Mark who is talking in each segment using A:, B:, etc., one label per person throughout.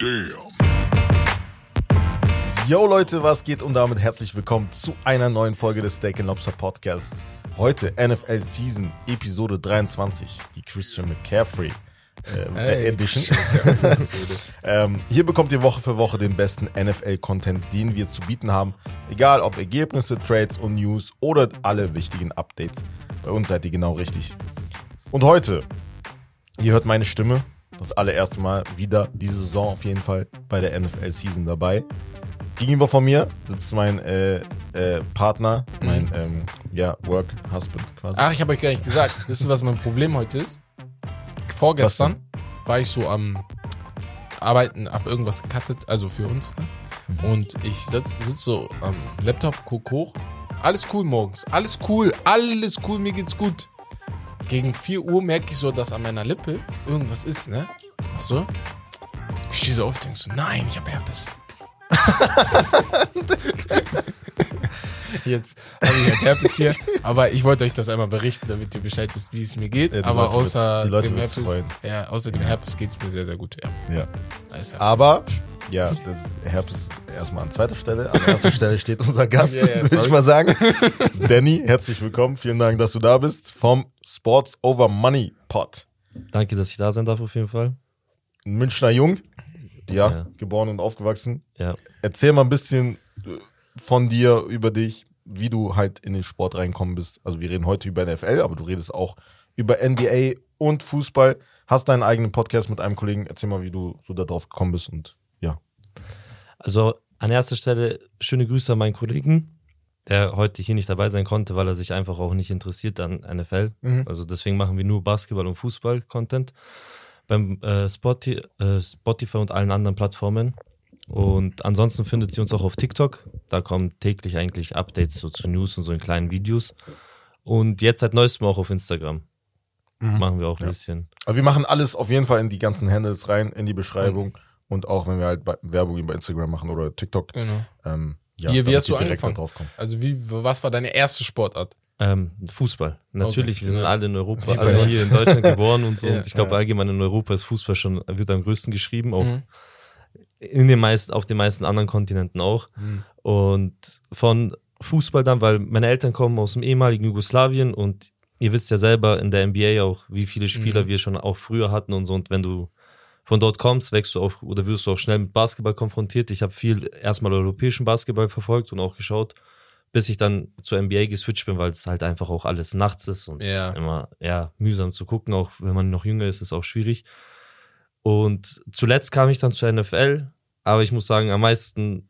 A: Damn.
B: Yo Leute, was geht und damit herzlich willkommen zu einer neuen Folge des Steak Lobster Podcasts. Heute NFL Season Episode 23, die Christian McCaffrey äh,
C: Hey.
B: Edition. ähm, hier bekommt ihr Woche für Woche den besten NFL-Content, den wir zu bieten haben. Egal ob Ergebnisse, Trades und News oder alle wichtigen Updates. Bei uns seid ihr genau richtig. Und heute, ihr hört meine Stimme. Das allererste Mal wieder diese Saison auf jeden Fall bei der NFL Season dabei. Gegenüber von mir sitzt mein äh, äh, Partner, mein ähm, ja, Work Husband quasi.
C: Ach, ich habe euch gar nicht gesagt. Wisst ihr, was mein Problem heute ist? Vorgestern war ich so am Arbeiten, hab irgendwas gecuttet, also für uns. Ne? Und ich sitz, sitz so am Laptop, guck hoch. Alles cool morgens. Alles cool. Alles cool. Mir geht's gut. Gegen 4 Uhr merke ich so, dass an meiner Lippe irgendwas ist, ne? Also, ich stehe so auf, denk so, nein, ich habe Herpes. Jetzt habe ich halt Herpes hier, aber ich wollte euch das einmal berichten, damit ihr Bescheid wisst, wie es mir geht.
B: Ja,
C: aber außer dem Herpes, ja, außer dem Herpes geht's mir sehr, sehr gut. Ja.
B: Ja. Aber, ja, das Herbst erstmal an zweiter Stelle. An erster Stelle steht unser Gast,
C: Ja, ja,
B: würde ich mal sagen. Danny, herzlich willkommen. Vielen Dank, dass du da bist. Vom Sports Over Money Pod.
D: Danke, dass ich da sein darf auf jeden Fall.
B: Ein Münchner Jung. Ja,
D: Ja.
B: geboren und aufgewachsen.
D: Ja.
B: Erzähl mal ein bisschen äh, von dir, über dich, wie du halt in den Sport reinkommen bist. Also wir reden heute über NFL, aber du redest auch über NBA und Fußball. Hast deinen eigenen Podcast mit einem Kollegen. Erzähl mal, wie du so da drauf gekommen bist und.
D: Also an erster Stelle schöne Grüße an meinen Kollegen, der heute hier nicht dabei sein konnte, weil er sich einfach auch nicht interessiert an NFL.
B: Mhm.
D: Also deswegen machen wir nur Basketball und Fußball-Content beim äh, Spotify, äh, Spotify und allen anderen Plattformen. Und ansonsten findet sie uns auch auf TikTok. Da kommen täglich eigentlich Updates so zu News und so in kleinen Videos. Und jetzt seit neuestem auch auf Instagram. Machen wir auch ein
B: Ja.
D: bisschen.
B: Aber wir machen alles auf jeden Fall in die ganzen Handles rein, in die Beschreibung. Und auch wenn wir halt bei Werbung bei Instagram machen oder TikTok.
C: Genau.
B: Ähm, ja,
C: Wie- wie hast du angefangen? Also, wie, was war deine erste Sportart?
D: Ähm, Fußball. Natürlich,
C: Okay.
D: wir sind alle in Europa, also hier in Deutschland geboren und so.
C: Ja.
D: und ich glaube,
B: Ja.
D: allgemein in Europa ist Fußball schon, wird am größten geschrieben, auch
C: Mhm.
D: in den meisten, auf den meisten anderen Kontinenten auch. Und von Fußball dann, weil meine Eltern kommen aus dem ehemaligen Jugoslawien und ihr wisst ja selber in der NBA auch, wie viele Spieler
C: Mhm.
D: wir schon auch früher hatten und so. Und wenn du von dort kommst, wächst du auch oder wirst du auch schnell mit Basketball konfrontiert. Ich habe viel erstmal europäischen Basketball verfolgt und auch geschaut, bis ich dann zur NBA geswitcht bin, weil es halt einfach auch alles nachts ist und
C: Ja.
D: immer ja, mühsam zu gucken. Auch wenn man noch jünger ist, ist es auch schwierig. Und zuletzt kam ich dann zur NFL, aber ich muss sagen, am meisten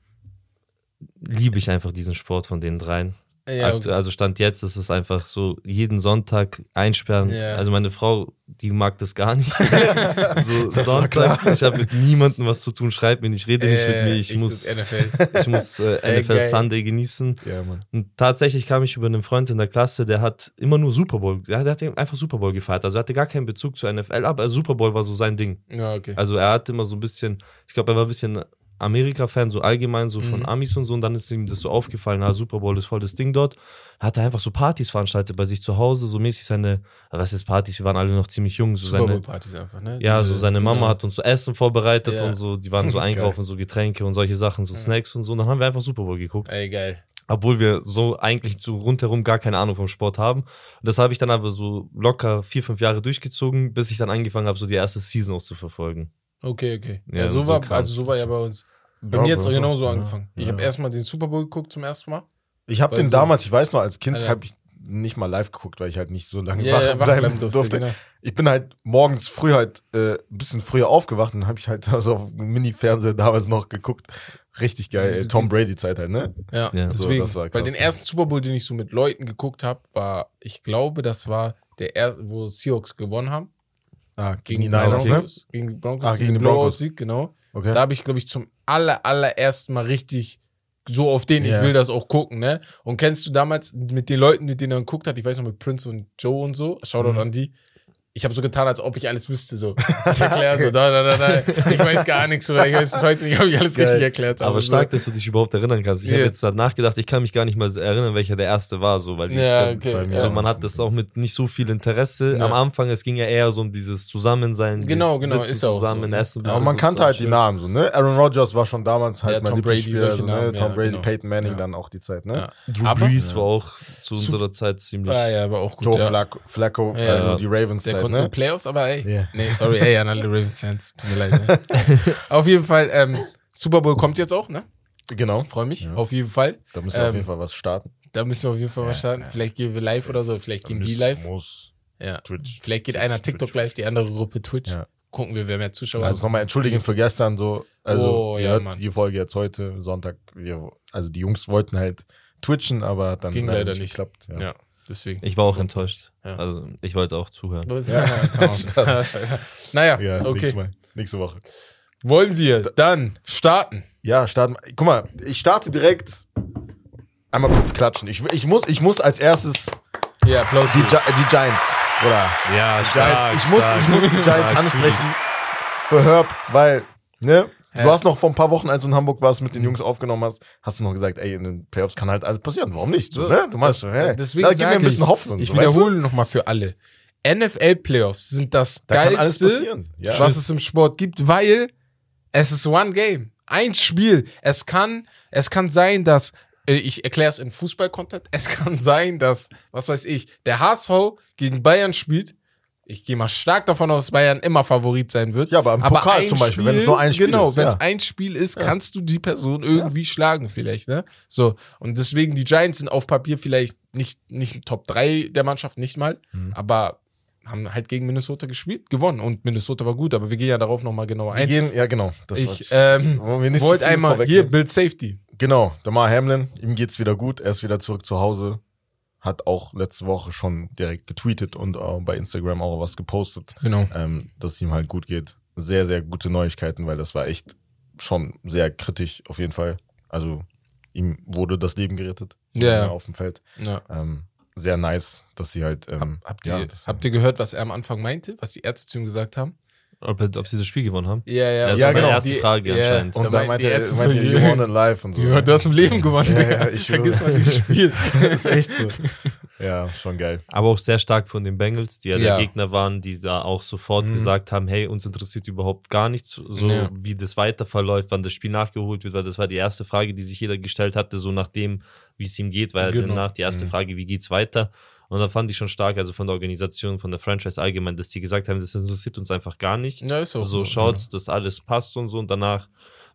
D: liebe ich einfach diesen Sport von den dreien.
C: Ja,
D: Aktu- Also Stand jetzt ist es einfach so, jeden Sonntag einsperren.
C: Ja.
D: Also meine Frau, die mag das gar nicht. so
B: Das
D: Sonntags, ich habe mit niemandem was zu tun, schreibt mir nicht, rede nicht mit mir, ich, muss,
C: guck NFL.
D: ich muss äh, NFL
C: geil.
D: Sunday genießen.
B: Ja.
D: Und tatsächlich kam ich über einen Freund in der Klasse, der hat immer nur Super Bowl, der, der hat einfach Super Bowl gefeiert. Also er hatte gar keinen Bezug zur NFL, aber Super Bowl war so sein Ding.
C: ja, okay.
D: Also er hatte immer so ein bisschen, ich glaube, er war ein bisschen Amerika-Fan, so allgemein, so von
C: Mhm.
D: Amis und so. Und dann ist ihm das so aufgefallen, na, Super Bowl ist voll das Ding dort. Hat er einfach so Partys veranstaltet bei sich zu Hause, so mäßig seine, was ist Partys? Wir waren alle noch ziemlich jung. So
C: Super
D: seine,
C: Bowl-Partys einfach, ne?
D: ja,
C: Diese-
D: so seine Mama
C: genau.
D: hat uns so Essen vorbereitet
C: Ja.
D: und so, die waren so einkaufen, so Getränke und solche Sachen, so Snacks und so. Und dann haben wir einfach Super Bowl geguckt.
C: Ey, geil.
D: Obwohl wir so eigentlich zu rundherum gar keine Ahnung vom Sport haben. Und das habe ich dann aber so locker vier, fünf Jahre durchgezogen, bis ich dann angefangen habe, so die erste Season auch zu verfolgen.
C: Okay, okay. Ja,
D: Ja,
C: so
D: so
C: war, also so war ja bei uns. Bei
B: Ja,
C: mir jetzt
B: bei uns
C: genau
B: auch.
C: so
B: Ja.
C: angefangen. Ich
B: Ja.
C: habe erstmal den Super Bowl geguckt zum ersten Mal.
B: Ich habe den
C: du-
B: damals, ich weiß noch, als Kind habe ich nicht mal live geguckt, weil ich halt nicht so lange
C: Ja,
B: wach,
C: ja, wach
B: bleiben durfte.
C: durfte, genau.
B: Ich bin halt morgens früh halt äh, ein bisschen früher aufgewacht und habe ich halt also auf dem Mini-Fernseher damals noch geguckt. Richtig geil, ey. Tom
C: kennst-
B: Brady-Zeit halt, ne?
C: Ja,
D: Ja,
B: so,
C: deswegen.
B: das war
C: weil den ersten Super Bowl, den ich so mit Leuten geguckt habe, war, ich glaube, das war der erste, wo Seahawks gewonnen haben.
B: Ah, gegen,
C: Gegen
B: die Niners, ne?
C: Broncos. Gegen die Broncos.
B: Ah, gegen die Broncos.
C: Blowout-Sieg, genau.
B: Okay.
C: Da habe ich, glaube ich, zum aller, allerersten Mal richtig so auf den,
B: Ja.
C: ich will das auch gucken, ne? Und kennst du damals mit den Leuten, mit denen er geguckt hat, ich weiß noch mit Prince und Joe und so, Shoutout
B: Mhm.
C: an die, ich habe so getan, als ob ich alles wüsste. So. Ich erkläre so, da, da, da, da. Ich weiß gar nichts oder ich weiß es heute nicht, ob ich alles
D: Geil.
C: richtig erklärt habe.
D: Aber stark, dass du dich überhaupt erinnern kannst. Ich
C: Ja.
D: habe jetzt da nachgedacht, ich kann mich gar nicht mal erinnern, welcher der erste war, so, weil die
C: Ja, okay,
B: bei mir
C: ja.
D: So, man hat das auch mit nicht so viel Interesse.
C: Ja.
D: Am Anfang, es ging ja eher so um dieses Zusammensein.
C: Genau, genau,
D: sitzen
C: ist auch so,
D: zusammen, essen.
B: Aber man
D: so
B: kannte halt die. Namen so, ne? Aaron Rodgers war schon damals halt
C: Ja,
B: mein
C: Tom Brady,
B: Lieblingsspieler,
C: solche
B: so, ne?
C: Namen,
B: Tom
C: ja,
B: Brady,
C: genau.
B: Peyton Manning
C: Ja.
B: dann auch die Zeit, ne?
C: Ja.
D: Drew Brees war auch zu unserer Zeit ziemlich.
C: Ah, ja, aber auch gut.
B: Joe
C: ja.
B: Flacco,
C: Ja.
B: also die Ravens
C: Der
B: Zeit,
C: konnte nur
B: ne?
C: Playoffs, aber ey.
B: Ja.
C: Nee, sorry, ey, an alle Ravens-Fans. Tut mir leid. Ne? Auf jeden Fall, ähm, Super Bowl kommt jetzt auch, ne?
B: Genau.
C: Freue mich.
B: Ja.
C: Auf jeden Fall.
B: Da müssen wir auf
C: Ähm,
B: jeden Fall was starten.
C: Da müssen wir auf jeden Fall was starten. Vielleicht gehen wir live oder so. Vielleicht gehen die live.
B: Muss
C: Ja.
B: Twitch.
C: Vielleicht geht
B: Twitch,
C: einer TikTok
B: Twitch.
C: live, die andere Gruppe Twitch.
B: Ja.
C: Gucken wir, wer mehr Zuschauer
B: Also nochmal entschuldigen für gestern so. Also
C: Oh, ja,
B: die Folge jetzt heute, Sonntag. Wir, also die Jungs wollten halt twitchen, aber dann
C: Ging leider nicht.
B: geklappt. Ja.
C: Ja, deswegen.
D: Ich war auch enttäuscht.
C: Ja.
D: Also, ich wollte auch zuhören.
C: Ja. naja,
B: Ja,
C: okay.
B: nächstes Mal. Nächste Woche.
C: Wollen wir dann starten?
B: Ja, starten. Guck mal, ich starte direkt. Einmal kurz klatschen. Ich, ich, muss, ich muss als erstes
C: Ja, Applaus.
B: die, Gi die Giants, Bruder.
D: Ja,
B: Giants. Ich muss, ich muss die Giants ansprechen für Herb, weil, ne?
C: Ja.
B: Du hast noch vor ein paar Wochen, als du in Hamburg warst, mit den Jungs aufgenommen hast, hast du noch gesagt, ey, in den Playoffs kann halt alles passieren. Warum nicht? So, ne? Du meinst,
C: das-
B: hey,
C: deswegen
B: da gib mir ein bisschen
C: ich,
B: Hoffnung.
C: Ich
B: so, weißt du?
C: wiederhole nochmal für alle. NFL-Playoffs sind das
B: Da
C: geilste.
B: Ja.
C: was es im Sport gibt, weil es ist One Game. Ein Spiel. Es kann, es kann sein, dass, äh, ich erkläre es in Fußball-Content, es kann sein, dass, was weiß ich, der HSV gegen Bayern spielt. Ich gehe mal stark davon aus, dass Bayern immer Favorit sein wird.
B: Ja, aber im Pokal
C: ein
B: zum Beispiel, wenn es nur ein Spiel
C: genau,
B: ist,
C: wenn es
B: ja.
C: ein Spiel ist, kannst du die Person irgendwie schlagen vielleicht, ne? So, und deswegen, die Giants sind auf Papier vielleicht nicht, nicht Top 3 der Mannschaft, nicht mal,
B: Mhm.
C: aber haben halt gegen Minnesota gespielt, gewonnen und Minnesota war gut, aber wir gehen ja darauf nochmal genauer
B: Wir
C: ein.
B: gehen, ja, genau. Das
C: Ich ähm,
B: wir
C: wollte
B: viel
C: einmal, hier, Build Safety.
B: Genau, Damar Hamlin, ihm geht's wieder gut, er ist wieder zurück zu Hause. Hat auch letzte Woche schon direkt getweetet und auch bei Instagram auch was gepostet,
C: Genau.
B: ähm, dass es ihm halt gut geht. Sehr, sehr gute Neuigkeiten, weil das war echt schon sehr kritisch auf jeden Fall. Also ihm wurde das Leben gerettet
C: Ja.
B: auf dem Feld.
C: Ja.
B: Ähm, sehr nice, dass sie halt. Ähm,
C: Habt
B: ja,
C: ihr,
B: das-
C: habt ihr gehört, was er am Anfang meinte, was die Ärzte zu ihm gesagt haben?
D: Ob, ob sie das Spiel gewonnen haben?
C: Ja, ja,
D: das
B: Ja,
D: war meine
B: genau.
D: erste Frage anscheinend.
B: und
C: da
B: dann meinte
C: die
B: er,
C: Ärzte
B: meinte
C: so,
B: you won it live und so.
C: Ja, du hast im Leben gewonnen.
B: Ja, ja, ich.
C: Vergiss mal dieses Spiel.
B: das ist echt so. Ja, schon geil.
D: Aber auch sehr stark von den Bengals, die ja,
C: Ja.
D: der Gegner waren, die da auch sofort
B: Mhm.
D: gesagt haben, hey, uns interessiert überhaupt gar nichts, so
C: Ja.
D: wie das weiter verläuft, wann das Spiel nachgeholt wird, weil das war die erste Frage, die sich jeder gestellt hatte, so nachdem, wie es ihm geht, weil
C: Genau.
D: danach die erste
B: Mhm.
D: Frage, wie geht's weiter? Und da fand ich schon stark, also von der Organisation, von der Franchise allgemein, dass die gesagt haben, das interessiert uns einfach gar nicht.
C: Ja, ist auch
D: so schaut's, dass alles passt und so und danach,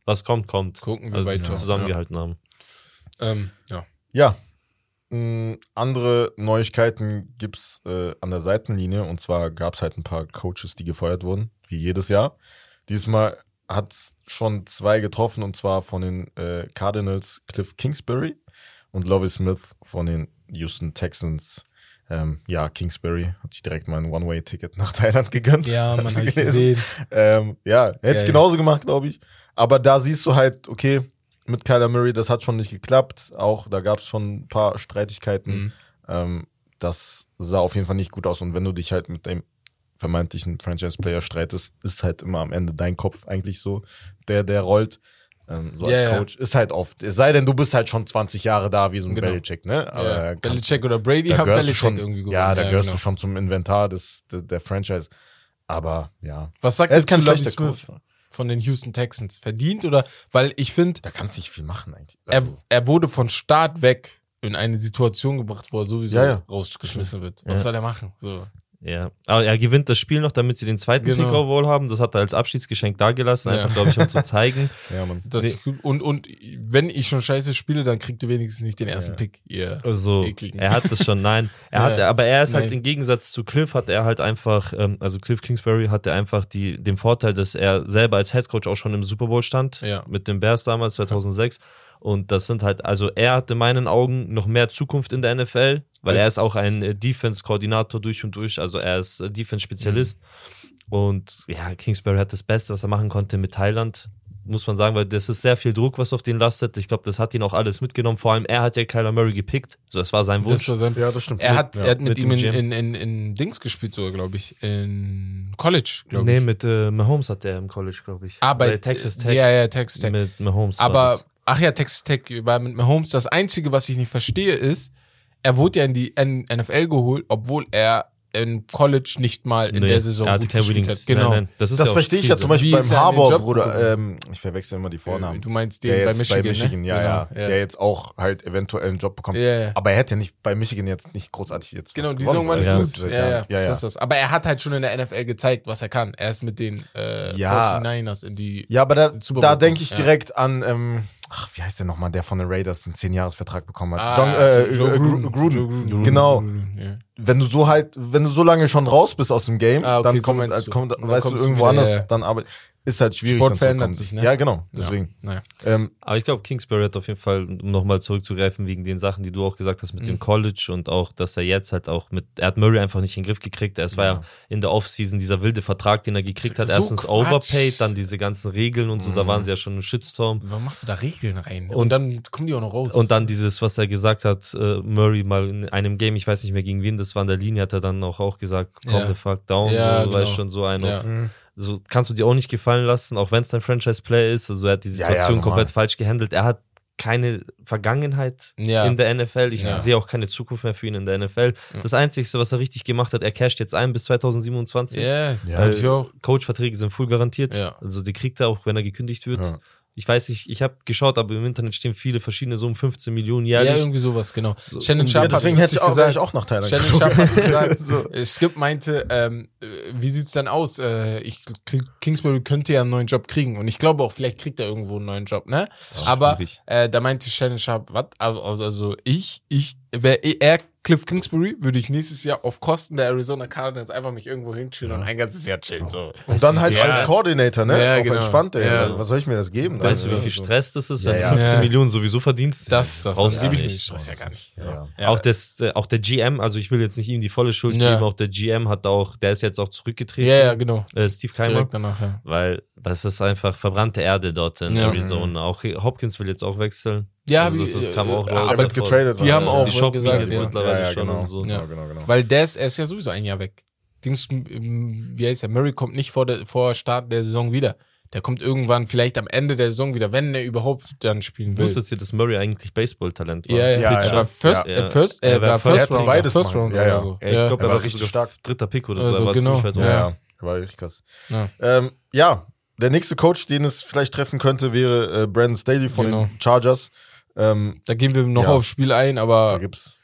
D: was kommt, kommt.
C: Gucken wir
D: Also,
C: weiter.
D: zusammengehalten haben.
C: Ähm, ja.
B: Ja. mh, Andere Neuigkeiten gibt's äh, an der Seitenlinie und zwar gab's halt ein paar Coaches, die gefeuert wurden, wie jedes Jahr. Diesmal hat's schon zwei getroffen und zwar von den äh, Cardinals Cliff Kingsbury und Lovie Smith von den Houston Texans. Ähm, ja, Kingsbury hat sich direkt mal ein One-Way-Ticket nach Thailand gegönnt.
C: Ja, man hat gesehen.
B: Ähm, ja, hätte es genauso gemacht, glaube ich. Aber da siehst du halt, okay, mit Kyler Murray, das hat schon nicht geklappt. Auch da gab es schon ein paar Streitigkeiten.
C: Mhm.
B: Ähm, das sah auf jeden Fall nicht gut aus. Und wenn du dich halt mit dem vermeintlichen Franchise-Player streitest, ist halt immer am Ende dein Kopf eigentlich so, der, der rollt. Ähm, so
C: Ja,
B: als
C: ja.
B: Coach. Ist halt oft, es sei denn, du bist halt schon 20 Jahre da, wie so ein
C: Genau.
B: Belichick, ne? Aber
C: Ja. Belichick oder Brady hat Belichick
B: schon,
C: irgendwie gewonnen.
B: ja, da gehörst
C: genau.
B: du schon zum Inventar des, der, der Franchise. Aber ja,
C: Was sagt
B: er ist kein
C: zu
B: schlechter
C: Smith
B: Coach.
C: von den Houston Texans? Verdient oder? Weil ich finde,
B: Da kannst du nicht viel machen eigentlich.
C: er,
B: Also,
C: er wurde von Start weg in eine Situation gebracht, wo er sowieso
B: Ja, ja.
C: rausgeschmissen wird. Was
D: Ja.
C: soll er machen? So.
D: Ja, aber er gewinnt das Spiel noch, damit sie den zweiten
C: Genau.
D: Pick overall haben. Das hat er als Abschiedsgeschenk dagelassen,
C: Ja.
D: einfach, glaube ich, um zu zeigen.
B: ja, Mann.
C: Das, und, und wenn ich schon scheiße spiele, dann kriegt ihr wenigstens nicht den ersten
B: Ja.
C: Pick. Ihr
D: Also,
C: Ekligen.
D: er hat das schon, nein. Er
C: Ja.
D: hat, aber er ist halt
C: Nein.
D: im Gegensatz zu Cliff, hat er halt einfach, ähm, also Cliff Kingsbury hatte einfach die, den Vorteil, dass er selber als Headcoach auch schon im Super Bowl stand.
C: Ja.
D: Mit den Bears damals, 2006. Und das sind halt, also er hat in meinen Augen noch mehr Zukunft in der NFL, weil er ist auch ein äh, Defense-Koordinator durch und durch, also er ist äh, Defense-Spezialist.
C: Mhm.
D: Und ja, Kingsbury hat das Beste, was er machen konnte mit Thailand. muss man sagen, weil das ist sehr viel Druck, was auf den lastet. Ich glaube, das hat ihn auch alles mitgenommen. Vor allem, er hat ja Kyler Murray gepickt. So, das war sein
C: Das
D: Wunsch.
C: war sein,
B: Ja, das stimmt.
C: er hat,
B: Ja,
C: er hat mit,
D: mit
C: ihm in, in, in, in Dings gespielt, sogar, glaube ich. In College, glaube
D: nee,
C: ich.
D: mit äh, Mahomes hat er im College, glaube ich.
C: Ah, bei
D: Bei Texas Tech.
C: Ja, ja, Texas Tech.
D: Mit Mahomes. war
C: Aber,
D: das.
C: Ach ja, Texas Tech war mit Mahomes. Das Einzige, was ich nicht verstehe, ist, er wurde ja in die NFL geholt, obwohl er in College nicht mal in
D: Nee,
C: der Saison
D: er hatte
C: gut gespielt hat. Genau.
D: Nein, nein, das ist
B: Das
D: ja
B: verstehe ich ja zum Beispiel
C: Wie
B: beim
C: er
B: Harbour-Bruder.
C: gekommen?
B: Ähm, ich verwechsel immer die Vornamen.
C: Du meinst den
B: der
C: bei Michigan,
B: bei Michigan,
C: ne?
B: ja, ja,
C: Genau,
B: Der jetzt auch halt eventuell einen Job bekommt.
C: Ja, ja.
B: Aber er hätte ja nicht bei Michigan jetzt nicht großartig jetzt.
C: Genau, die Saison war nicht gut. Ja, ja,
B: ja, ja.
C: Das ist das. Aber er hat halt schon in der NFL gezeigt, was er kann. Er ist mit den äh,
B: Ja.
C: 49ers in die.
B: Ja, aber da, da denke ich direkt an, ähm, ach, wie heißt der nochmal, der von den Raiders den 10-Jahres-Vertrag bekommen hat?
C: Ah,
B: John, äh,
C: Joe
B: äh,
C: Gruden.
B: Gru- Gruden.
C: Gruden.
B: Genau.
C: Ja.
B: Wenn du so halt, wenn du so lange schon raus bist aus dem Game,
C: Ah, okay,
B: dann kommt, als kommt, weißt du, irgendwo anders,
C: ja,
B: dann aber ist halt schwierig.
C: Sport verändert sich, ne?
B: Ja, genau, deswegen.
C: Naja.
B: Ähm,
D: Aber ich glaube, Kingsbury hat auf jeden Fall, um nochmal zurückzugreifen, wegen den Sachen, die du auch gesagt hast mit
C: Mhm.
D: dem College und auch, dass er jetzt halt auch mit, er hat Murray einfach nicht in den Griff gekriegt. Es war ja in der Offseason dieser wilde Vertrag, den er gekriegt hat.
C: So
D: Erstens
C: Quatsch.
D: overpaid, dann diese ganzen Regeln und so, da waren sie ja schon im Shitstorm.
C: Warum machst du da Regeln rein? Und, dann kommen die auch noch raus.
D: Und dann dieses, was er gesagt hat, äh, Murray mal in einem Game, ich weiß nicht mehr gegen wen, das war in der Linie, hat er dann auch, auch gesagt, calm
C: Ja.
D: the fuck down,
C: Ja,
D: so,
C: genau.
D: weißt schon, so ein
C: Ja.
D: auf, so kannst du dir auch nicht gefallen lassen, auch wenn es dein Franchise-Player ist, also er hat die
B: Ja, ja,
D: Situation
B: normal.
D: komplett falsch gehandelt, er hat keine Vergangenheit
C: Ja.
D: in der NFL. Ich
C: Ja.
D: sehe auch keine Zukunft mehr für ihn in der NFL. Das Einzige, was er richtig gemacht hat, er casht jetzt ein bis 2027.
C: Ja,
B: Ja,
C: ja ich auch.
D: Coach-Verträge sind full garantiert.
C: Ja.
D: Also die kriegt er auch, wenn er gekündigt wird.
B: Ja.
D: Ich weiß nicht, ich habe geschaut, aber im Internet stehen viele verschiedene Summen, 15 Millionen
C: Ja,
D: jährlich.
C: irgendwie sowas, genau. Shannon
D: um-
C: Sharp
B: ja,
C: hat
B: deswegen hätte ich auch,
C: gesagt,
B: ich auch nach Thailand
C: Shannon. Sharp hat gesagt,
B: So.
C: äh, Skip meinte, ähm, äh, wie sieht's denn aus? Äh, ich, Kingsbury könnte ja einen neuen Job kriegen und ich glaube auch, vielleicht kriegt er irgendwo einen neuen Job, ne? Aber
D: schwierig.
C: äh, da meinte Shannon Sharp, was? Also, also ich, ich, wäre er Cliff Kingsbury, würde ich nächstes Jahr auf Kosten der Arizona Cardinals einfach mich irgendwo hinchillen und ein ganzes Jahr chillen. So.
B: Und dann halt
C: Ja.
B: als Koordinator, ne?
C: Ja,
B: auf
C: genau.
B: entspannt, ey.
C: Ja.
B: Was soll ich mir das geben?
D: Weißt du,
B: dann?
D: wie viel. Stress das ist,
B: Ja,
D: wenn
B: ja.
D: du 15
C: Ja.
D: Millionen sowieso verdienst?
C: Das, das, das
D: du
C: gebe ich Stress ja gar nicht. So.
B: Ja.
C: Ja.
D: Auch, das, äh, auch der GM, also ich will jetzt nicht ihm die volle Schuld
C: Ja.
D: geben, auch der GM hat auch, der ist jetzt auch zurückgetreten,
C: ja, ja, genau.
D: äh, Steve Keimer,
C: Direkt danach, ja.
D: weil das ist einfach verbrannte Erde dort in
C: Ja.
D: Arizona. Auch Hopkins will jetzt auch wechseln.
C: Ja,
D: also
C: wie,
D: das, das kam
C: äh,
D: auch
C: äh,
D: raus.
C: aber
B: getradet.
C: die haben
B: Ja,
C: auch
D: die ihn
C: gesagt,
D: jetzt
C: ja.
D: mittlerweile
B: Ja, ja,
D: schon
B: genau.
D: und so.
C: Ja.
B: Genau, genau, genau.
C: Weil der ist, er ist ja sowieso ein Jahr weg. Dings, wie heißt der? Murray kommt nicht vor, der, vor Start der Saison wieder. Der kommt irgendwann vielleicht am Ende der Saison wieder, wenn er überhaupt dann spielen will.
D: Wusstet ihr, dass Murray eigentlich Baseball-Talent war?
C: ja, ja,
B: Ja,
C: Er war First,
D: Ja.
C: äh, First,
D: Er
C: er
D: war First
C: First
B: Round, beides
C: First. Round
B: Ja,
C: oder
B: ja.
C: so.
D: Ja, ich glaube,
B: Er
D: er
B: war richtig stark.
D: dritter Pick oder so.
C: Also
D: er war
C: genau,
D: ziemlich weit
B: Ja, ja. War richtig krass.
C: Ja.
B: Ähm, ja, der nächste Coach, den es vielleicht treffen könnte, wäre äh, Brandon Staley von
C: Genau.
B: den Chargers. Ähm,
C: Da gehen wir noch
B: Ja.
C: aufs Spiel ein,
B: da
C: aber
B: gibt's.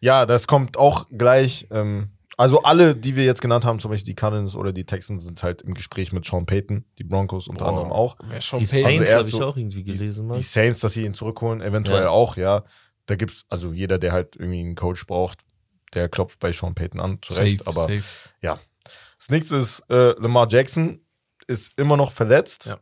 B: Ja, das kommt auch gleich. Ähm, also alle, die wir jetzt genannt haben, zum Beispiel die Cardinals oder die Texans, sind halt im Gespräch mit Sean Payton, die Broncos unter anderem auch.
D: Die
C: Payton-
D: Saints
B: Also
D: habe ich auch irgendwie gelesen mal.
B: Die Saints, dass sie ihn zurückholen, eventuell
D: Ja.
B: auch, ja. Da gibt's, also jeder, der halt irgendwie einen Coach braucht, der klopft bei Sean Payton an, zu Recht.
C: Safe,
B: aber
C: safe.
B: ja. Das nächste ist, äh, Lamar Jackson ist immer noch verletzt.
C: Ja.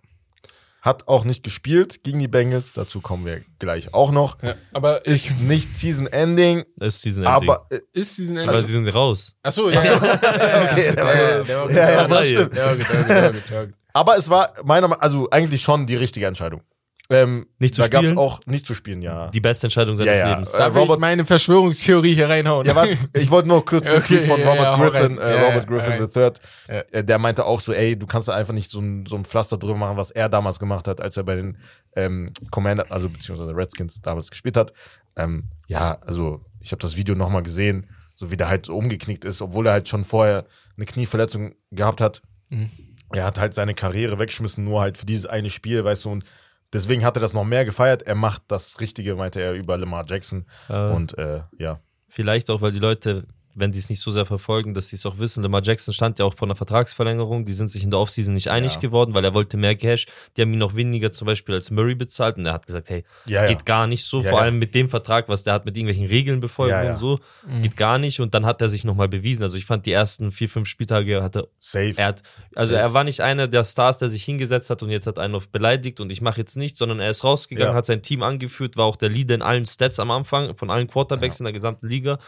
B: Hat auch nicht gespielt gegen die Bengals. Dazu kommen wir gleich auch noch.
C: Ja, aber ich,
B: Ist nicht Season Ending,
D: ist Season Ending.
B: aber äh,
C: ist diesen
D: Aber
C: Ende.
D: sie sind raus.
C: Achso, ja. ja.
B: Okay, der war
C: ja,
B: gut. Ja, ja, das stimmt. Aber es war meiner Meinung also eigentlich schon die richtige Entscheidung. Ähm,
D: Nicht zu
B: da gab's
D: spielen?
B: auch nicht zu spielen, ja.
D: Die beste Entscheidung seines
B: Ja, ja.
D: Lebens.
B: Äh,
C: ich
B: Robert-
C: meine Verschwörungstheorie hier reinhauen?
B: Ja, warte, ich wollte nur kurz den
C: Okay,
B: Tweet von Robert Griffin, äh, Robert
C: ja,
B: Griffin. III,
C: Ja.
B: äh, der meinte auch so, ey, du kannst da einfach nicht so ein, so ein Pflaster drüber machen, was er damals gemacht hat, als er bei den ähm, Commander, also beziehungsweise Redskins damals gespielt hat. Ähm, ja, also ich habe das Video nochmal gesehen, so wie der halt so umgeknickt ist, obwohl er halt schon vorher eine Knieverletzung gehabt hat.
C: Mhm.
B: Er hat halt seine Karriere weggeschmissen, nur halt für dieses eine Spiel, weißt du, und deswegen hat er das noch mehr gefeiert. Er macht das Richtige, meinte er, über Lamar Jackson.
D: Äh,
B: Und äh, ja.
D: Vielleicht auch, weil die Leute, wenn die es nicht so sehr verfolgen, dass sie es auch wissen. Lamar Jackson stand ja auch vor einer Vertragsverlängerung. Die sind sich in der Offseason nicht einig
B: Ja.
D: geworden, weil er wollte mehr Cash. Die haben ihn noch weniger zum Beispiel als Murray bezahlt und er hat gesagt, hey,
B: Ja, ja.
D: geht gar nicht so.
B: Ja,
D: Vor
B: ja.
D: allem mit dem Vertrag, was der hat mit irgendwelchen Regeln befolgen
B: Ja, ja.
D: und so, geht gar nicht. Und dann hat er sich nochmal bewiesen. Also ich fand die ersten vier, fünf Spieltage hat er
B: Safe.
D: er hat, also
B: Safe.
D: er war nicht einer der Stars, der sich hingesetzt hat und jetzt hat einen auf beleidigt und ich mache jetzt nichts, sondern er ist rausgegangen,
B: Ja.
D: hat sein Team angeführt, war auch der Leader in allen Stats am Anfang, von allen Quarterbacks in der gesamten Liga.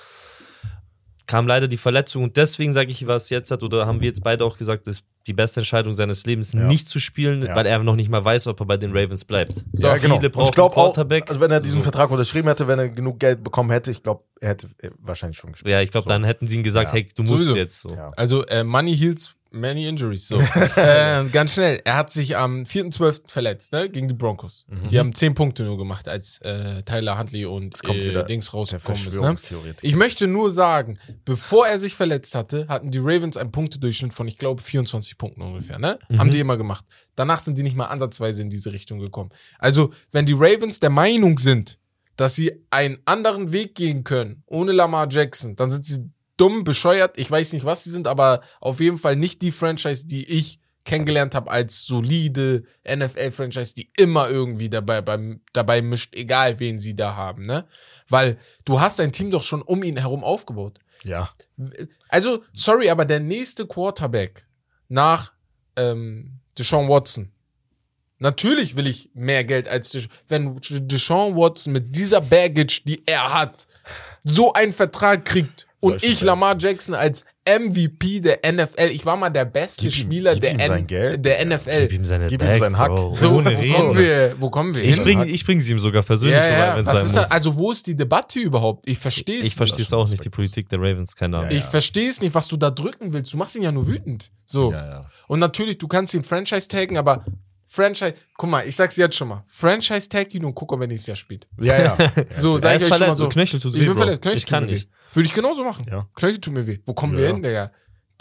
D: Kam leider die Verletzung und deswegen sage ich, was jetzt hat, oder haben wir jetzt beide auch gesagt, ist die beste Entscheidung seines Lebens,
B: Ja.
D: nicht zu spielen,
B: Ja.
D: weil er noch nicht mal weiß, ob er bei den Ravens bleibt. So
B: ja,
D: viele
B: genau. Und
D: brauchen
B: ich glaube auch,
D: Quarterback.
B: also wenn er diesen
D: So.
B: Vertrag unterschrieben hätte, wenn er genug Geld bekommen hätte, ich glaube, er hätte äh, wahrscheinlich schon gespielt.
D: ja, ich glaube,
B: So.
D: dann hätten sie ihm gesagt,
B: Ja.
D: hey, du musst
C: Sowieso.
D: jetzt so.
B: Ja.
C: Also äh, Money heals many injuries. So. äh, ganz schnell. Er hat sich am 4.12. verletzt, ne? Gegen die Broncos. Die haben 10 Punkte nur gemacht, als äh, Tyler Huntley und
B: kommt
C: äh,
B: wieder
C: Dings rausgekommen ist. Ne? Ich möchte nur sagen, bevor er sich verletzt hatte, hatten die Ravens einen Punktedurchschnitt von, ich glaube, 24 Punkten ungefähr, ne? Haben die immer gemacht. Danach sind die nicht mal ansatzweise in diese Richtung gekommen. Also, wenn die Ravens der Meinung sind, dass sie einen anderen Weg gehen können, ohne Lamar Jackson, dann sind sie dumm, bescheuert. Ich weiß nicht, was sie sind, aber auf jeden Fall nicht die Franchise, die ich kennengelernt habe als solide NFL-Franchise, die immer irgendwie dabei, beim, dabei mischt, egal wen sie da haben, ne? Weil du hast dein Team doch schon um ihn herum aufgebaut.
B: Ja.
C: Also, sorry, aber der nächste Quarterback nach ähm, Deshaun Watson. Natürlich will ich mehr Geld als Desha wenn Deshaun Watson mit dieser Baggage, die er hat, so einen Vertrag kriegt und ich. Lamar Jackson als MVP der NFL, ich war mal der beste
B: Gib ihm-
C: Spieler
B: gib
C: der,
B: ihm
C: N
B: sein Geld.
C: der NFL.
D: Gib ihm seine
B: Gib ihm
D: Bag,
B: seinen Hack.
D: Bro.
C: So,
D: Ohne
C: wo kommen, wir, wo kommen wir
D: Ich
C: hin?
D: bringe ich bring sie ihm sogar persönlich
C: ja,
D: vorbei, wenn es sein
C: ist
D: muss.
C: da, also wo ist die Debatte überhaupt? Ich verstehe es
D: ich verstehe es auch nicht, die Politik der Ravens, keine Ahnung.
B: Ja,
C: Ich verstehe es nicht, was du da drücken willst. Du machst ihn ja nur wütend. So.
B: Ja, ja.
C: Und natürlich, du kannst ihn Franchise taggen, aber Franchise, guck mal, ich sag's jetzt schon mal. Franchise tag ihn und guck, ob er nächstes Jahr spielt.
B: Ja, ja.
C: So, sag ich euch schon mal
D: verletzt,
C: so.
D: Knöchel tut
C: ich
D: weh,
C: bin verletzt, Knöchel
D: Ich kann nicht.
C: Würde ich genauso machen.
B: Ja.
C: Knöchel tut mir weh. Wo kommen
B: Ja.
C: wir hin, Digga?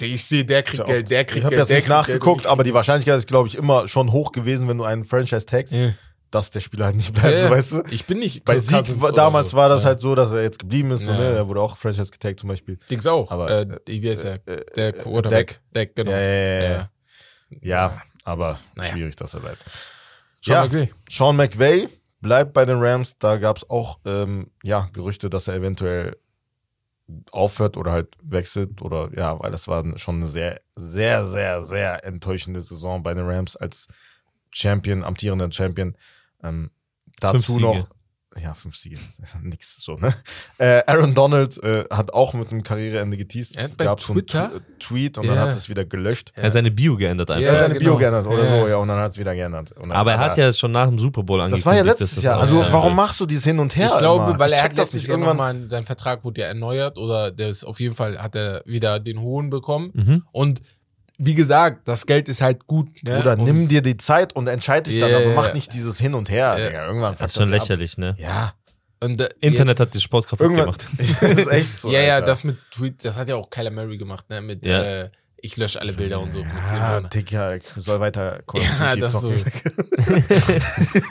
C: Ich sehe, der kriegt Geld, der kriegt
B: ich habe
C: Geld,
B: jetzt
C: der
B: nicht nachgeguckt,
C: Geld.
B: aber die Wahrscheinlichkeit ist, glaube ich, immer schon hoch gewesen, wenn du einen Franchise tagst,
C: Ja.
B: dass der Spieler halt nicht bleibt,
C: Ja,
B: so, weißt du?
C: Ich bin nicht.
B: Bei Sieg damals
C: so.
B: war das halt so, dass er jetzt geblieben ist. So, ne? Er wurde auch Franchise getaggt zum Beispiel.
C: Dings auch.
B: Aber,
C: äh, wie heißt der?
B: äh,
C: Der
B: äh,
C: Quarterback. Deck, genau.
B: Ja, ja. Ja. Ja, aber
C: Naja.
B: schwierig, dass er bleibt.
C: Sean
B: Ja.
C: McVay.
B: Sean McVay bleibt bei den Rams. Da gab es auch ähm, ja, Gerüchte, dass er eventuell aufhört oder halt wechselt. Oder ja, weil das war schon eine sehr, sehr, sehr, sehr enttäuschende Saison bei den Rams als Champion, amtierender Champion. Ähm, dazu noch. Ja, fünf Siege. Nix so, ne? Äh, Aaron Donald äh, hat auch mit einem Karriereende geteased.
C: Er hat bei
B: Gab's so einen
C: Twitter-
B: Tw- Tweet und
C: Ja.
B: dann hat es wieder gelöscht.
D: Er hat seine Bio geändert einfach.
B: Er hat
C: Ja,
B: seine
C: genau.
B: Bio geändert oder
C: Ja.
B: so, ja, und dann hat es wieder geändert.
D: Aber er hat ja schon nach dem Super Bowl angekündigt.
B: das war ja
D: dass
B: letztes
D: das
B: Jahr.
D: auch
B: Also warum machst du dieses hin und her?
C: Ich glaube,
B: immer?
C: weil er
B: check
C: hat
B: das.
C: Jahr
B: irgendwann.
C: sein Vertrag wurde ja erneuert oder der ist auf jeden Fall, hat er wieder den hohen bekommen.
D: Mhm.
C: Und wie gesagt, das Geld ist halt gut. Ne?
B: Oder
C: und
B: nimm dir die Zeit und entscheid dich dann,
C: Ja,
B: aber
C: ja,
B: mach
C: ja.
B: nicht dieses Hin und Her.
C: Ja.
B: Digga. Irgendwann
D: Das ist schon
B: das ab.
D: lächerlich, ne?
B: Ja.
C: Und, äh,
D: Internet
C: jetzt,
D: hat den Sport kaputt
B: Irgendwann.
D: gemacht.
B: das ist echt so.
C: Ja, ja,
B: Alter.
C: das mit Tweet, das hat ja auch Kyler Murray gemacht, ne? Mit
D: Ja.
C: äh, ich lösche alle Bilder und so.
B: Ja. Digga, ich soll weiter Call
C: Ja, das so.
B: zocken.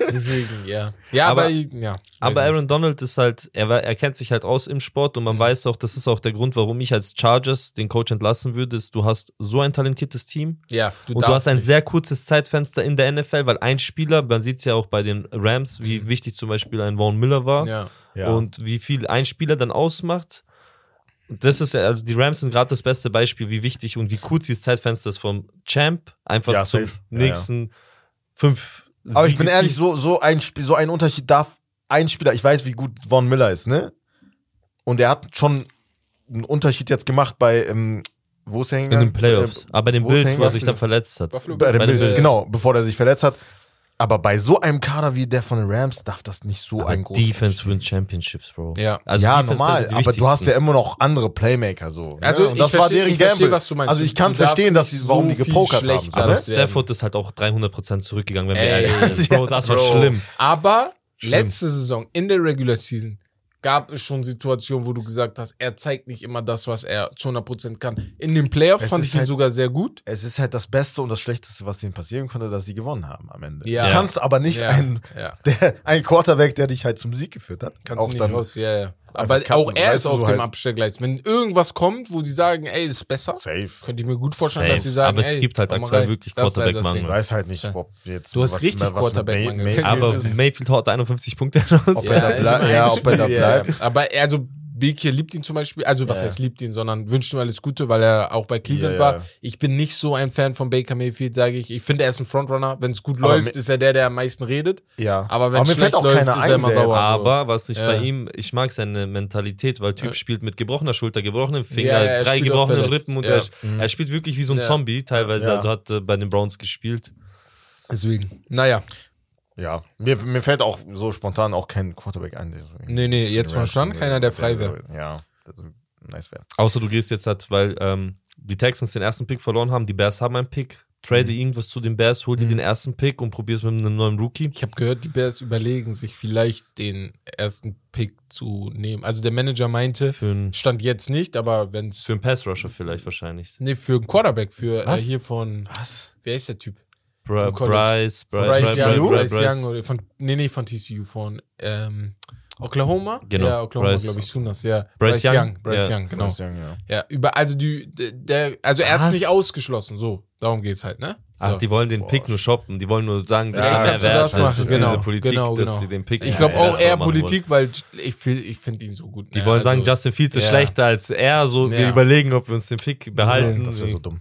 C: Deswegen, ja. Ja,
D: Aber-
C: aber, ja.
D: Aber
C: nicht.
D: Aaron Donald ist halt, er, er kennt sich halt aus im Sport und man
C: Mhm.
D: weiß auch, das ist auch der Grund, warum ich als Chargers den Coach entlassen würde, ist, du hast so ein talentiertes Team
C: ja,
D: und du hast ein
C: nicht.
D: sehr kurzes Zeitfenster in der NFL, weil ein Spieler, man sieht es ja auch bei den Rams, wie
C: Mhm.
D: wichtig zum Beispiel ein Vaughn Miller war
C: Ja.
B: Ja.
D: und wie viel ein Spieler dann ausmacht. Das ist ja, also die Rams sind gerade das beste Beispiel, wie wichtig und wie kurz dieses Zeitfenster ist vom Champ einfach
B: Ja,
D: zum
B: safe. Ja,
D: nächsten fünf.
B: aber ich bin
D: Siege-
B: ehrlich, so, so, ein, Spiel, so ein Unterschied darf ein Spieler, ich weiß, wie gut Von Miller ist, ne? Und er hat schon einen Unterschied jetzt gemacht bei, ähm, wo ist er
D: in den? Playoffs. Aber bei den Bills, wo er sich dann verletzt hat.
C: Buffalo
B: Bei den
D: Bei den
B: Bills,
D: Bills.
B: genau, bevor er sich verletzt hat. Aber bei so einem Kader wie der von den Rams darf das nicht so
D: Aber
B: ein großer
D: Defense win Championships, Bro.
C: Ja.
D: Also
B: ja,
D: Defense
B: normal, aber du hast ja immer noch andere Playmaker so.
C: Also,
B: ne? Und
C: ich
B: das war
C: versteh-
B: deren
C: ich versteh,
B: Gamble.
C: was du meinst.
B: Also ich kann verstehen, dass sie, warum
C: so
B: die
C: viel
B: gepokert haben.
D: Aber
B: ne?
D: Stafford ist halt auch 300% zurückgegangen, wenn wir ehrlich sind. Bro, das war schlimm.
C: Aber
D: Schlimm.
C: letzte Saison in der Regular Season gab es schon Situationen, wo du gesagt hast, er zeigt nicht immer das, was er zu 100% kann. In den Playoffs fand ich ihn
B: halt-
C: sogar sehr gut.
B: Es ist halt das Beste und das Schlechteste, was denen passieren konnte, dass sie gewonnen haben am Ende.
C: Ja.
B: Du kannst aber nicht
C: Ja,
B: einen,
C: ja.
B: der, einen Quarterback, der dich halt zum Sieg geführt hat,
C: Kannst
B: auch
C: du nicht
B: dann
C: raus, ja, ja. Aber
B: cutten.
C: auch er ist auf
B: so
C: dem
B: halt-
C: Abstellgleis. Wenn irgendwas kommt, wo sie sagen, ey, ist besser,
B: safe.
C: könnte ich mir gut vorstellen,
D: Safe.
C: dass sie sagen,
D: Aber es
C: ey,
D: gibt halt aktuell wirklich
C: ist halt
D: Quarterback-Mangel.
B: Ich weiß halt nicht,
C: Ja.
B: ob jetzt
C: Du hast
B: was,
C: richtig Quarterback-Mangel.
B: May- Mayfield
D: Aber. Mayfield haut 51 Punkte raus.
B: Ob er da ja, ob er da
C: ja,
B: bleibt.
C: ja. Aber also Bekir liebt ihn zum Beispiel, also was
B: Ja,
C: heißt liebt ihn, sondern wünscht ihm alles Gute, weil er auch bei Cleveland
B: Ja, ja.
C: war. Ich bin nicht so ein Fan von Baker Mayfield, sage ich. Ich finde, er ist ein Frontrunner. Wenn es gut
B: Aber
C: läuft, ist er der, der am meisten redet.
B: Ja.
C: Aber wenn
B: mir
C: schlecht läuft, ist er immer sauer.
D: Aber was ich
C: Ja.
D: bei ihm, ich mag seine Mentalität, weil Typ
C: Ja.
D: spielt mit gebrochener Schulter, gebrochenen Finger,
C: Ja, er
D: drei
C: spielt auch
D: gebrochene
C: verletzt.
D: Rippen und
C: Ja.
D: er, er spielt wirklich wie so ein
C: Ja.
D: Zombie teilweise.
B: Ja.
D: Also hat äh, bei den Browns gespielt.
C: Deswegen. Naja.
B: Ja, mir, mir fällt auch so spontan auch kein Quarterback ein.
C: Nee, nee, jetzt von Stand keiner, der frei wäre.
B: Ja, das ist nice wäre.
D: Außer du gehst jetzt halt, weil ähm, die Texans den ersten Pick verloren haben, die Bears haben einen Pick. Trade irgendwas zu den Bears, hol dir den ersten Pick und probier's mit einem neuen Rookie.
C: Ich habe gehört, die Bears überlegen sich vielleicht den ersten Pick zu nehmen. Also der Manager meinte, stand jetzt nicht, aber wenn es
D: für einen Pass-Rusher vielleicht wahrscheinlich.
C: Nee, für einen Quarterback, für äh, hier von.
B: Was?
C: Wer ist der Typ?
D: Bra
C: College.
D: Bryce, Bryce,
C: Bryce,
D: Bryce,
C: Young,
D: Bryce,
C: Bryce Young oder von. Nee, nee, von TCU, von ähm, Oklahoma?
D: Genau,
C: Ja, Oklahoma,
D: Bryce-
C: glaube ich, Sooners, ja.
D: Bryce Young?
C: Bryce
D: Ja.
C: Young, genau.
B: Bryce Young, ja.
C: Ja, über, also die, der, also er hat es nicht ausgeschlossen, so. Darum geht's halt, ne? So.
D: Ach, die wollen den
B: Boah.
D: Pick nur shoppen. Die wollen nur sagen, dass
B: Ja,
D: er
B: du
D: wert
C: das
D: ist. Das ist
C: genau,
D: diese Politik,
C: genau,
D: dass
C: genau.
D: sie den Pick
C: ich glaube auch eher
D: machen wollen.
C: Politik, weil ich, ich finde ihn so gut.
D: Die
C: ne?
D: wollen sagen,
C: Also,
D: Justin Fields ist
C: ja.
D: schlechter als er, so wir
C: Ja.
D: überlegen, ob wir uns den Pick behalten.
B: Das wäre so dumm.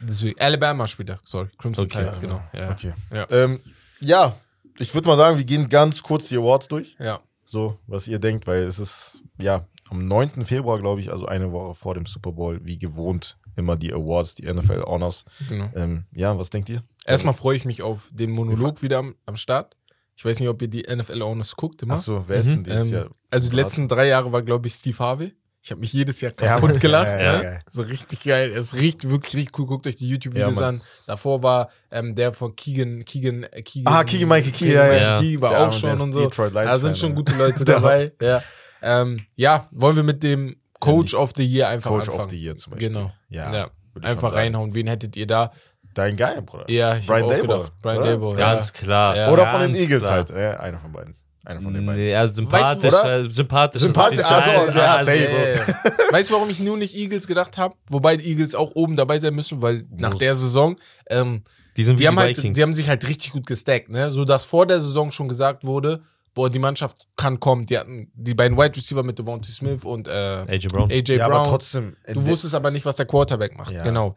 C: Deswegen, Alabama spielt er, sorry. Crimson
D: Okay.
C: Tide, genau. Ja.
B: Okay.
C: Ja.
B: Ähm, ja, ich würde mal sagen, wir gehen ganz kurz die Awards durch.
C: ja.
B: So, was ihr denkt, weil es ist, ja, am 9. Februar, glaube ich, also eine Woche vor dem Super Bowl, wie gewohnt, immer die Awards, die NFL Honors.
C: Genau.
B: Ähm, ja, was denkt ihr?
C: Erstmal freue ich mich auf den Monolog wieder am, am Start. Ich weiß nicht, ob ihr die NFL Honors guckt immer.
B: Achso, wer ist denn dieses
C: Ähm,
B: Jahr?
C: also die letzten drei Jahre war, glaube ich, Steve Harvey. Ich habe mich jedes Jahr
B: Ja,
C: kaputt gelacht.
B: ja, ja,
C: ne? So richtig geil. Es riecht wirklich richtig cool. Guckt euch die YouTube-Videos
B: Ja,
C: an. Davor war ähm, der von Keegan, Keegan, äh, Keegan.
B: Ah, Keegan Michael Key,
C: Keegan
B: ja,
D: ja.
C: Key war
B: Der
C: auch schon und so.
B: Detroit Lions
C: Da sind
B: Fan,
C: schon
B: ja.
C: gute Leute dabei. Ja. Ähm, ja, wollen wir mit dem Coach of the Year einfach
B: Coach
C: anfangen.
B: of the Year zum Beispiel.
C: Genau.
B: Ja,
C: Ja. Einfach reinhauen. Wen hättet ihr da?
B: Dein Geil, Bruder.
C: Ja, ich
B: Brian
C: gedacht. Brian? Dable, ja.
D: Ganz klar.
C: Ja.
B: Oder von den Eagles
D: klar.
B: halt. Ja, einer von beiden. Einer von den beiden.
D: Nee, also sympathisch,
B: Weißt
D: äh, sympathisch.
B: Sympathisch, so, ja,
D: ja,
C: weißt du, warum ich nur nicht Eagles gedacht habe? Wobei die Eagles auch oben dabei sein müssen, weil nach
D: Muss.
C: der Saison, ähm,
D: Die sind wie
C: die, haben halt,
D: Vikings.
C: die haben sich halt richtig gut gestackt, ne? So dass vor der Saison schon gesagt wurde, boah, die Mannschaft kann kommen. Die hatten die beiden Wide Receiver mit Devontae Smith und äh,
D: AJ Brown.
C: AJ
B: ja,
C: Brown.
B: aber trotzdem. äh,
C: du wusstest aber nicht, was der Quarterback macht.
B: Ja.
C: Genau.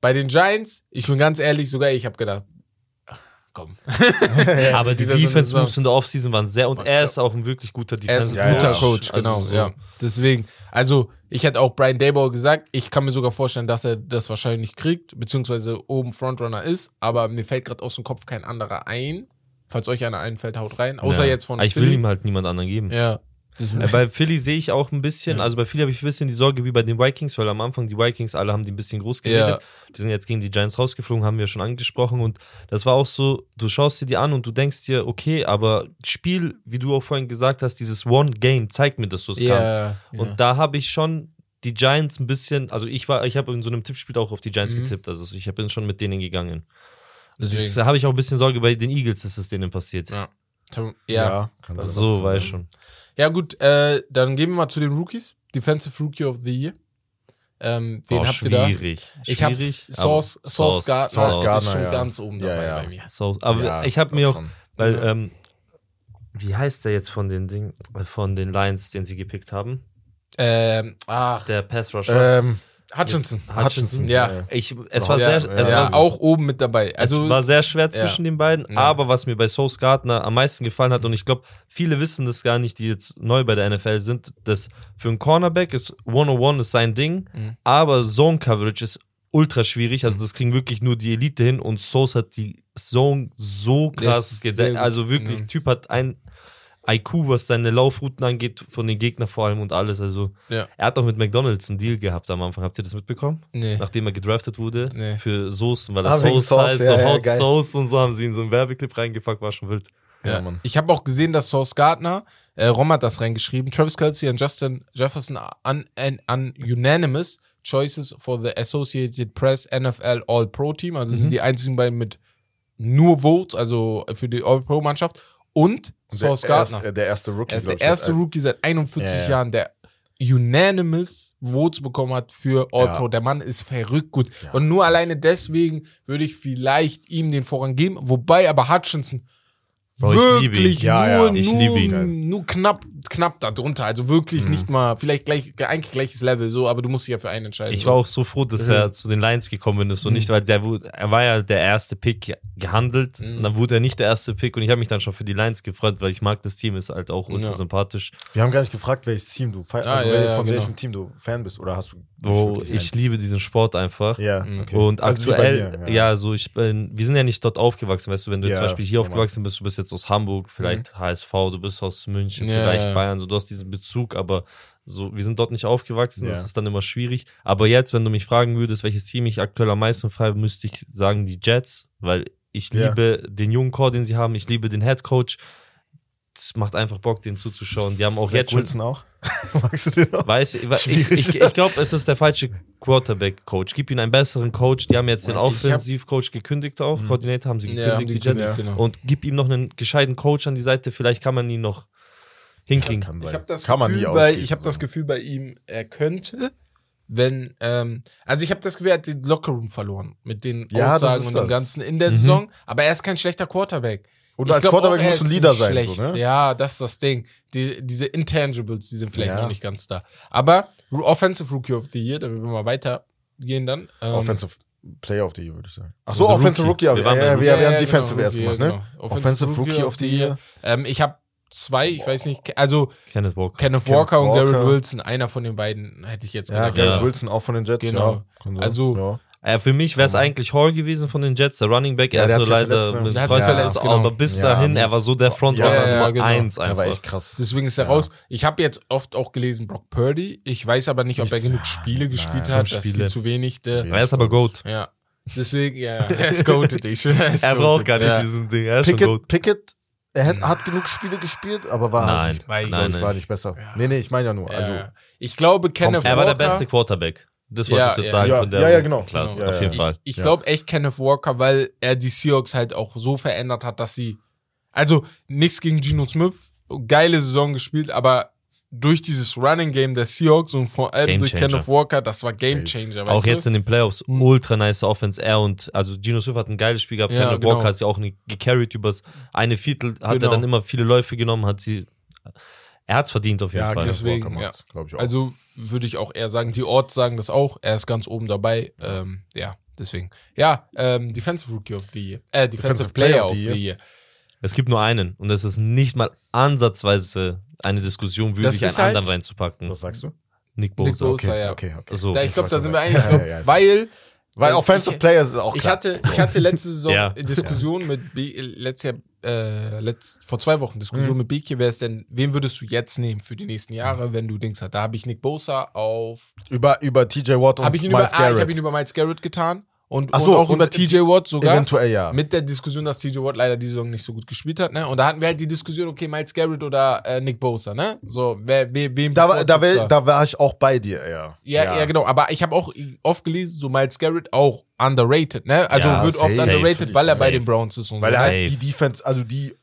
C: Bei den Giants, ich bin ganz ehrlich, sogar ich habe gedacht, ach, komm.
D: Aber die
C: wieder so eine
D: Defense
C: Saison.
D: Moves in der Offseason waren sehr und
C: War
D: er ist auch ein wirklich guter
C: Er ist ein guter
B: ja.
C: Coach,
D: Also
C: genau,
D: so.
C: ja. Deswegen, also ich hätte auch Brian Dayball gesagt, ich kann mir sogar vorstellen, dass er das wahrscheinlich kriegt, beziehungsweise oben Frontrunner ist, aber mir fällt gerade aus dem Kopf kein anderer ein. Falls euch einer einfällt, haut rein. Außer
D: Ja.
C: jetzt von
D: Aber Ich will
C: Philly.
D: ihm halt niemand anderen geben.
C: Ja.
D: Äh, Bei Philly sehe ich auch ein bisschen,
C: Ja.
D: also bei Philly habe ich ein bisschen die Sorge wie bei den Vikings, weil am Anfang die Vikings alle haben die ein bisschen groß geredet.
C: Ja.
D: Die sind jetzt gegen die Giants rausgeflogen, haben wir schon angesprochen und das war auch so, du schaust dir die an und du denkst dir, okay, aber Spiel, wie du auch vorhin gesagt hast, dieses One Game, zeigt mir, dass du es kannst.
C: ja, ja.
D: Und da habe ich schon die Giants ein bisschen, also ich war, ich habe in so einem Tippspiel auch auf die Giants
C: Mhm.
D: getippt, also ich bin schon mit denen gegangen. Das
C: Deswegen.
D: habe ich auch ein bisschen Sorge bei den Eagles, dass es denen passiert.
C: Ja. Ja. ja.
B: kann
C: Das
B: sein.
D: So, weiß schon.
C: Gut, äh, dann gehen wir mal zu den Rookies. Defensive Rookie of the Year. Ähm, wen
D: Boah,
C: habt ihr da?
D: schwierig.
C: Ich habe
D: Schwierig,
C: Sauce,
D: aber-
C: Sauce Gardner.
B: Sauce
C: ist
B: Gardner,
C: schon
B: ja.
C: ganz oben
B: Ja,
C: dabei
B: ja.
C: bei mir.
D: Sauce. Aber
B: Ja,
D: ich habe mir auch,
B: schon.
D: weil,
C: Ja.
D: ähm, wie heißt der jetzt von den Ding, von den Lions, den sie gepickt haben?
C: Ähm, ach,
D: Der Pass Rusher.
B: Ähm,
C: Hutchinson.
D: Hutchinson.
C: Ja.
D: ich, es war
C: ja,
D: sehr, es
C: ja,
D: war,
C: auch oben mit dabei. Also
D: es war sehr schwer zwischen den beiden,
C: Ja.
D: aber was mir bei Sauce Gardner am meisten gefallen hat, und ich glaube, viele wissen das gar nicht, die jetzt neu bei der NFL sind, dass für einen Cornerback ist 101 ist sein Ding,
C: Mhm.
D: aber Zone Coverage ist ultra schwierig, also das kriegen wirklich nur die Elite hin und Sauce hat die Zone so krass gedeckt, also wirklich,
C: Ja.
D: Typ hat ein IQ, was seine Laufrouten angeht, von den Gegnern vor allem und alles, also
C: Ja.
D: er hat auch mit McDonalds einen Deal gehabt am Anfang, habt ihr das mitbekommen?
C: Nee.
D: nachdem er gedraftet wurde,
C: Nee.
D: für Soßen, weil
B: Ah,
D: das
B: wegen
D: Sauce
B: Sauce,
D: heißt,
B: ja,
D: so
B: ja,
D: Hot
B: geil.
D: Sauce und so haben sie in so einen Werbeclip reingepackt, war schon wild.
B: Ja,
C: Ja.
B: Mann.
C: Ich habe auch gesehen, dass Sauce Gardner, äh, Rom hat das reingeschrieben, Travis Kelsey und Justin Jefferson un, un, un unanimous choices for the Associated Press NFL All-Pro Team. Also
B: Mhm.
C: sind die einzigen beiden mit nur Votes, also für die All-Pro-Mannschaft. Und Sauce
B: der,
C: Gardner.
B: erste, der erste Rookie.
C: Er ist der erste
B: seit-
C: Rookie seit 41
B: Ja, ja.
C: Jahren, der unanimous Votes bekommen hat für All-Pro.
B: Ja.
C: Der Mann ist verrückt gut.
B: Ja.
C: Und nur alleine deswegen würde ich vielleicht ihm den Vorrang geben. Wobei aber Hutchinson
D: Bro, ich liebe ihn.
C: wirklich
B: Ja, ja,
C: nur,
D: ich
C: nur,
D: liebe ihn.
C: nur knapp, knapp da drunter. Also wirklich nicht mal, vielleicht gleich, eigentlich gleiches Level, so, aber du musst dich ja für einen entscheiden.
D: Ich
C: so.
D: war auch so froh, dass er zu den Lions gekommen ist und nicht, weil der wurde, er war ja der erste Pick gehandelt und dann wurde er nicht der erste Pick und ich habe mich dann schon für die Lions gefreut, weil ich mag das Team, ist halt auch ultra
C: Ja.
D: sympathisch.
B: Wir haben gar nicht gefragt, welches Team du
C: Ah,
B: also
C: ja, ja,
B: von
C: genau.
B: welchem Team du Fan bist oder hast du
D: Wo
B: wirklich
D: ich
B: eins?
D: liebe diesen Sport einfach.
B: Ja, okay.
D: Und
B: Also
D: aktuell,
B: mir,
D: ja. so ich bin, wir sind ja nicht dort aufgewachsen, weißt du, wenn du
B: Ja,
D: zum Beispiel hier
B: normal.
D: aufgewachsen bist, du bist jetzt aus Hamburg, vielleicht HSV, du bist aus München,
C: Ja,
D: vielleicht
C: ja.
D: Bayern, so du hast diesen Bezug, aber so, wir sind dort nicht aufgewachsen, das
B: Ja.
D: ist dann immer schwierig. Aber jetzt, wenn du mich fragen würdest, welches Team ich aktuell am meisten feiere, müsste ich sagen die Jets, weil ich liebe den jungen Core, den sie haben, ich liebe den Head Coach. Es macht einfach Bock, den zuzuschauen. Die haben auch
B: Zach
D: jetzt schon
B: auch? Magst du den auch?
D: Weiß ich, ich, ich, glaube, es ist der falsche Quarterback-Coach. Gib ihm einen besseren Coach. Die haben jetzt den
C: hab-
D: Offensiv-Coach gekündigt auch. Koordinator haben sie
C: Ja, haben
D: gekündigt,
C: die
D: die Jets.
C: gekündigt, genau.
D: Und gib ihm noch einen gescheiten Coach an die Seite. Vielleicht kann man ihn noch hinkriegen.
B: Kann
C: Ich habe das,
B: Kann man nie
C: Gefühl bei, ich hab das. Gefühl bei ihm, er könnte, wenn, ähm, also ich habe das Gefühl, er hat den Lockerroom verloren mit den
B: Ja,
C: Aussagen und dem
B: das.
C: Ganzen in der Saison, aber er ist kein schlechter Quarterback.
B: Und
C: Ich
B: als
C: glaub
B: Quarterback
C: er
B: musst du Leader sein,
C: schlecht.
B: so, ne?
C: Ja, das ist das Ding. Die, diese Intangibles, die sind vielleicht
B: Ja.
C: noch nicht ganz da. Aber Offensive Rookie of the Year, da werden wir mal weitergehen dann. Ähm,
B: Offensive Player of the Year, würde ich sagen. Ach so,
D: Oder
B: Offensive
D: Rookie.
B: Rookie.
D: Wir
B: Ja,
D: Rookie.
B: wir, wir haben
C: ja,
B: Defensive
C: genau,
B: erst gemacht,
C: ja,
B: ne?
C: genau.
B: Offensive Rookie of the Year.
C: Ähm, ich habe zwei, ich weiß nicht, also
D: Kenneth Walker.
C: Kenneth
B: Kenneth
C: Walker, und Garrett
B: Walker.
C: Wilson, einer von den beiden hätte ich jetzt
B: Ja,
C: gedacht.
B: Garrett
D: Ja.
B: Wilson auch von den Jets.
C: Genau.
B: Ja.
C: Also,
B: ja.
D: Äh, für mich wäre es eigentlich Hall gewesen von den Jets, der Running Back.
B: Ja,
D: Er
B: der
D: ist nur
B: sich
D: leider
B: ne?
D: mit
C: verletzt, genau.
D: aber bis
B: Ja,
D: dahin, er war so der Frontrunner
C: Ja, ja,
D: Nummer
C: genau.
D: 1
B: Der war
D: einfach.
B: echt krass.
C: Deswegen ist er raus. Ich habe jetzt oft auch gelesen, Brock Purdy. Ich weiß aber nicht, ob er
B: Nicht-
C: genug Spiele gespielt
B: nein,
C: hat.
D: fünf
C: Das ist
D: Spiele.
C: viel zu wenig.
D: Er ist aber Goat.
C: ja. Deswegen, ja, ja. Er ist goated. Ich, er ist
D: Er braucht
C: goated,
D: gar nicht
C: ja.
D: diesen Ding. Er ist schon Goat.
B: Pickett, Pickett, er hat, hat genug Spiele gespielt, aber war
D: Nein,
B: halt nicht,
C: ich
B: ich, war
D: nicht.
B: nicht besser.
C: Ja.
B: Nee, nee, ich meine ja nur.
C: Ja,
B: Also,
C: ja. ich glaube, Kenneth
D: Er war der
C: Walker-
D: beste Quarterback. Das
C: Ja,
D: wolltest du jetzt
C: ja.
D: sagen
B: Ja,
D: von der
B: ja, ja, genau.
D: Klasse,
B: Genau.
D: auf
B: Ja,
D: jeden
B: ja.
D: Fall.
C: Ich
B: Ja.
C: glaube echt Kenneth Walker, weil er die Seahawks halt auch so verändert hat, dass sie. Also nichts gegen Geno Smith, geile Saison gespielt, aber durch dieses Running Game der Seahawks und vor allem durch. Kenneth Walker, das war Game. Changer.
D: Auch
C: weißt
D: jetzt
C: du?
D: in den Playoffs,
C: Mhm.
D: ultra nice Offense. Er und, also Gino Smith hat ein geiles Spiel gehabt.
C: Ja,
D: Kenneth
C: genau.
D: Walker hat sie auch nicht gecarried übers eine Viertel, hat
C: Genau.
D: er dann immer viele Läufe genommen, hat sie, er hat's verdient auf jeden
B: ja,
D: Fall.
C: Deswegen, ja.
B: ich auch.
C: Also würde ich auch eher sagen, die Orts sagen das auch. Er ist ganz oben dabei. Ähm, ja, deswegen. Ja, ähm, Defensive Rookie of the Year. Äh, Defensive, Player, of the Year.
D: Es gibt nur einen und es ist nicht mal ansatzweise eine Diskussion, würdig, einen
C: halt-
D: anderen reinzupacken.
B: Was sagst du?
D: Nick
C: Nick
D: Bosa.
C: Bosa,
B: Okay,
C: ja.
B: okay, okay.
D: So.
C: Da, ich glaube, da sind wir
B: Ja,
C: einig. Ich glaub,
B: ja, ja,
C: weil
B: Weil
C: äh,
B: Offensive
C: ich-
B: Player ist auch
C: Ich
B: klar.
C: hatte, ich hatte letzte Saison
D: Ja.
C: Diskussion mit B, letztes Jahr, äh, letzt, vor zwei Wochen Diskussion
B: Mhm.
C: mit Beke, wer ist denn, wen würdest du jetzt nehmen für die nächsten Jahre, wenn du Dings hast? Da habe ich Nick Bosa auf,
B: über, über TJ Watt und
C: habe ich ihn
B: Miles
C: über, ah, ich
B: Garrett.
C: habe ihn über Miles Garrett getan und,
B: Ach
C: und
B: so,
C: auch
B: und
C: über TJ Watt sogar.
B: Eventuell ja.
C: Mit der Diskussion, dass TJ Watt leider die Saison nicht so gut gespielt hat, ne? Und da hatten wir halt die Diskussion, okay, Miles Garrett oder äh, Nick Bosa, ne? So, wer, wer wem
B: da, war- da, wär, da war ich auch bei dir, ja.
C: Ja, ja, genau. Aber ich habe auch oft gelesen, so Miles Garrett auch underrated, ne? Also
D: Ja,
C: wird oft
B: safe.
C: underrated, weil er bei
D: Safe.
C: den Browns ist und
B: Weil
C: so.
B: er halt die Defense, also die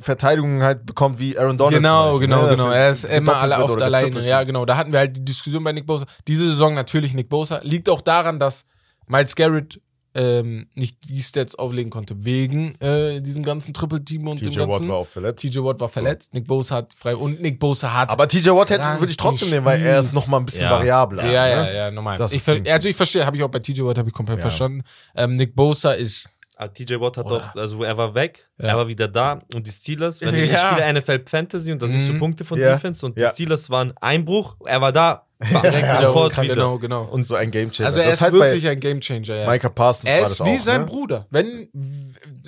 B: Verteidigung halt bekommt wie Aaron Donald.
C: Genau,
B: zum Beispiel,
C: genau,
B: ne?
C: genau.
B: Dass
C: Er ist immer alle oft alleine. Ja, genau. Da hatten wir halt die Diskussion bei Nick Bosa. Diese Saison natürlich Nick Bosa. Liegt auch daran, dass Miles Garrett ähm, nicht die Stats auflegen konnte, wegen äh, diesem ganzen Triple-Team und dem
B: TJ Watt
C: ganzen.
B: war auch verletzt.
C: TJ Watt war verletzt, Nick Bosa hat frei und Nick Bosa hat.
B: Aber TJ Watt hätte, würde ich trotzdem nehmen, weil er ist noch mal ein bisschen
D: Ja.
B: variabler.
C: ja, ja,
B: ne?
C: ja, normal.
B: Das
C: Ich also ich verstehe, habe ich auch bei TJ Watt habe ich komplett
B: Ja.
C: verstanden. Ähm, Nick Bosa ist
D: Ah, TJ Watt hat
C: Oder?
D: doch, also er war weg,
C: Ja.
D: er war wieder da und die Steelers, wenn ich
C: Ja.
D: spiele NFL Fantasy und das ist so
C: Mhm.
D: Punkte von
B: Ja.
D: Defense und
B: Ja.
D: die Steelers waren Einbruch, er war da,
B: Ja,
D: sofort wieder.
C: genau, genau.
B: Und so ein Gamechanger.
C: Also er
B: das
C: ist
B: halt
C: wirklich ein Gamechanger, ja.
B: Micah Parsons
C: Er
B: war
C: ist
B: das
C: wie
B: auch,
C: sein
B: ne?
C: Bruder. Wenn,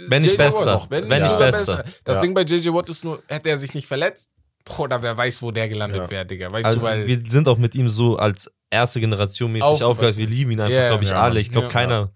D: Wenn nicht besser.
C: Watt, wenn,
D: Wenn
C: nicht sogar
D: besser.
C: besser. Das
B: Ja.
C: Ding bei JJ Watt ist nur, hätte er sich nicht verletzt, Bruder, wer weiß, wo der gelandet
B: Ja.
C: wäre, Digga. Weißt
D: Also
C: du, weil.
D: wir sind auch mit ihm so als erste Generation mäßig
C: aufgewachsen.
D: Wir lieben ihn einfach,
C: Ja,
D: glaube ich,
B: ja,
D: alle. Ich glaube,
C: ja.
D: keiner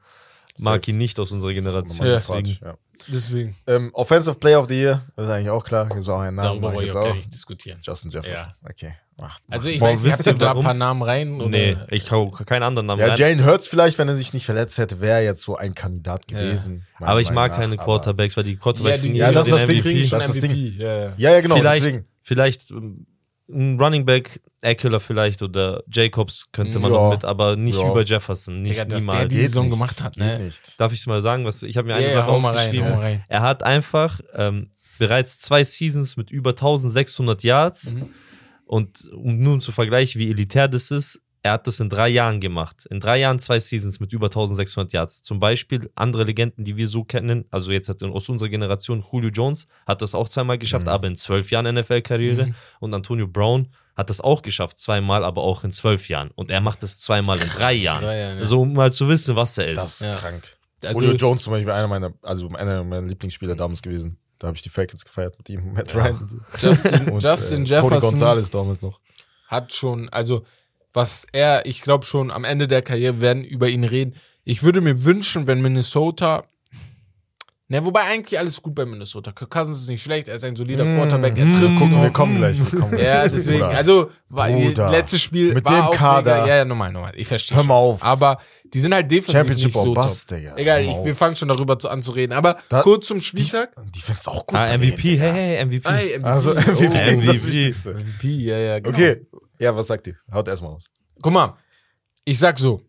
D: mag ihn nicht aus unserer Generation.
C: Ja.
D: Deswegen.
B: Ja.
C: deswegen.
B: Ähm, Offensive Player of the Year, das ist eigentlich auch klar. Gibt es auch einen Namen.
C: Darüber wollte
B: ich
C: auch gar nicht diskutieren.
B: Justin Jefferson. Okay. Macht,
C: Also ich
D: Boah,
C: weiß, ich
D: wisst
C: hab
D: ihr
C: da ein paar Namen rein. Oder?
D: Nee, ich hau keinen anderen Namen
B: ja,
D: rein.
B: Jalen Hurts vielleicht, wenn er sich nicht verletzt hätte, wäre er jetzt so ein Kandidat gewesen. meiner
D: aber ich mag
B: nach,
D: keine Quarterbacks, weil die Quarterbacks
C: ja, die,
D: kriegen
B: Ja, das das Ding,
C: kriegen schon
B: Das ist das
C: MVP. Ja, ja.
B: Ja, ja, genau.
D: vielleicht,
B: Deswegen.
D: vielleicht ähm, ein Running Back, Eckler vielleicht oder Jacobs könnte man
B: Ja.
D: noch mit, aber nicht
B: Ja.
D: über Jefferson, nicht
C: Digga, dass der
D: niemals.
C: die Saison
B: nicht,
C: gemacht hat, ne?
B: nicht.
D: Darf ich mal sagen, was ich habe mir eine
C: Ja,
D: Sache aufgeschrieben.
C: hau mal rein.
D: Er hat einfach ähm, bereits zwei Seasons mit über 1600 Yards.
C: Mhm.
D: Und um nun zu vergleichen, wie elitär das ist, er hat das in drei Jahren gemacht. In drei Jahren zwei Seasons mit über 1600 Yards. Zum Beispiel andere Legenden, die wir so kennen, also jetzt hat aus unserer Generation Julio Jones hat das auch zweimal geschafft,
B: Mhm.
D: aber in zwölf Jahren NFL-Karriere.
C: Mhm.
D: Und Antonio Brown hat das auch geschafft, zweimal, aber auch in zwölf Jahren. Und er macht das zweimal in drei Jahren.
C: Drei Jahren, ja.
D: So, um mal zu wissen, was er ist.
B: Das ist
C: Ja.
B: krank.
C: Also-
B: Julio Jones zum Beispiel einer meiner, also einer meiner Lieblingsspieler damals gewesen. Da habe ich die Falcons gefeiert mit ihm, Matt Ryan. und so.
C: Justin,
B: Und,
C: Justin
B: äh, Tony
C: Jefferson
B: Gonzalez damals noch.
C: hat schon, also was er, ich glaube schon am Ende der Karriere werden über ihn reden. Ich würde mir wünschen, wenn Minnesota, ne, wobei eigentlich alles gut bei Minnesota. Kirk Cousins ist nicht schlecht, er ist ein solider Quarterback, er trifft
B: Gucken, wir
C: genug.
B: kommen gleich. Wir kommen gleich.
C: Ja, deswegen, also war, letztes Spiel
B: Mit
C: war
B: dem
C: auch
B: Kader.
C: Mega, ja, ja, normal, normal. Ich verstehe.
B: Hör mal
C: schon.
B: auf.
C: Aber die sind halt defensiv
B: Championship
C: nicht so
B: bust,
C: top.
B: Digga.
C: Egal, ich, wir fangen schon darüber zu, an zu reden. Aber
B: Da-
C: kurz zum Spieltag.
B: Die find's auch gut.
D: Ah, MVP, hey, hey, MVP.
C: Ey, MVP.
B: Also MVP,
C: oh,
B: das
D: MVP.
B: Wichtigste.
C: MVP, ja, ja, genau.
B: Okay. Ja, was sagt ihr? Haut erstmal aus.
C: Guck mal, ich sag so,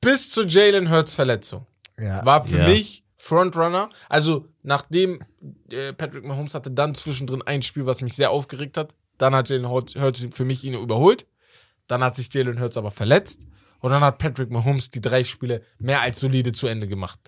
C: bis zu Jalen Hurts Verletzung
B: Ja.
C: war für
D: Ja.
C: mich Frontrunner. Also nachdem äh, Patrick Mahomes hatte dann zwischendrin ein Spiel, was mich sehr aufgeregt hat. Dann hat Jalen Hurts für mich ihn überholt. Dann hat sich Jalen Hurts aber verletzt. Und dann hat Patrick Mahomes die drei Spiele mehr als solide zu Ende gemacht.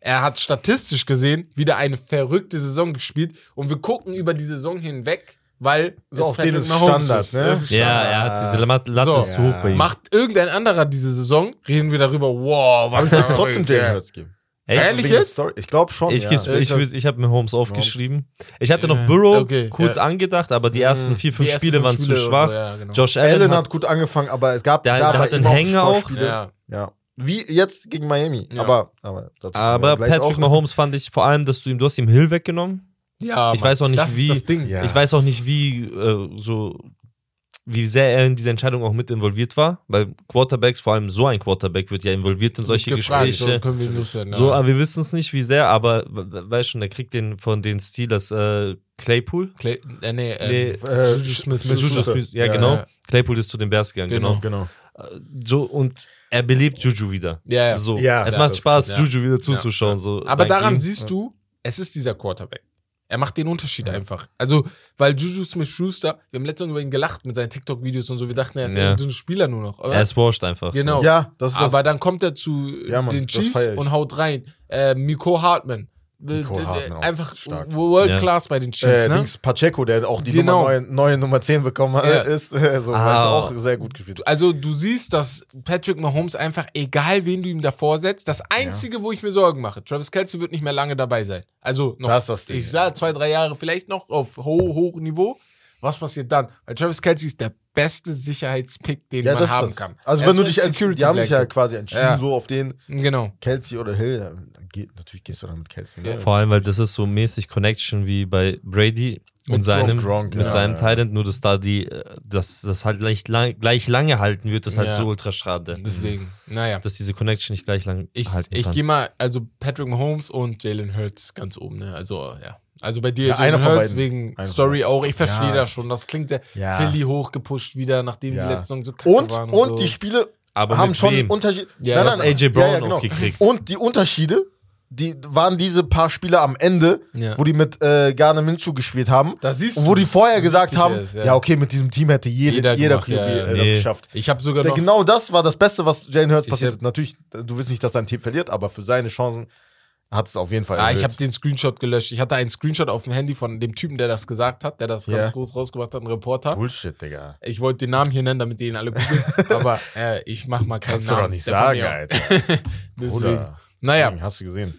C: Er hat statistisch gesehen wieder eine verrückte Saison gespielt. Und wir gucken über die Saison hinweg, weil
B: So auf den ist Standard, ne?
C: Es ist
D: Ja,
C: Standard.
D: er hat diese Lat- Latte
C: So.
D: ist hoch bei ihm.
C: Macht irgendein anderer diese Saison, reden wir darüber, wow,
B: Aber
C: was
B: ich würde
C: da-
B: trotzdem Jalen Hurts geben.
D: Echt?
C: Ehrlich jetzt?
B: Story. Ich glaube schon.
D: Ich,
B: ja.
D: ich, ich, ich habe mir Holmes aufgeschrieben. Ich hatte noch Burrow
C: okay,
D: kurz
C: ja.
D: angedacht, aber die ersten vier, fünf
C: ersten
D: Spiele
C: fünf
D: waren zu
C: Spiele
D: schwach.
C: oder so, ja, genau.
D: Josh Allen,
B: Allen
D: hat,
B: hat gut angefangen, aber es gab
D: Der-
B: da
D: der
B: ihm
D: einen Hänger auch.
C: Ja.
B: Ja. Wie jetzt gegen Miami.
C: Ja.
B: Aber, aber,
D: aber Patrick
B: auch.
D: Mahomes fand ich vor allem, dass du ihm, du hast ihm Hill weggenommen.
C: Ja,
D: Ich
C: Mann,
D: weiß auch nicht,
C: das
D: wie-
C: Ist das Ding.
B: Ja.
D: Ich weiß auch nicht, wie äh, so wie sehr er in diese Entscheidung auch mit involviert war, weil Quarterbacks, vor allem so ein Quarterback, wird ja involviert in solche
C: Gefragt,
D: Gespräche.
C: So können wir ihn loswerden.
D: So, aber wir wissen es nicht, wie sehr, aber we- weißt schon, der kriegt den von den Steelers äh, Claypool.
C: Clay, äh, nee, äh,
D: Nee,
B: äh,
C: Juju Smith-
B: Smith-
D: Juju. Smith, ja,
B: Ja,
D: genau.
C: ja.
D: Claypool ist zu den Bears gegangen,
C: Genau.
D: genau.
B: Genau.
D: So, und er belebt Juju wieder.
C: ja, ja.
D: So,
B: Ja,
D: es
B: ja,
D: macht Spaß. Juju wieder zuzuschauen. So,
C: Aber daran
D: ihm.
C: siehst du, es ist dieser Quarterback. Er macht den Unterschied einfach. Also, weil Juju Smith-Schuster, wir haben letztens über ihn gelacht mit seinen TikTok-Videos und so, wir dachten, er ist
D: Ja.
C: so ein Spieler nur noch. Oder?
D: er ist washed einfach.
C: Genau.
B: Ja, das ist das.
C: Aber dann kommt er zu
B: Ja, Mann,
C: den
B: das
C: Chiefs und haut rein. Äh, Miko Hartman. Äh, einfach
B: stark.
C: World Class bei den Chiefs,
B: äh,
C: ne?
B: Dings Pacheco, der auch die
C: Genau.
B: Nummer neue, neue Nummer 10 bekommen hat,
C: Ja.
B: ist, äh, so,
D: Ah.
B: auch sehr gut gespielt.
C: Also du siehst, dass Patrick Mahomes einfach, egal wen du ihm davor setzt, das Einzige, wo ich mir Sorgen mache, Travis Kelsey wird nicht mehr lange dabei sein. Also noch,
B: Das ist das Ding,
C: ich
B: ja.
C: sage zwei, drei Jahre vielleicht noch auf ho hohem Niveau. Was passiert dann? Weil Travis Kelsey ist der beste Sicherheitspick, den
B: Ja,
C: man haben
B: das.
C: kann.
B: Also wenn du dich, ent-
C: Security
B: die haben sich ja quasi entschieden,
C: Ja.
B: so auf den
C: Genau.
B: Kelsey oder Hill, dann geht, natürlich gehst du dann mit Kelsey. Ne?
C: Ja.
D: Vor allem, weil das ist so mäßig Connection wie bei Brady und
C: Mit
D: seinem,
B: Gronk,
D: mit
B: ja,
D: seinem
B: ja.
D: Titan, nur dass da die, äh, dass das halt gleich, lang, gleich lange halten wird, das ist halt
C: Ja.
D: so ultra schade.
C: Deswegen, naja.
D: Dass diese Connection nicht gleich lang
C: Ich,
D: halten
C: ich
D: kann.
C: gehe mal, also Patrick Mahomes und Jalen Hurts ganz oben, ne? Also, ja. Also bei dir,
B: Ja, einer
C: Hurts, wegen
B: Einer
C: Story auch. Ich verstehe
B: Ja.
C: das schon. Das klingt der
B: Ja.
C: Philly hochgepusht wieder, nachdem
B: Ja.
C: die letzte Saison so kacke
B: Und,
C: waren.
B: und
C: so.
B: die Spiele
D: Aber
B: haben schon
D: wem?
B: Unterschiede.
C: Ja, du hast
D: AJ Brown auch gekriegt.
B: Und die Unterschiede, die waren diese paar Spiele am Ende,
C: Ja.
B: wo die mit äh, Garner Minshew gespielt haben.
C: Da siehst
B: und wo die vorher gesagt haben,
C: ist,
B: ja. okay, mit diesem Team hätte jede,
C: Jeder
B: jeder,
C: gemacht,
B: QB
C: ja, ja.
B: äh, das
D: Nee.
B: geschafft.
C: Ich habe sogar noch.
B: genau das war das Beste, was Jalen Hurts passiert hat. Natürlich, du willst nicht, dass dein Team verliert, aber für seine Chancen hat es auf jeden Fall
C: Ah, ich habe den Screenshot gelöscht. Ich hatte einen Screenshot auf dem Handy von dem Typen, der das gesagt hat, der das
B: Ja.
C: ganz groß rausgebracht hat, ein Reporter.
B: Bullshit, Digga.
C: Ich wollte den Namen hier nennen, damit die ihn alle googeln, aber äh, ich mach mal keinen
B: Kannst du
C: Namen.
B: doch nicht
C: Stefan,
B: sagen. Alter.
C: Deswegen.
B: Bruder.
C: Naja.
B: Hast du gesehen.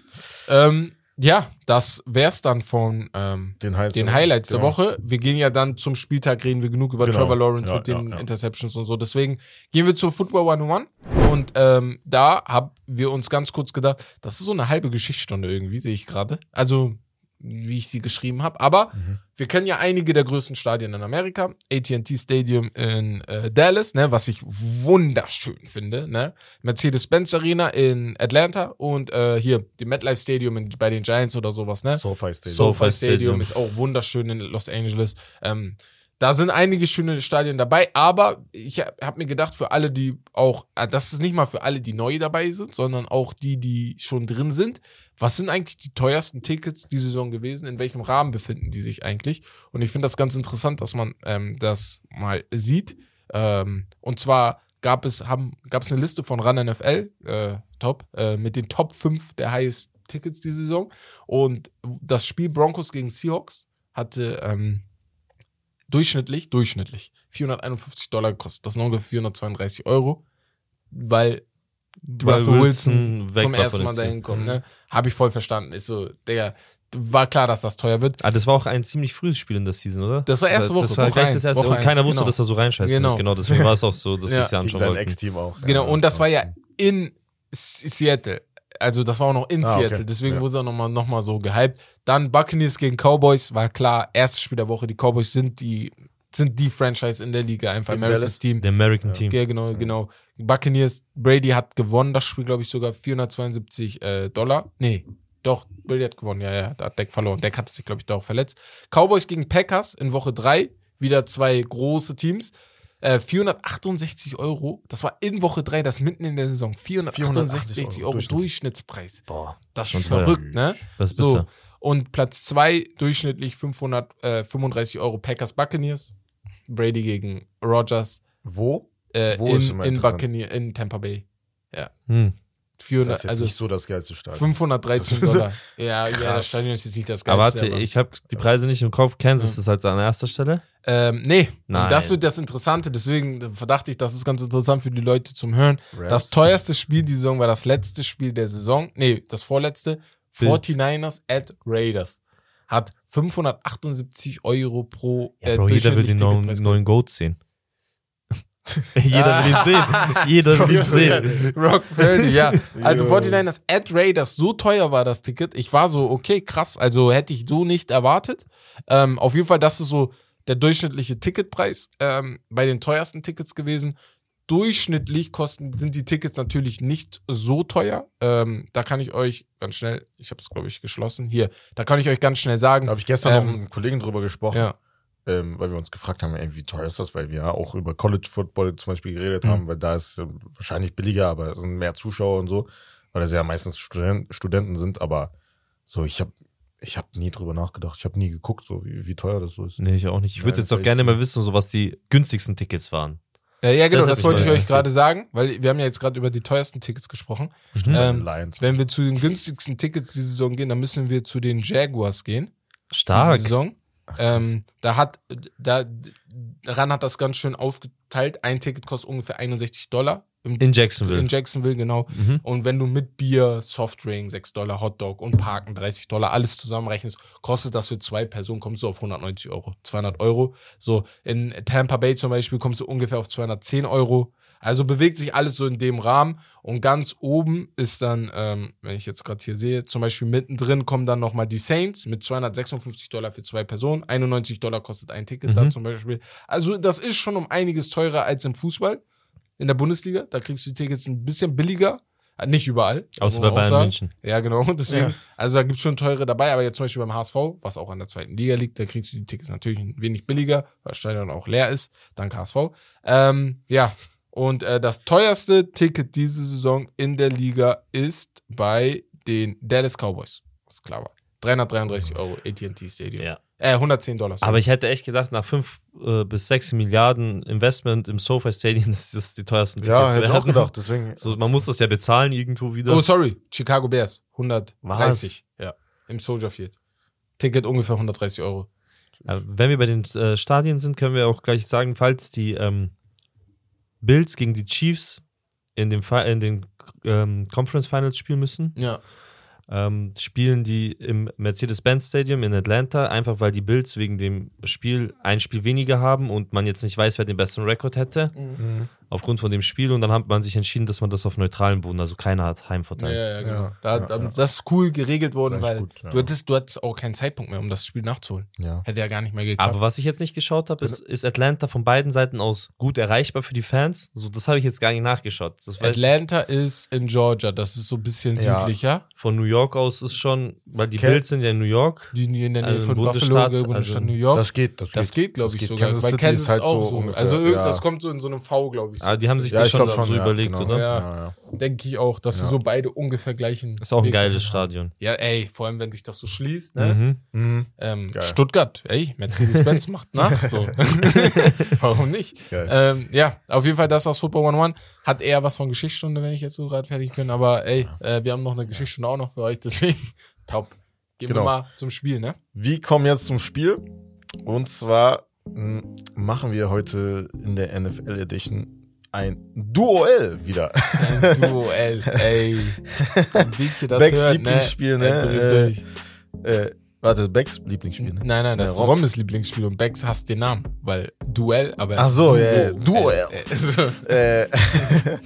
C: Ähm, ja, das wär's dann von ähm,
B: Den, Highlights
C: den
B: der
C: Highlights der
B: Genau.
C: Woche. Wir gehen ja dann zum Spieltag, reden wir genug über
B: Genau.
C: Trevor Lawrence
B: Ja,
C: mit den
B: ja, ja.
C: Interceptions und so. Deswegen gehen wir zum Football 101. Und ähm, da haben wir uns ganz kurz gedacht, das ist so eine halbe Geschichtsstunde irgendwie, sehe ich gerade. Also, wie ich sie geschrieben habe. Aber
B: Mhm.
C: wir kennen ja einige der größten Stadien in Amerika. AT&T Stadium in äh, Dallas, ne, was ich wunderschön finde. Ne? Mercedes-Benz Arena in Atlanta und äh, hier die MetLife Stadium in, bei den Giants oder sowas. Ne?
B: SoFi Stadium.
D: So-
C: SoFi Stadium. ist auch wunderschön in Los Angeles. Ähm, da sind einige schöne Stadien dabei, aber ich habe mir gedacht, für alle, die auch, äh, das ist nicht mal für alle, die neu dabei sind, sondern auch die, die schon drin sind, was sind eigentlich die teuersten Tickets die Saison gewesen? In welchem Rahmen befinden die sich eigentlich? Und ich finde das ganz interessant, dass man ähm, das mal sieht. Ähm, und zwar gab es, haben, gab es eine Liste von Run NFL, äh, Top, äh, mit den Top 5 der highest Tickets die Saison. Und das Spiel Broncos gegen Seahawks hatte ähm, durchschnittlich, durchschnittlich 451 Dollar gekostet. Das sind ungefähr 432 Euro, weil
D: Weil
C: Russell
D: Wilson
C: zum ersten Mal dahin kommt. Ne? Habe ich voll verstanden. Ist so, Digga, war klar, dass das teuer wird.
D: Ah, das war auch ein ziemlich frühes Spiel in der Season, oder?
C: Das war erste Woche,
D: Das war
C: Woche
D: gleich das erste.
C: Woche
D: und keiner wusste,
C: genau.
D: dass er so reinscheißt.
C: Genau.
D: Genau. genau, deswegen war es auch so, dass
C: Ja.
D: sie es ja anschauen wollten.
B: Ex-Team auch.
C: Genau, und das
B: ja.
C: war ja in Seattle. Also das war auch noch in
B: Ah, okay.
C: Seattle, deswegen
B: Ja.
C: wurde er nochmal noch mal so gehypt. Dann Buccaneers gegen Cowboys, war klar, erstes Spiel der Woche. Die Cowboys sind die, sind die Franchise in der Liga, einfach America's
B: Dallas?
C: Team.
D: Der American Team.
C: Ja, genau, genau. Buccaneers, Brady hat gewonnen, das Spiel, glaube ich, sogar 472 äh, Dollar. Nee, doch, Brady hat gewonnen, ja, ja, da hat Deck verloren. Deck hatte sich, glaube ich, da auch verletzt. Cowboys gegen Packers in Woche 3, wieder zwei große Teams. Äh, 468 Euro, das war in Woche 3, das mitten in der Saison. 468
B: 480
C: Euro,
B: Euro
C: Durchschnittspreis.
D: Boah,
C: Das ist verrückt, ne?
D: das ist
C: So.
D: bitter.
C: Und Platz 2 durchschnittlich 535 Euro Packers Buccaneers. Brady gegen Rogers
B: Wo?
C: äh,
B: Wo ist
C: in, in? Buccaneer, in Tampa Bay.
D: Hm.
B: Das
C: 400,
B: ist jetzt
C: also
B: nicht so das geilste Stadion.
C: 513
B: Das ist-
C: Dollar. Ja, ja, das. Stadion ist jetzt nicht das
D: Aber
C: geilste.
D: warte, ich habe die Preise nicht im Kopf. Kansas ist halt an erster Stelle.
C: ähm, nee,
D: Nein.
C: das wird das Interessante. Deswegen verdachte ich, das ist ganz interessant für die Leute zum Hören.
B: Rams?
C: Das teuerste Spiel die Saison war das letzte Spiel der Saison. Nee, das vorletzte.
D: Bills.
C: 49ers at Raiders. Hat 578 Euro pro
D: Ja,
C: äh,
D: Bro, jeder will den neuen, neuen Goat sehen. jeder will ihn sehen. Jeder will ihn sehen.
C: Rock Purdy, ja. Also
B: Jo.
C: 49ers at Raiders, so teuer war das Ticket. Ich war so, okay, krass, also hätte ich so nicht erwartet. Ähm, auf jeden Fall, das ist so der durchschnittliche Ticketpreis ähm, bei den teuersten Tickets gewesen. Durchschnittlich kosten, sind die Tickets natürlich nicht so teuer. Ähm, da kann ich euch ganz schnell, ich habe es glaube ich geschlossen, hier, da kann ich euch ganz schnell sagen.
B: Da habe ich gestern
C: Ähm,
B: noch mit einem Kollegen drüber gesprochen,
C: Ja,
B: ähm, weil wir uns gefragt haben, ey, wie teuer ist das, weil wir ja auch über College Football zum Beispiel geredet
C: Mhm.
B: haben, weil da ist ähm, wahrscheinlich billiger, aber es sind mehr Zuschauer und so, weil das ja meistens Studenten, Studenten sind, aber so, ich habe ich hab nie drüber nachgedacht, ich habe nie geguckt, so wie, wie teuer das so ist.
D: Nee, ich auch nicht. Ich würde jetzt auch gerne mal wissen, so was die günstigsten Tickets waren.
C: Ja, ja genau,
D: Das
C: das, wollte ich euch gerade sagen, weil wir haben ja jetzt gerade über die teuersten Tickets gesprochen.
B: Den
C: Ähm. Wenn wir zu den günstigsten Tickets die Saison gehen, dann müssen wir zu den Jaguars gehen.
D: Stark.
C: Diese Saison. ähm, da hat, da, daran hat das ganz schön aufgeteilt. Ein Ticket kostet ungefähr 61 Dollar. Im,
D: In Jacksonville.
C: in Jacksonville, genau.
D: Mhm.
C: Und wenn du mit Bier, Softdrink, 6 Dollar, Hotdog und Parken 30 Dollar alles zusammenrechnest, kostet das für zwei Personen, kommst du auf 190 Euro, 200 Euro. So, in Tampa Bay zum Beispiel kommst du ungefähr auf 210 Euro. Also bewegt sich alles so in dem Rahmen. Und ganz oben ist dann, ähm, wenn ich jetzt gerade hier sehe, zum Beispiel mittendrin kommen dann nochmal die Saints mit 256 Dollar für zwei Personen. 91 Dollar kostet ein Ticket da
D: Mhm.
C: zum Beispiel. Also das ist schon um einiges teurer als im Fußball in der Bundesliga. Da kriegst du die Tickets ein bisschen billiger. Äh, Nicht überall.
D: Außer bei Bayern
C: sagen.
D: München.
C: Ja, genau. Deswegen,
B: Ja.
C: also da gibt's schon teure dabei, aber jetzt zum Beispiel beim HSV, was auch an der zweiten Liga liegt, da kriegst du die Tickets natürlich ein wenig billiger, weil Stadion auch leer ist, dank HSV. Ähm, ja, und äh, das teuerste Ticket diese Saison in der Liga ist bei den Dallas Cowboys. Das ist klar war. 333 Euro AT&T Stadium.
D: Ja.
C: Äh, 110 Dollar. sorry.
D: Aber ich hätte echt gedacht, nach 5 äh, bis 6 Milliarden Investment im SoFi Stadium, das die teuersten
B: ja,
D: Tickets
B: hätte ich auch gedacht, deswegen.
D: So, man muss das ja bezahlen irgendwo wieder.
C: Oh, sorry. Chicago Bears. 130. Ja. Im Soldier Field. Ticket ungefähr 130 Euro.
D: Wenn wir bei den äh, Stadien sind, können wir auch gleich sagen, falls die ähm, Bills gegen die Chiefs in, dem in den ähm, Conference Finals spielen müssen,
C: Ja.
D: Ähm, spielen die im Mercedes-Benz Stadium in Atlanta, einfach weil die Bills wegen dem Spiel ein Spiel weniger haben und man jetzt nicht weiß, wer den besseren Rekord hätte,
B: Mhm.
D: Aufgrund von dem Spiel. Und dann hat man sich entschieden, dass man das auf neutralem Boden, also keiner hat
C: Ja,
D: Heimvorteil.
C: ja, genau.
B: Ja,
C: da,
B: ja,
C: da,
B: ja.
C: Das ist cool geregelt worden, weil
B: gut, ja.
C: du, hattest, du hattest auch keinen Zeitpunkt mehr, um das Spiel nachzuholen.
B: Ja.
C: Hätte ja gar nicht mehr geklappt.
D: Aber was ich jetzt nicht geschaut habe, ist, ist Atlanta von beiden Seiten aus gut erreichbar für die Fans? So, das habe ich jetzt gar nicht nachgeschaut. Das weiß ich.
C: Atlanta ist in Georgia, das ist so ein bisschen
B: Ja.
C: südlicher.
D: Von New York aus ist schon, weil die Bills sind ja in New York.
C: Die in der Nähe
D: Also
C: von
D: Bundesstaat,
C: Buffalo, Bundesstaat
D: also
C: New York.
B: Das geht, das geht.
C: Das geht, glaube ich,
B: geht.
C: sogar.
B: Kansas
C: Weil
B: City
C: Kansas
B: ist halt
C: auch
B: so
C: so.
B: ungefähr,
C: also das kommt so in so einem V, glaube ich,
D: Ah, die haben sich
B: Ja,
D: das
B: ich
D: schon,
B: glaub
D: so
B: ja,
D: überlegt,
B: genau.
D: oder?
C: Ja.
B: Ja, ja.
C: Denke ich auch, dass
B: Ja.
C: sie so beide ungefähr gleichen.
D: Ist auch ein
C: Weg
D: geiles
C: haben.
D: Stadion.
C: Ja, ey, vor allem, wenn sich das so schließt, ne?
D: Mhm.
B: Mhm.
C: Ähm. Stuttgart, ey, Mercedes-Benz macht nach. So. Warum nicht? Ähm, ja, auf jeden Fall das aus Football 101. Hat eher was von Geschichtsstunde, wenn ich jetzt so gerade fertig bin. Aber ey, äh, wir haben noch eine Geschichtsstunde auch noch für euch, deswegen top. Gehen
B: Genau.
C: wir mal zum Spiel, ne?
B: Wir kommen jetzt zum Spiel. Und zwar machen wir heute in der NFL Edition ein Duell wieder.
C: Ein Duell, ey. Wenn das
B: Becks
C: hört,
B: Lieblingsspiel, ne?
C: dreht
B: Äh, äh, warte, Becks Lieblingsspiel, ne?
C: Nein, nein, das
B: Ja,
C: ist Rommes Lieblingsspiel und Becks hasst den Namen, weil Duell, aber.
B: Ach so,
C: Duo,
B: ja, Duell.
C: Äh, äh, so.
B: Äh,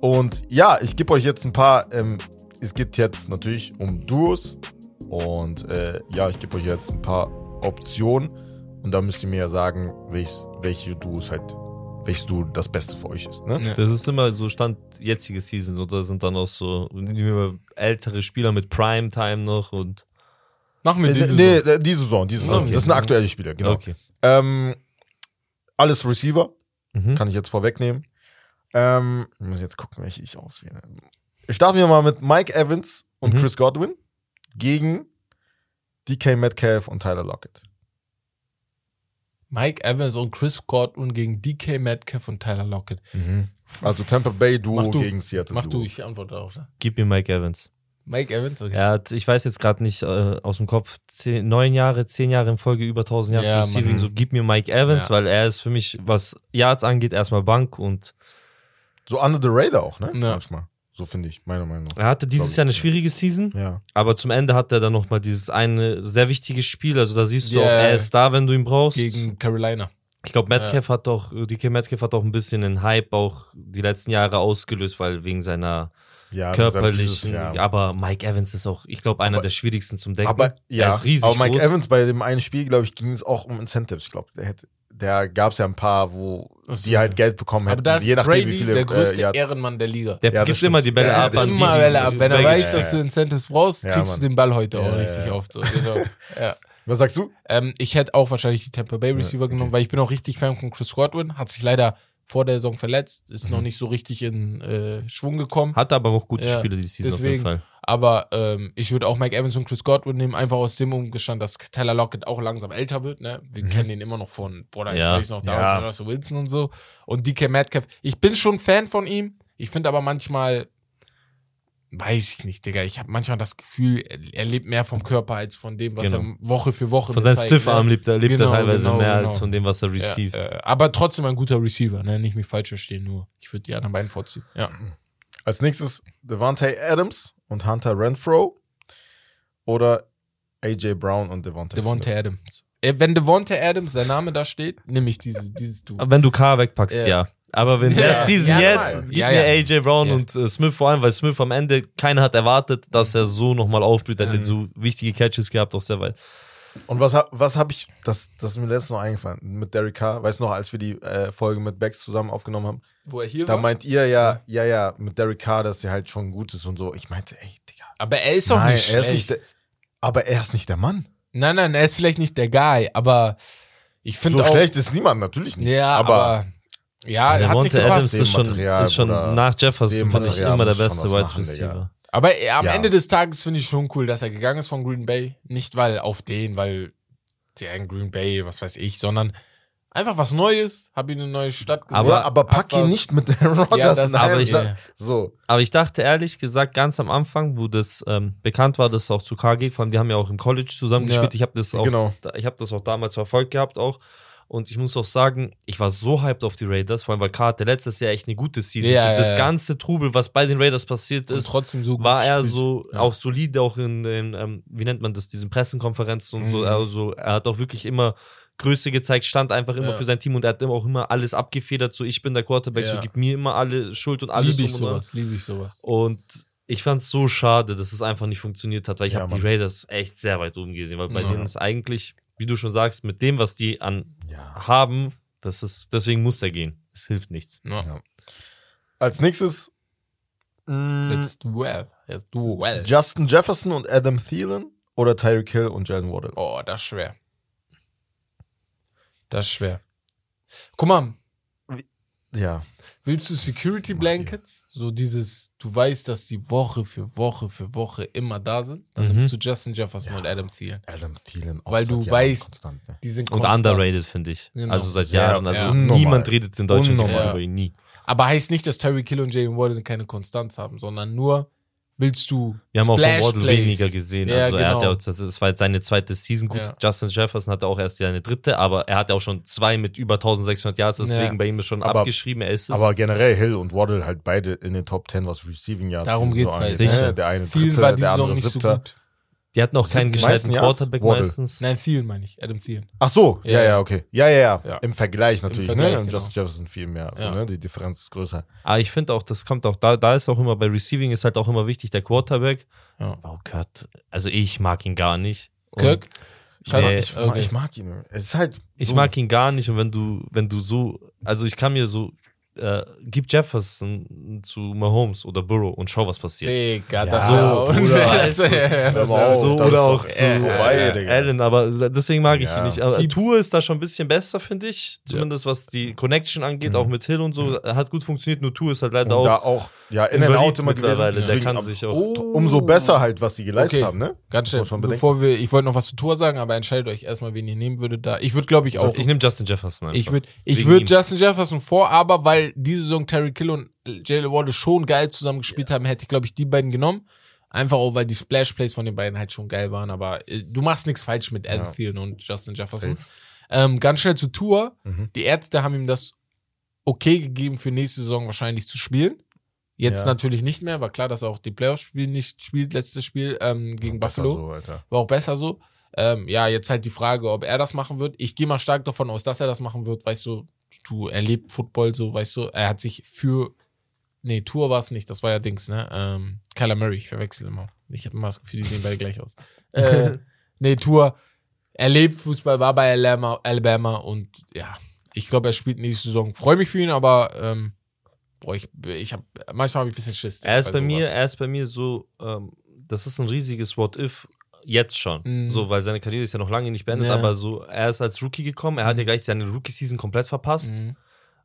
B: und ja, ich gebe euch jetzt ein paar. Ähm, es geht jetzt natürlich um Duos. Und äh, ja, ich gebe euch jetzt ein paar Optionen. Und da müsst ihr mir ja sagen, welches, welche Duos halt, welches Duo das Beste für euch ist. Ne?
C: Ja.
D: Das ist immer so Stand jetzige Seasons oder sind dann auch so ältere Spieler mit Primetime noch und
C: Machen wir
B: Äh,
C: diese
B: nee,
C: Saison.
B: äh, die Saison, die Saison.
C: Okay.
B: Das sind aktuelle Spieler, genau.
D: okay.
B: Ähm, alles Receiver,
D: Mhm.
B: kann ich jetzt vorwegnehmen. Ähm, ich muss jetzt gucken, welche ich auswähle. Starten wir mal mit Mike Evans und
D: Mhm.
B: Chris Godwin gegen DK Metcalf und Tyler Lockett.
C: Mike Evans und Chris Godwin gegen DK Metcalf und Tyler Lockett.
B: Also Tampa Bay Duo
C: Mach du.
B: gegen Seattle
C: Mach
B: Duo.
C: du, ich antworte darauf. ne?
D: Gib mir Mike Evans.
C: Mike Evans, okay.
D: Er hat, ich weiß jetzt gerade nicht äh, aus dem Kopf, zehn, neun Jahre, zehn Jahre in Folge über 1000 Yards
C: Ja,
D: Receiving. So gib mir Mike Evans,
C: Ja.
D: weil er ist für mich, was Yards angeht, erstmal Bank und
B: So under the radar auch, ne?
C: Ja.
B: Manchmal. So finde ich, meiner Meinung nach.
D: er hatte dieses Jahr eine
B: ja.
D: schwierige Season.
B: Ja.
D: Aber zum Ende hat er dann nochmal dieses eine sehr wichtige Spiel. Also da siehst du
C: Yeah.
D: auch, er ist da, wenn du ihn brauchst.
C: Gegen Carolina.
D: ich glaube, Metcalf hat auch, DK Metcalf hat auch ein bisschen den Hype auch die letzten Jahre ausgelöst, weil wegen seiner
B: ja. Physis, ja.
D: Aber Mike Evans ist auch, ich glaube, einer
B: Aber-
D: der schwierigsten zum Decken.
B: Aber ja,
D: er ist riesig
B: aber Mike
D: groß.
B: Evans bei dem einen Spiel, glaube ich, ging es auch um Incentives. Ich glaube, der hätte, der gab es ja ein paar, wo
C: Ach so.
B: die halt Geld bekommen
C: Aber
B: hätten.
C: da ist
B: je nachdem,
C: Brady
B: wie viele
C: der größte
B: äh.
C: Ehrenmann der Liga.
D: Der
B: Ja, das
D: gibt immer die Bälle
B: Ja,
D: ab.
B: das
D: an die,
C: Immer
D: die-
C: Welle ab. Wenn er weiß,
B: ja,
C: dass du. Incentives brauchst,
B: Ja,
C: kriegst
B: Mann.
C: du den Ball heute
B: Ja,
C: auch richtig
B: ja.
C: oft. So, genau. ja.
B: Was sagst du?
C: ähm, ich hätte auch wahrscheinlich die Tampa Bay Receiver
B: okay.
C: genommen, weil ich bin auch richtig Fan von Chris Godwin. Hat sich leider vor der Saison verletzt, ist
B: Mhm.
C: noch nicht so richtig in äh, Schwung gekommen.
D: Hat aber auch gute
C: Ja,
D: Spiele die Season
C: deswegen.
D: auf jeden Fall.
C: Aber ähm, ich würde auch Mike Evans und Chris Godwin nehmen, einfach aus dem Umgestand, dass Tyler Lockett auch langsam älter wird. Ne? Wir kennen ihn immer noch von, boah, ich
D: Ja.
C: weiß noch, da
B: ja.
C: Russell Wilson und so. Und DK Metcalf. Ich bin schon Fan von ihm. Ich finde aber manchmal, weiß ich nicht, Digga. Ich habe manchmal das Gefühl, er, lebt mehr vom Körper als von dem, was
D: Genau.
C: er Woche für Woche
D: Von seinem Stiffarm lebt er, lebt
C: Genau,
D: er teilweise
C: genau,
D: mehr
C: genau.
D: als von dem, was er received.
C: Ja, äh, aber trotzdem ein guter Receiver, ne? Nicht mich falsch verstehen, nur ich würde die anderen beiden vorziehen. Ja.
B: Als nächstes Devontae Adams und Hunter Renfro oder AJ Brown und Devontae
C: Devontae Adams. Äh, Wenn Devontae Adams, sein Name da steht, nehme ich diese, dieses Du.
D: Wenn du K wegpackst,
C: Ja.
D: ja. Aber wenn
C: Ja.
D: der Season
C: Ja,
D: jetzt,
C: normal.
D: gib
C: Ja,
D: mir
C: ja.
D: AJ Brown
C: Ja.
D: und äh, Smith vor allem, weil Smith am Ende, keiner hat erwartet, dass er so nochmal aufblüht. Er
C: Mhm.
D: hat so wichtige Catches gehabt, auch sehr weit.
B: Und was, was habe ich, das, das ist mir letztens noch eingefallen, mit Derek Carr, weißt du noch, als wir die äh, Folge mit Bex zusammen aufgenommen haben,
C: Wo er hier
B: da
C: war.
B: meint ihr ja, ja, ja, mit Derek Carr, dass er halt schon gut ist und so. Ich meinte, ey, Digga,
C: aber er ist doch
B: Nein,
C: nicht
B: er ist
C: schlecht.
B: nicht der- aber er ist nicht der Mann.
C: nein, nein, er ist vielleicht nicht der Guy, aber ich finde
B: So
C: auch.
B: schlecht ist niemand, natürlich nicht.
C: Ja,
B: aber,
C: aber, ja, er hat nicht gepasst.
D: Adams ist schon,
B: Material,
D: ist schon nach Jefferson, fand ich immer der beste Wide. Receiver.
C: Aber er, am
B: Ja.
C: Ende des Tages finde ich schon cool, dass er gegangen ist von Green Bay. Nicht weil auf den, weil der in Green Bay, was weiß ich, sondern einfach was Neues. Hab ihn in eine neue Stadt gesehen.
B: aber, aber pack
C: hab
B: ihn nicht mit Aaron Rodgers
C: Ja, das-
D: aber ich-
B: Stadt. So.
D: Aber ich dachte ehrlich gesagt, ganz am Anfang, wo das ähm, bekannt war, dass es auch zu K geht, vor allem die haben ja auch im College zusammen
C: Ja.
D: gespielt. Ich habe das auch,
B: Genau.
D: ich habe das auch damals verfolgt gehabt auch. Und ich muss auch sagen, ich war so hyped auf die Raiders, vor allem weil hatte letztes Jahr echt eine gute Season.
C: Ja,
D: Und
C: ja,
D: das ganze Trubel, was bei den Raiders passiert ist,
C: so
D: war er
C: gespielt.
D: so auch solide, auch in den, ähm, wie nennt man das, diesen Pressekonferenzen und so.
C: Mhm.
D: Also er hat auch wirklich immer Größe gezeigt, stand einfach immer
C: Ja.
D: für sein Team und er hat immer auch immer alles abgefedert. So, ich bin der Quarterback, so
C: Ja.
D: gib mir immer alle Schuld und alles.
C: Liebe ich sowas, liebe ich sowas.
D: Und ich fand es so schade, dass es einfach nicht funktioniert hat, weil ich
B: Ja,
D: habe die. Raiders echt sehr weit oben gesehen, weil bei denen ist eigentlich, wie du schon sagst, mit dem, was die an
B: Ja.
D: haben, das ist, deswegen muss er gehen. Es hilft nichts.
C: Ja.
B: Ja. Als nächstes
C: Let's do well. Let's do well.
B: Justin Jefferson und Adam Thielen oder Tyreek Hill und Jalen Waddle.
C: Oh, das ist schwer. Das ist schwer. Guck mal,
B: Ja.
C: Willst du Security Blankets? So dieses, du weißt, dass die Woche für Woche für Woche immer da sind. Dann
D: Mhm.
C: nimmst du Justin Jefferson und Adam Thielen.
B: Adam Thielen. auch
C: Weil du
B: Jahren
C: weißt,
B: konstant, ne?
C: Die sind
D: Und
C: konstant.
D: underrated, finde ich.
C: Genau.
D: Also seit
B: Sehr-
D: Jahren. Also
C: ja.
D: niemand redet in Deutschland
B: Unnormal.
D: über ihn nie.
C: Aber heißt nicht, dass Terry Kill und Jalen Waddle keine Konstanz haben, sondern nur willst du
D: Wir haben auch von
C: Splash
D: Waddle
C: Plays.
D: weniger gesehen.
C: Ja,
D: also er hat
C: genau.
D: ja, das, war jetzt seine zweite Season. Gut,
C: Ja.
D: Justin Jefferson hatte auch erst seine dritte, aber er hatte auch schon zwei mit über 1600 Yards, deswegen
C: Ja.
D: bei ihm ist schon
B: Aber-
D: abgeschrieben, er ist es.
B: Aber generell Hill und Waddle halt beide in den Top 10, was Receiving Yards
C: Darum geht's
B: Saison
C: halt,
B: ne? Der eine
C: Vielen
B: Dritte,
C: war die
B: der andere
C: nicht so.
D: Die hatten auch keinen gescheiten? Quarterback
B: Waddle.
D: meistens.
C: Nein, Thielen meine ich. Adam Thielen.
B: Ach so, ja,
C: Ja,
B: ja, okay. Ja, ja, ja.
C: Ja.
B: Im Vergleich natürlich,
C: Vergleich,
B: ne? Und
C: genau.
B: Justin Jefferson viel mehr. So,
C: Ja.
B: ne? Die Differenz ist größer.
D: Aber ich finde auch, das kommt auch, da, da ist auch immer bei Receiving ist halt auch immer wichtig, der Quarterback.
C: Ja.
D: Oh Gott, also ich mag ihn gar nicht. Und
C: Kirk?
B: Ich,
D: Nee,
B: ich, mag,
C: okay.
B: ich mag ihn. Es ist halt.
D: Ich
B: so.
D: mag ihn gar nicht und wenn du, wenn du so, also ich kann mir so, äh, gib Jefferson zu Mahomes oder Burrow und schau, was passiert.
C: Digga,
B: Ja,
C: das
B: so,
C: war
B: Bruder,
D: du,
C: Das-
B: auf,
D: so oder auch zu äh,
B: Digga.
D: Allen, aber deswegen mag ich
B: Ja.
D: ihn nicht. Aber Tour ist da schon ein bisschen besser, finde ich. Zumindest was die Connection angeht, auch mit Hill und so. Hat gut funktioniert, nur Tour ist halt leider
B: Und da
D: auch
B: auch, ja, in and
D: invalid
B: out immer gewesen.
D: mittlerweile. Der kann sich auch.
C: Oh.
B: Umso besser halt, was die geleistet
C: Okay.
B: haben, ne?
C: Ganz schnell,
B: schon
C: bevor wir, ich wollte noch was zu Tour sagen, aber entscheidet euch erstmal, wen ihr nehmen würdet da. Ich würde, glaube ich, auch.
D: ich nehme Justin Jefferson einfach.
C: Ich würde ich würd. Justin Jefferson vor, aber weil diese Saison Terry Kill und Jalen Waddle schon geil zusammen gespielt haben, hätte ich, glaube ich, die beiden genommen. Einfach auch, weil die Splash Plays von den beiden halt schon geil waren. Aber äh, du machst nichts falsch mit Adam
B: Ja.
C: Thielen und Justin Jefferson. Ähm, ganz schnell zur Tour.
B: Mhm.
C: Die Ärzte haben ihm das okay gegeben, für nächste Saison wahrscheinlich zu spielen. Jetzt
B: Ja.
C: natürlich nicht mehr. War klar, dass er auch die Playoffs-Spiele nicht spielt, letztes Spiel ähm, gegen
B: Besser
C: Buffalo.
B: So.
C: War auch besser so. Ähm, ja, jetzt halt die Frage, ob er das machen wird. Ich gehe mal stark davon aus, dass er das machen wird. Weißt du, du erlebt Football so, weißt du. Er hat sich für. Nee, Tour war es nicht, das war ja Dings, ne? Ähm, Kyler Murray, ich verwechsel immer. Ich habe immer das Gefühl, die sehen beide gleich aus. Äh, nee, Tour erlebt Fußball, war bei Alabama, Alabama und ja, ich glaube, er spielt nächste Saison. Freue mich für ihn, aber ähm, boah, ich, ich hab, manchmal habe ich ein bisschen Schiss.
D: Er ist bei mir,
C: sowas.
D: er ist bei mir so, ähm, das ist ein riesiges What-If jetzt schon.
C: Mhm.
D: So, weil seine Karriere ist ja noch lange nicht beendet,
C: Ja.
D: aber so, er ist als Rookie gekommen, er hat ja gleich seine Rookie-Season komplett verpasst.
C: Mhm.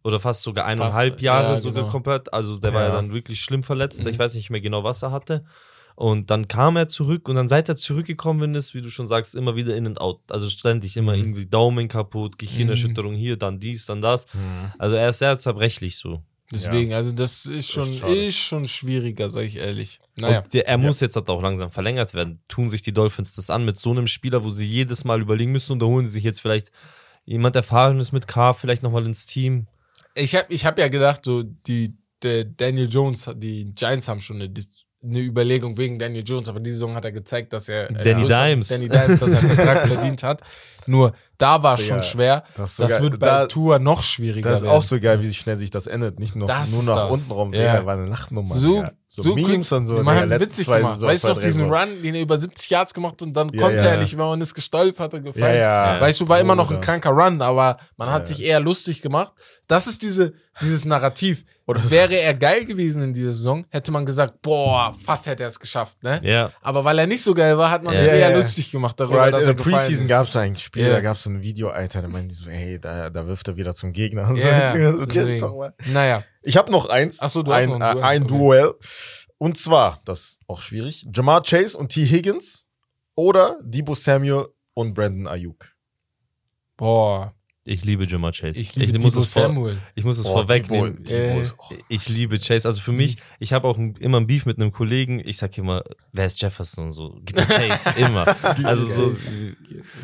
D: Oder fast sogar eineinhalb Jahre
C: ja,
D: sogar
C: genau.
D: komplett. Also der war ja
B: Ja.
D: dann wirklich schlimm verletzt.
C: Mhm.
D: Ich weiß nicht mehr genau, was er hatte. Und dann kam er zurück und dann seit er zurückgekommen ist, wie du schon sagst, immer wieder in und out. Also ständig immer
B: Mhm.
D: irgendwie Daumen kaputt, Gehirnerschütterung hier, dann dies, dann das. Also er ist sehr zerbrechlich so.
C: Deswegen, also das ist schon, ist schon schwieriger, sag ich ehrlich. Naja.
D: Der, er muss jetzt halt auch langsam verlängert werden. Tun sich die Dolphins das an mit so einem Spieler, wo sie jedes Mal überlegen müssen und da holen sie sich jetzt vielleicht jemand Erfahrenes mit K vielleicht nochmal ins Team.
C: Ich habe ich hab ja gedacht, so die der Daniel Jones, die Giants haben schon eine, Dis- eine Überlegung wegen Daniel Jones, aber diese Saison hat er gezeigt, dass er äh,
D: Danny
C: größer-
D: Dimes.
C: Danny Dimes, dass er einen Vertrag verdient hat. Nur da war es schon
B: Digga,
C: schwer.
B: das
C: Das,
B: so geil.
C: wird bei
B: Da-
C: Tour noch schwieriger
B: Das ist
C: werden.
B: auch so geil, wie schnell sich das ändert. Nicht noch,
C: Das
B: nur nach
C: das.
B: unten rum.
C: Ja.
B: Digga, war eine Nachtnummer.
C: so,
B: Digga.
C: so,
B: Memes
C: gut.
B: und so.
C: Haben
B: letzten
C: witzig
B: zwei
C: gemacht. Weißt du noch diesen. Run, den er über 70 Yards gemacht und dann
B: Ja,
C: konnte
B: ja.
C: er nicht mehr und ist gestolpert und gefallen.
B: ja.
C: Weißt du, war immer noch ein kranker Run, aber man hat
B: Ja.
C: sich eher lustig gemacht. Das ist diese, dieses Narrativ.
B: Oder so-
C: Wäre er geil gewesen in dieser Saison, hätte man gesagt, boah, fast hätte er es geschafft, ne?
D: Ja.
C: Aber weil er nicht so geil war, hat man
D: Ja.
C: sich
B: Ja,
C: eher
B: ja.
C: lustig gemacht darüber,
B: Right,
C: dass
B: in
C: er
B: der Preseason
C: ist.
B: gab es ein Spiel,
C: Ja.
B: da gab es so ein Video, Alter, da meinen die so, hey, da, da wirft er wieder zum Gegner. Und so. So.
C: Naja,
B: Ich habe noch eins.
C: Ach so, du hast
B: ein,
C: noch ein Duell.
B: äh, ein
C: Okay.
B: Duell. Und zwar, das ist auch schwierig, Jamar Chase und T. Higgins oder Debo Samuel und Brandon Ayuk.
C: boah,
D: Ich liebe Jamar Chase.
C: ich liebe
D: muss
C: Debo
D: es vor,
C: Samuel.
D: ich muss es
B: Boah,
D: vorwegnehmen.
C: Äh,
B: auch-
D: Ich liebe Chase. Also für mich, ich habe auch ein, immer ein Beef mit einem Kollegen. Ich sag immer, wer ist Jefferson und so. Gib mir Chase, immer. Also so,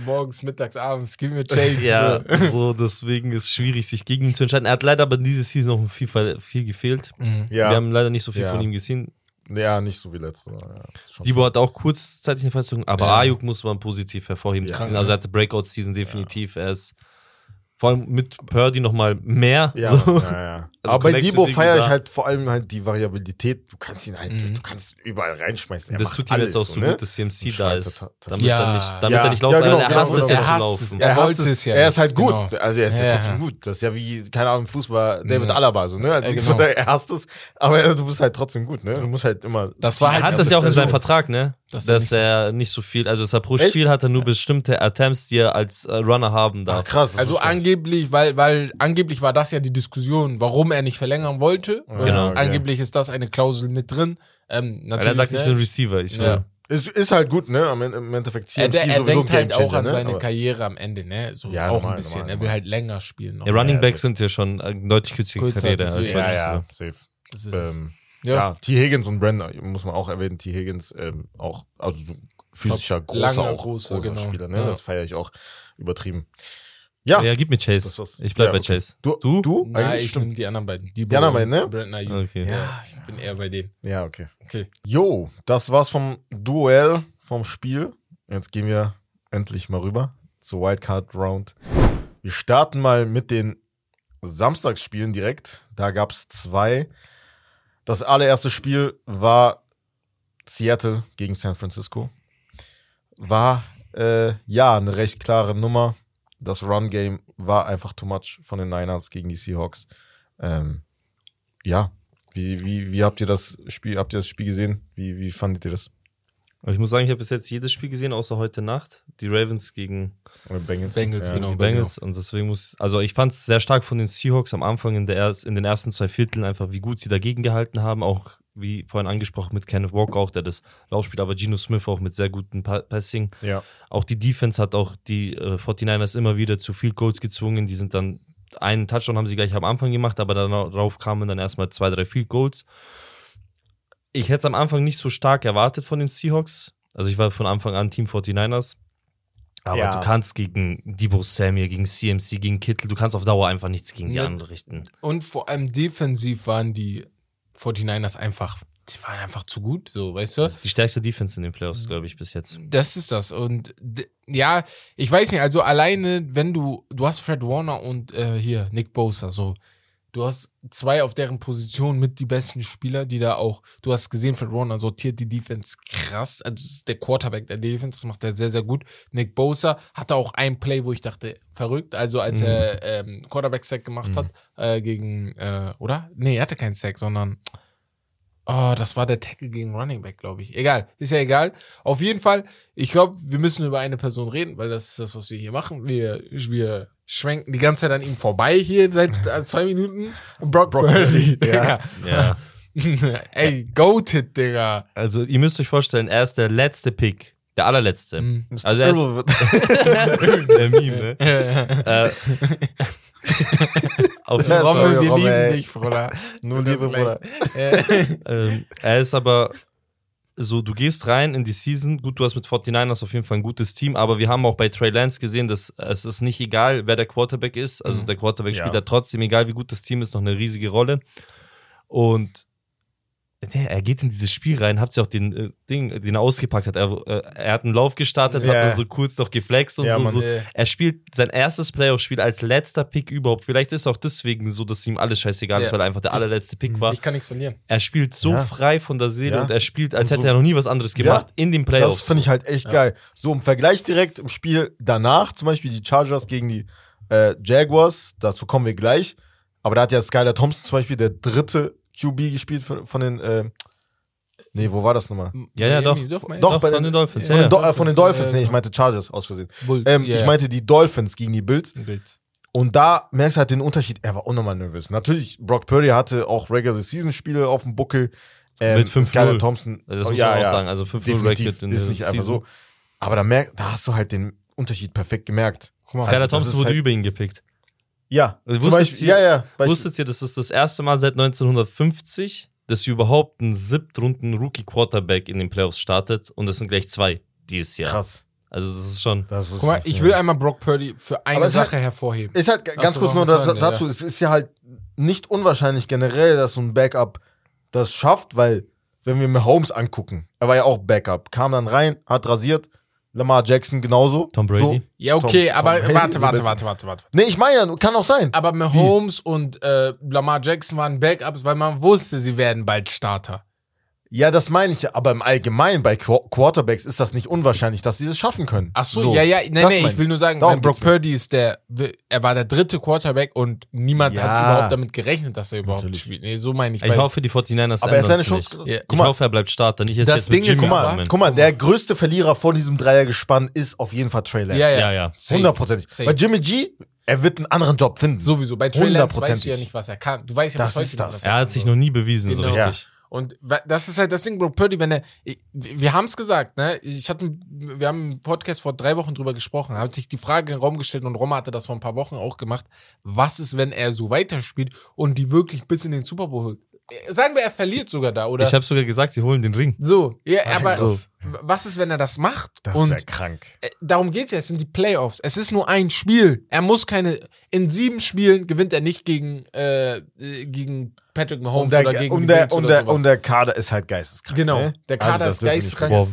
C: Morgens, mittags, abends, gib mir Chase.
D: ja,
C: So.
D: so deswegen ist es schwierig, sich gegen ihn zu entscheiden. Er hat leider aber diese Season noch viel, viel gefehlt.
C: Mhm.
B: Ja,
D: Wir haben leider nicht so viel
B: Ja.
D: von ihm gesehen.
B: ja, nicht so wie letztes Mal. Ja,
D: Debo hat auch kurzzeitig eine Verletzung, aber
C: Ja.
D: Ayuk muss man positiv hervorheben.
B: Ja.
D: Season. Also er hatte Breakout-Season definitiv. Er ist vor allem mit Purdy noch mal mehr.
B: Ja,
D: So.
B: ja, ja.
D: Also
B: Aber bei Debo feiere ich halt vor allem halt die Variabilität. Du kannst ihn halt,
C: Mhm.
B: du kannst überall reinschmeißen. Er
D: Das tut ihm jetzt auch so
B: ne?
D: gut, dass CMC da ist. Damit
C: Ja.
D: er nicht, damit
B: Ja.
D: er nicht laufen
B: Ja, genau,
D: er
B: genau,
D: hasst es ja
C: Er
D: zu
C: hasst
D: laufen.
C: es.
B: Er,
C: Er
B: hasst
C: wollte es ja
B: Er ist
C: nicht,
B: halt gut.
C: genau.
B: Also er ist ja,
C: Ja,
B: trotzdem gut. Das ist ja wie, keine Ahnung, Fußball, David
C: Ja.
B: Alaba so, ne? Also
C: Ja,
B: nicht
C: genau.
B: so, er hasst es, aber du bist halt trotzdem gut, ne? Du musst halt immer.
C: Das war
D: Er
C: halt
D: hat
C: Ja,
D: das ja auch in
C: das-
D: seinem Vertrag, ne?
C: Dass
D: Dass,
C: er
D: er, nicht so viel, also dass er pro? Spiel hat er nur bestimmte Attempts, die er als äh, Runner haben darf.
B: Ach, krass.
C: Also
B: wusste ich nicht.
C: Angeblich, weil, weil angeblich war das ja die Diskussion, warum er nicht verlängern wollte.
D: Genau.
C: Angeblich ist das eine Klausel mit drin. Ähm,
D: Weil
C: natürlich,
D: er sagt, ich
C: ne?
D: bin Receiver. Ich will.
C: Ja.
B: Ist, ist halt gut, ne? Im Endeffekt
C: er,
B: CMC
C: der, er denkt halt auch an
B: ne?
C: seine
B: Aber-
C: Karriere am Ende, ne? So
B: Ja,
C: auch
B: normal,
C: ein bisschen.
B: normal,
C: er will
B: normal.
C: halt länger spielen. Noch.
D: Ja, Running
B: Ja,
D: Backs
B: also-
D: sind ja schon deutlich kürzere
C: Kürzer,
D: Karriere. als
B: Ja, ja,
D: Receiver.
B: safe.
C: Das ist es.
B: Ähm,
C: Ja.
B: ja. T. Higgins und Brandon, muss man auch erwähnen, T. Higgins ähm, auch, also so physischer, großer,
C: Langer,
B: auch
C: großer,
B: großer
C: genau.
B: Spieler, ne?
C: Ja.
B: Das feiere ich auch übertrieben. Ja,
D: Ja, gib mir Chase. Ich bleib
B: Ja,
D: bei
B: okay.
D: Chase.
B: du,
D: Du?
B: du?
C: Nein,
B: Eigentlich
C: ich
B: stimmt.
C: die anderen beiden. Die,
B: Die anderen beiden, ne?
C: Brandon Ayuk.
D: Okay.
C: Ja, ich bin eher bei denen.
B: Ja, okay.
C: Okay.
B: Jo, das war's vom Duell, vom Spiel. Jetzt gehen wir endlich mal rüber zur Wildcard Round. Wir starten mal mit den Samstagsspielen direkt. Da gab's zwei. Das allererste Spiel war Seattle gegen San Francisco. War äh, ja eine recht klare Nummer. Das Run-Game war einfach too much von den Niners gegen die Seahawks. Ähm, ja, wie, wie, wie habt ihr das Spiel, habt ihr das Spiel gesehen? Wie, wie fandet ihr das?
D: Ich muss sagen, ich habe bis jetzt jedes Spiel gesehen, außer heute Nacht. Die Ravens gegen
B: Oder Bengals?
C: Bengals,
B: ja.
C: genau.
D: die Bengals. Und deswegen muss, also ich fand es sehr stark von den Seahawks am Anfang in, der erst, in den ersten zwei Vierteln, einfach wie gut sie dagegen gehalten haben. Auch wie vorhin angesprochen mit Kenneth Walker auch, der das Laufspiel, aber Geno Smith auch mit sehr gutem Pa- Passing.
B: Ja.
D: Auch die Defense hat auch die äh, 49ers immer wieder zu viel Goals gezwungen. Die sind dann, einen Touchdown haben sie gleich am Anfang gemacht, aber darauf kamen dann erstmal zwei, drei Field Goals. Ich hätte es am Anfang nicht so stark erwartet von den Seahawks. Also ich war von Anfang an Team 49ers. Aber
B: Ja.
D: du kannst gegen Debo Samuel, gegen CMC, gegen Kittel, du kannst auf Dauer einfach nichts gegen die
C: Ja.
D: anderen richten.
C: Und vor allem defensiv waren die 49ers einfach, die waren einfach zu gut, so, weißt du?
D: Das ist die stärkste Defense in den Playoffs, glaube ich, bis jetzt.
C: Das ist das. Und ja, ich weiß nicht, also alleine, wenn du, du hast Fred Warner und äh, hier Nick Bosa, so. Du hast zwei auf deren Position mit die besten Spieler, die da auch, du hast gesehen, Fred Warner sortiert die Defense krass. Also das ist der Quarterback der Defense, das macht er sehr, sehr gut. Nick Bosa hatte auch ein Play, wo ich dachte, verrückt, also als er ähm, Quarterback-Sack gemacht hat, äh, gegen, äh, oder? Nee, er hatte keinen Sack, sondern Oh, das war der Tackle gegen Running Back, glaube ich. Egal, ist ja egal. Auf jeden Fall, ich glaube, wir müssen über eine Person reden, weil das ist das, was wir hier machen. Wir, wir schwenken die ganze Zeit an ihm vorbei hier seit äh, zwei Minuten. Brock, Purdy,
B: ja.
C: Digga.
D: Ja.
C: Ey, goated, Digga.
D: Also ihr müsst euch vorstellen, er ist der letzte Pick. Der allerletzte.
C: Mhm.
D: Also er ist der Meme, ne? äh, auf jeden
B: Ja,
D: Fall.
B: sorry,
C: Rommel, wir
B: Rommel,
C: lieben
B: ey.
C: dich, Bruder.
B: Nur Liebe, Bruder.
D: ähm, er ist aber so, du gehst rein in die Season, gut, du hast mit 49ers auf jeden Fall ein gutes Team, aber wir haben auch bei Trey Lance gesehen, dass es ist nicht egal, wer der Quarterback ist. Also
C: Mhm.
D: der Quarterback
B: Ja.
D: spielt da trotzdem, egal wie gut das Team ist, noch eine riesige Rolle. Und er geht in dieses Spiel rein, habt ihr auch den äh, Ding, den er ausgepackt hat. Er, äh, er hat einen Lauf gestartet,
B: Ja.
D: hat dann so kurz noch geflext und
B: Ja,
D: so.
B: Mann.
D: so. Er spielt sein erstes Playoff-Spiel als letzter Pick überhaupt. Vielleicht ist auch deswegen so, dass ihm alles scheißegal ist,
C: Ja.
D: weil er einfach der allerletzte Pick war.
C: ich kann nichts verlieren.
D: Er spielt so
B: Ja.
D: frei von der Seele
B: Ja.
D: und er spielt, als
B: Und
D: hätte
B: so-
D: er noch nie was anderes gemacht in den
B: Das
D: Playoffs.
B: finde ich halt echt geil. So im Vergleich direkt im Spiel danach, zum Beispiel die Chargers gegen die äh, Jaguars, dazu kommen wir gleich. Aber da hat ja Skylar Thompson zum Beispiel der dritte QB gespielt von, von den, äh, nee, wo war das nochmal?
D: Ja, ja, doch.
C: Doch.
B: Doch,
D: Doch,
B: bei
D: von
B: den-
D: den Dolphins.
B: Von,
D: ja,
B: den,
D: ja.
B: Do äh, von den
C: Dolphins, äh,
B: nee, ich meinte Chargers aus Versehen.
C: Bull,
B: Ähm,
C: ja,
B: Ich meinte die Dolphins gegen die Bills.
C: Bild.
B: Und da merkst du halt den Unterschied. Er war unnormal nervös. Natürlich, Brock Purdy hatte auch Regular Season Spiele auf dem Buckel. Ähm,
D: Mit 5-0.
B: Skylar Thompson.
D: Das
B: oh,
D: muss
B: ja,
D: man auch
B: ja.
D: sagen. Also 5
B: Definitiv
D: in
B: ist nicht einfach so. Aber da, merk, da hast du halt den Unterschied perfekt gemerkt.
C: Guck mal,
D: Skylar
B: Also, das
D: Thompson
B: ist
D: wurde
B: halt-
D: über ihn gepickt.
B: Ja,
D: Also
B: zum
D: wusstet
B: Beispiel,
D: ihr-
B: ja, ja. Beispiel-
D: Wusstet ihr, das ist das erste Mal seit 1950, dass überhaupt ein siebtrunden Rookie-Quarterback in den Playoffs startet und das sind gleich zwei dieses Jahr.
B: Krass.
D: Also das ist schon.
B: Das
C: Guck mal, ich
B: ja.
C: will einmal Brock Purdy für eine
B: Aber es
C: Sache hervorheben.
B: Ist halt ganz kurz nur
C: warum
B: da,
C: sagen,
B: dazu, es ist ja halt nicht unwahrscheinlich generell, dass so ein Backup das schafft, weil, wenn wir mir Holmes angucken, er war ja auch Backup, kam dann rein, hat rasiert, Lamar Jackson genauso.
D: Tom Brady.
B: So.
C: Ja, okay,
B: Tom-
C: aber
B: Tom
C: warte, warte, warte, warte, warte.
B: Nee, ich meine ja, kann auch sein.
C: Aber Mahomes und äh, Lamar Jackson waren Backups, weil man wusste, sie werden bald Starter.
B: Ja, das meine ich ja, aber im Allgemeinen bei Qu Quarterbacks ist das nicht unwahrscheinlich, dass sie das schaffen können.
C: Ach so, ja, ja, nee, nee, ich will nur sagen, weil Brock. Purdy ist der, er war der dritte Quarterback und niemand
B: Ja.
C: hat überhaupt damit gerechnet, dass er überhaupt
B: Natürlich.
C: spielt. Nee, so meine ich.
D: Ich
C: bei-
D: hoffe, die 49ers
B: Aber er hat seine Chance.
D: nicht.
C: Ja.
D: Ich
B: Guck mal,
D: hoffe, er bleibt Starter. Nicht erst
C: Das
D: jetzt
C: Ding
D: mit
C: ist,
B: guck mal, guck mal, der größte Verlierer von diesem Dreiergespann ist auf jeden Fall Trey Lance.
C: ja, ja,
D: Ja, ja.
B: Hundertprozentig.
C: Safe.
B: Weil Jimmy G, Er wird einen anderen Job finden.
C: Sowieso. Bei Trey Lance weißt du ja nicht, was er kann. Du weißt ja
B: Das
C: bis heute
B: ist das.
C: was
D: Er hat sich noch nie bewiesen, so
C: Genau.
D: richtig.
C: Und das ist halt das Ding, Bro. Purdy, wenn er, wir haben es gesagt, ne? Ich hatte, wir haben im Podcast vor drei Wochen drüber gesprochen, habe ich die Frage in den Raum gestellt und Roma hatte das vor ein paar Wochen auch gemacht. Was ist, wenn er so weiterspielt und die wirklich bis in den Super Bowl holt? Äh, Sagen wir, er verliert sogar da, oder?
D: Ich habe sogar gesagt, sie holen den Ring.
C: so, ja, aber
B: so.
C: was ist, wenn er das macht?
B: Das
C: und
B: wäre krank.
C: äh, darum geht's ja, es sind die Playoffs. Es ist nur ein Spiel. Er muss keine. In sieben Spielen gewinnt er nicht gegen, äh, äh, gegen Patrick Mahomes
B: Und der,
C: oder gegen
B: und,
C: die
B: der, und,
C: oder
B: der,
C: sowas.
B: und der Kader ist halt geisteskrank.
C: Genau.
B: Ne?
C: Der Kader
B: das
C: ist geisteskrank.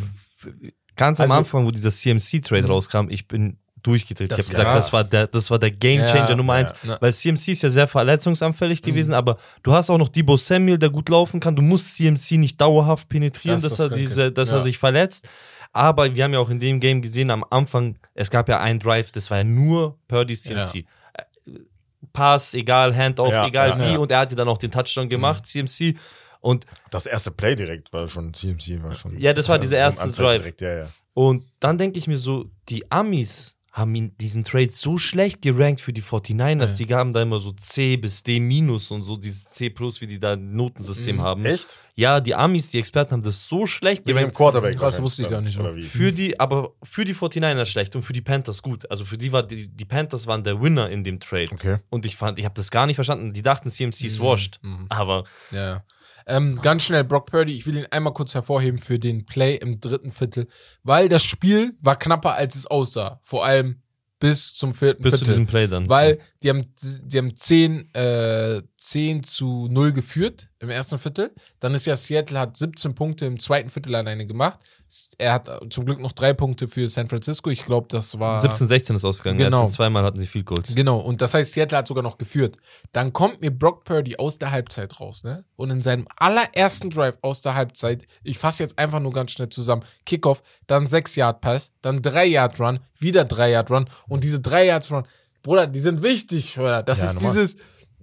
D: Ganz am
B: Also-
D: Anfang, wo dieser CMC-Trade rauskam, ich bin durchgedreht.
B: Das
D: ich habe gesagt, das war der, das war der Gamechanger
C: Ja,
D: Nummer eins,
C: ja. Mhm.
D: weil CMC ist ja sehr verletzungsanfällig gewesen, aber du hast auch noch Debo Samuel, der gut laufen kann. Du musst CMC nicht dauerhaft penetrieren,
C: Das
D: dass
C: das
D: er diese, dass er sich verletzt. Aber wir haben ja auch in dem Game gesehen, am Anfang, es gab ja einen Drive, das war ja nur Purdy CMC. Äh, Pass, egal, Handoff,
B: Ja,
D: egal wie.
B: ja.
D: Und er hat ja dann auch den Touchdown gemacht,
C: Mhm.
D: CMC. Und
B: Das erste Play direkt war schon CMC. War schon,
D: Ja, das war dieser erste Drive.
B: Direkt.
D: Und dann denke ich mir so, die Amis haben ihn diesen Trade so schlecht gerankt für die 49ers. Die gaben da immer so C bis D minus und so dieses C plus, wie die da ein Notensystem
C: Mhm.
D: haben.
B: Echt?
D: Ja, die Amis, die Experten haben das so schlecht
B: Wegen dem
D: gerankt.
B: Quarterback.
C: Krass, wusste ich gar nicht.
B: Oder wie?
D: Für die, aber für die 49ers schlecht und für die Panthers gut. Also für die war die, die Panthers waren der Winner in dem Trade.
B: Okay.
D: Und ich fand, ich habe das gar nicht verstanden. Die dachten, CMC ist washed. Aber
C: Ja. Ähm, ganz schnell, Brock Purdy, ich will ihn einmal kurz hervorheben für den Play im dritten Viertel, weil das Spiel war knapper, als es aussah. Vor allem bis zum vierten
D: bis zu
C: Viertel.
D: diesem Play dann.
C: Weil die haben, die haben 10, äh, 10 zu 0 geführt im ersten Viertel. Dann ist ja Seattle hat 17 Punkte im zweiten Viertel alleine gemacht. Er hat zum Glück noch drei Punkte für San Francisco. Ich glaube, das war
D: 17, 16 ist ausgegangen.
C: Genau.
D: Hatte zweimal hatten sie viel Goals.
C: Genau, und das heißt, Seattle hat sogar noch geführt. Dann kommt mir Brock Purdy aus der Halbzeit raus, ne? Und in seinem allerersten Drive aus der Halbzeit, ich fasse jetzt einfach nur ganz schnell zusammen, Kickoff, dann 6-Yard-Pass, dann 3-Yard-Run, wieder 3-Yard-Run und diese 3-Yards-Run, Bruder, die sind wichtig, oder? Das
B: Ja,
C: ist
B: normal.
C: dieses,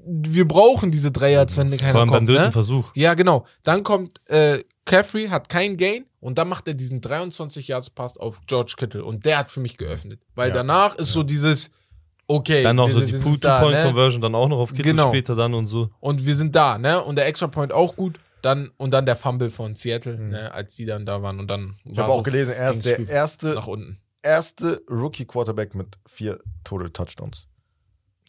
C: wir brauchen diese 3-Yards, wenn keiner
D: Vor allem beim
C: kommt,
D: dritten
C: ne?
D: Versuch.
C: Ja, genau. Dann kommt äh, Caffrey, hat kein Gain und dann macht er diesen 23 Yards Pass auf George Kittle und der hat für mich geöffnet. Weil
B: Ja.
C: danach ist so dieses, okay,
D: Dann noch
C: wir
D: so
C: sind-
D: die
C: sind da, ne?
D: Two-Point-Conversion, dann auch noch auf Kittel
C: Genau.
D: später dann und so.
C: Und wir sind da, ne? Und der Extra Point auch gut. Dann, und dann der Fumble von Seattle, ne, als die dann da waren. Und dann
B: Ich habe auch gelesen, er ist der erste,
C: nach unten.
B: erste Rookie-Quarterback mit vier Total Touchdowns.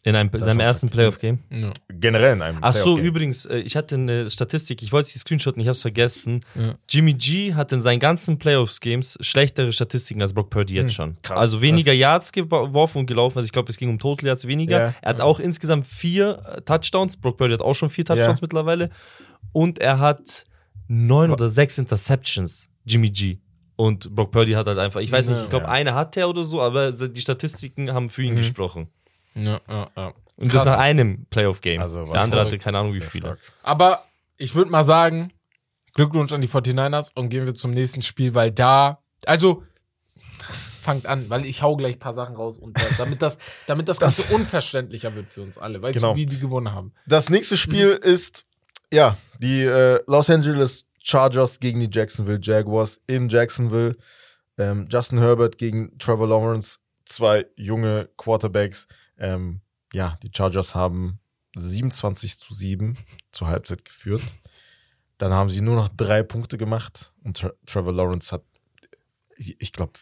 D: In einem, seinem ersten Playoff-Game.
C: Ja.
B: Generell in einem
D: Ach so, übrigens, äh, ich hatte eine Statistik, ich wollte die screenshotten, ich habe es vergessen.
C: Ja.
D: Jimmy G hat in seinen ganzen Playoffs-Games schlechtere Statistiken als Brock Purdy jetzt schon.
B: Hm, krass,
D: also weniger Yards geworfen und gelaufen, also ich glaube, es ging um Total Yards weniger.
B: Ja.
D: Er hat auch insgesamt vier äh, Touchdowns, Brock Purdy hat auch schon vier Touchdowns
B: Ja.
D: mittlerweile. Und er hat neun oder sechs Interceptions, Jimmy G. Und Brock Purdy hat halt einfach, ich weiß nicht, ich glaube,
B: Ja.
D: eine hat er oder so, aber die Statistiken haben für ihn
B: Mhm.
D: gesprochen.
C: Ja, ja, ja.
D: Und
C: Krass.
D: das nach einem Playoff-Game.
B: Also,
D: Der andere hatte keine Ahnung wie viele.
B: stark.
C: Aber ich würde mal sagen, Glückwunsch an die 49ers und gehen wir zum nächsten Spiel, weil da, also fangt an, weil ich hau gleich ein paar Sachen raus und damit das, damit das Ganze unverständlicher wird für uns alle. Weißt
B: Genau.
C: du, wie die gewonnen haben?
B: Das nächste Spiel ist, ja, die äh, Los Angeles Chargers gegen die Jacksonville Jaguars in Jacksonville. Ähm, Justin Herbert gegen Trevor Lawrence, zwei junge Quarterbacks. Ähm, ja, die Chargers haben 27 zu 7 zur Halbzeit geführt. Dann haben sie nur noch drei Punkte gemacht und Tra Trevor Lawrence hat, ich, glaube,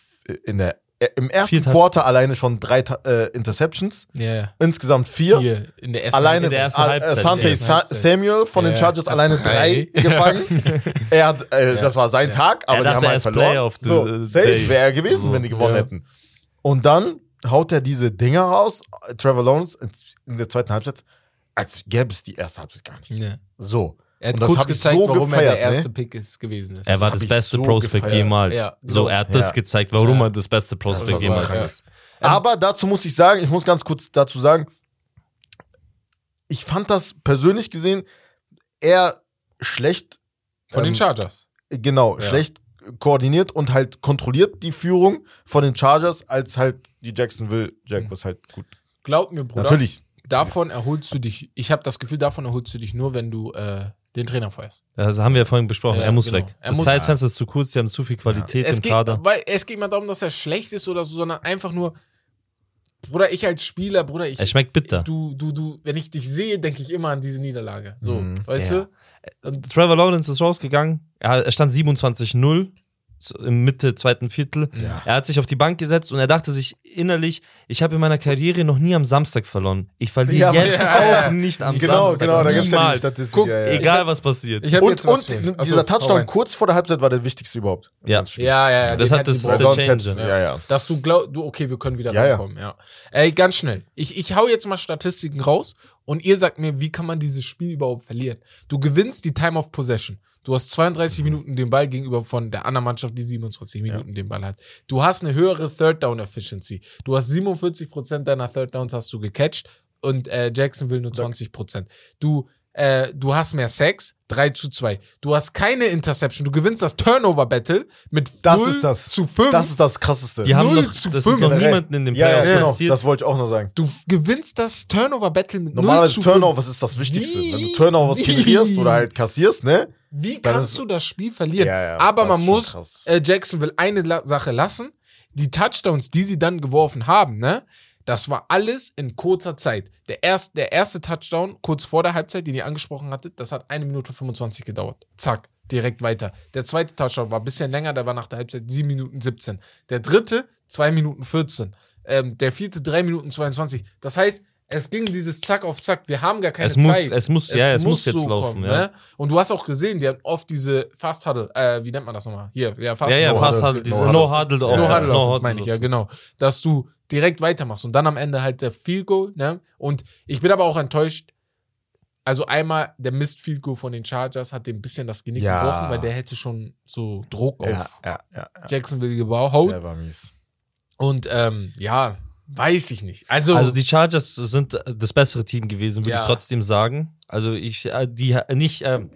B: in der äh, im ersten
D: Vier Tou-
B: Quarter alleine schon drei äh, Interceptions,
C: Ja, ja.
B: insgesamt vier.
C: Hier in der ersten
B: Alleine
D: In der ersten
B: äh,
D: Halbzeit,
B: Sante
D: ja.
B: Sa Samuel von den
C: Ja,
B: Chargers
C: hat
B: alleine
C: drei.
B: drei gefangen. er hat, äh,
C: Ja.
B: das war sein Tag, aber
D: Er
B: die haben halt verloren. So, safe wäre er gewesen,
D: So,
B: wenn die gewonnen
C: ja.
B: hätten. Und dann haut er diese Dinger raus, Trevor Lawrence in der zweiten Halbzeit, als gäbe es die erste Halbzeit gar nicht.
C: Ja.
B: So.
C: Er hat
B: Und das
C: kurz gezeigt,
B: so
C: warum er
B: gefeiert,
C: der erste
B: ne?
C: Pick ist, gewesen ist.
D: Er war das
B: ich
D: beste
B: so
D: Prospect
B: gefeiert.
D: jemals.
C: Ja,
D: so, er hat das
B: Ja.
D: gezeigt, warum
C: Ja.
D: er das beste Prospect
C: war
D: jemals ist.
B: Aber dazu muss ich sagen, ich muss ganz kurz dazu sagen, ich fand das persönlich gesehen eher schlecht
C: Von den
B: ähm,
C: Chargers.
B: genau,
C: Ja.
B: schlecht koordiniert und halt kontrolliert die Führung von den Chargers, als halt die Jacksonville Jaguars halt gut.
C: Glaub mir, Bruder.
B: Natürlich.
C: Davon erholst du dich. Ich habe das Gefühl, davon erholst du dich nur, wenn du äh, den Trainer feuerst.
D: Das haben wir ja vorhin besprochen.
C: Ja,
D: er muss
C: genau.
D: weg.
C: Er
D: das
C: muss-
D: Zeitfenster ist zu kurz, sie haben zu viel Qualität
C: Es
D: im
C: geht,
D: Kader.
C: weil es geht mal darum, dass er schlecht ist oder so, sondern einfach nur, Bruder, ich als Spieler, Bruder, ich.
D: Er schmeckt bitter.
C: Du, du, du, wenn ich dich sehe, denke ich immer an diese Niederlage. So,
B: Mhm.
C: weißt
D: Ja.
C: du? Und
D: Trevor Lawrence ist rausgegangen. Er, er stand 27-0 zu- im Mitte zweiten Viertel.
C: Ja.
D: Er hat sich auf die Bank gesetzt und er dachte sich innerlich, ich habe in meiner Karriere noch nie am Samstag verloren. Ich verliere
B: Ja,
D: jetzt
C: Ja,
D: auch nicht am
B: Genau,
D: Samstag.
B: genau, da gibt's ja die. Statistik.
C: Guck,
B: ja, ja.
D: Egal was passiert.
C: ich hab
B: Und,
C: jetzt was
B: und.
C: Achso,
B: dieser Touchdown
C: rein.
B: kurz vor der Halbzeit war der wichtigste überhaupt.
D: Ja.
C: Ja, ja, ja.
D: Das hat das-
C: die
D: der Change.
B: hättest-
C: Ja.
B: ja, ja.
C: Dass du glaubst, du, okay, wir können wieder
B: Ja, ja.
C: reinkommen, ja. Ey, ganz schnell. Ich, ich hau jetzt mal Statistiken raus und ihr sagt mir, wie kann man dieses Spiel überhaupt verlieren? Du gewinnst die Time of Possession. Du hast 32
B: Mhm.
C: Minuten den Ball gegenüber von der anderen Mannschaft, die 27 Minuten den Ball hat. Du hast eine höhere Third Down Efficiency. Du hast 47% deiner Third Downs hast du gecatcht und äh, Jacksonville nur 20%. Du äh, du hast mehr Sex, 3 zu 2. Du hast keine Interception. Du gewinnst das Turnover-Battle mit
B: Das
C: 0
B: ist das.
C: zu 5.
B: Das ist das Krasseste.
D: Die haben
C: 0
D: noch,
C: zu
D: das
C: fünf.
D: ist noch niemanden in dem
B: ja, ja,
D: Playoffs
B: genau.
D: passiert.
B: Das wollte ich auch noch sagen.
C: Du gewinnst das Turnover-Battle mit 0
B: Normalerweise
C: zu
B: Turnovers
C: 5.
B: ist das Wichtigste.
C: Wie?
B: Wenn du Turnovers generierst oder halt kassierst, ne?
C: Wie kannst du das Spiel verlieren?
B: Ja, ja,
C: Aber man muss äh, Jacksonville eine La Sache lassen. Die Touchdowns, die sie dann geworfen haben, ne? Das war alles in kurzer Zeit. Der, erst, der erste Touchdown, kurz vor der Halbzeit, den ihr angesprochen hattet, das hat eine Minute 25 gedauert. Zack, direkt weiter. Der zweite Touchdown war ein bisschen länger, der war nach der Halbzeit 7 Minuten 17. Der dritte, 2 Minuten 14. Ähm, der vierte, 3 Minuten 22. Das heißt, es ging dieses Zack auf Zack. Wir haben gar keine
D: Es muss-
C: Zeit.
D: es muss- ja, es muss jetzt laufen, ja.
C: Ne? Und du hast auch gesehen, die haben oft diese Fast Huddle, äh, wie nennt man das nochmal? Hier, ja, Fast
D: ja, ja,
B: No
D: fast
B: Huddle.
D: halt diese
B: No
D: No
B: Huddle.
D: Huddle
C: No
D: Offense.
C: Huddle
D: No
C: Offense
D: Huddle
C: meine ich, ja,
D: Offense.
C: genau. Dass du direkt weitermachst und dann am Ende halt der Field Goal, ne? Und ich bin aber auch enttäuscht. Also einmal der Missed Field Goal von den Chargers hat dem ein bisschen das Genick
B: Ja.
C: gebrochen, weil der hätte schon so Druck
B: Ja,
C: auf
B: ja, ja. ja.
C: Jacksonville gebaut.
B: Der war mies.
C: Und ähm, ja, weiß ich nicht. Also,
D: Also die Chargers sind das bessere Team gewesen, würde ich trotzdem sagen. Also ich, äh, die nicht, ähm,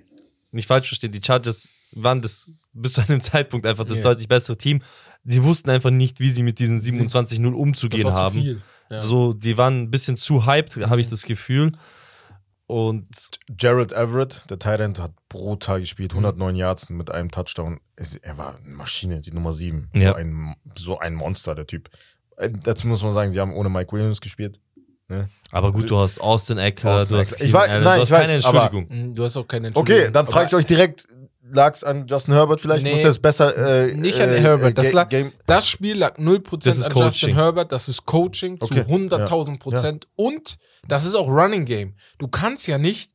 D: nicht falsch verstehen, die Chargers waren das bis zu einem Zeitpunkt einfach das
C: Ja.
D: deutlich bessere Team. Sie wussten einfach nicht, wie sie mit diesen 27-0
C: das
D: umzugehen
C: war
D: haben.
C: zu viel. Ja.
D: So, die waren ein bisschen zu hyped, habe ich das Gefühl. Und
B: Jared Everett, der Thailand, hat brutal gespielt.
C: Mhm.
B: 109 Yards mit einem Touchdown. Er war eine Maschine, die Nummer 7.
D: Ja.
B: So, ein, so ein Monster, der Typ. Äh, Dazu muss man sagen, sie haben ohne Mike Williams gespielt. Ne?
D: aber gut, du hast Austin Eckler, du hast.
B: Ich weiß-
D: Allen,
B: nein,
D: du hast
B: ich weiß,
D: keine
B: aber-
D: Entschuldigung.
C: Mhm, Du hast auch keine Entschuldigung.
B: Okay, dann frage ich euch direkt, lag es an Justin Herbert vielleicht?
C: Nee.
B: Muss er es besser äh,
C: Nicht an
B: äh,
C: Herbert, das
B: Ga-
C: lag- Das Spiel lag 0%
D: Das ist
C: an
D: Coaching.
C: Justin Herbert, das ist Coaching
B: Okay,
C: zu 100.000 Prozent und das ist auch Running Game. Du kannst ja nicht,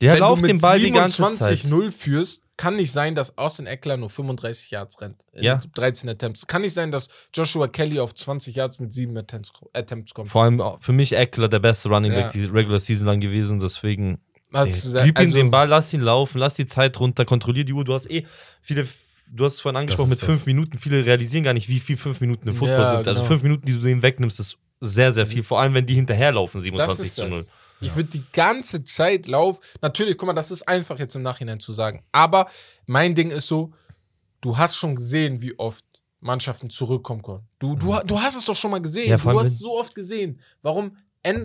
D: Der
C: wenn
D: lauft
C: du mit
D: den Ball die ganze Zeit.
C: 27-0 führst, kann nicht sein, dass Austin Eckler nur 35 Yards rennt. in
D: Ja.
C: 13 Attempts. Kann nicht sein, dass Joshua Kelly auf 20 Yards mit 7 Attempts, Attempts kommt.
D: Vor allem für mich Eckler der beste Running
C: Ja.
D: Back die Regular Season lang gewesen, deswegen
C: Hat's-
D: Gib ihm
C: also-
D: den Ball, lass ihn laufen, lass die Zeit runter, kontrollier die Uhr. Du hast eh viele, du hast es vorhin angesprochen mit fünf
B: das.
D: Minuten. Viele realisieren gar nicht, wie viel fünf Minuten im Football
C: Ja,
D: sind. Also
C: genau.
D: fünf Minuten, die du denen wegnimmst, ist sehr, sehr viel. Vor allem, wenn die hinterherlaufen,
C: Das
D: 27
C: ist
D: zu 0.
C: das. Ich würde die ganze Zeit laufen. Natürlich, guck mal, das ist einfach jetzt im Nachhinein zu sagen. Aber mein Ding ist so, du hast schon gesehen, wie oft Mannschaften zurückkommen können. Du, du, du hast es doch schon mal gesehen.
D: Mhm. Ja,
C: du hast
D: wenn-
C: so oft gesehen. Warum,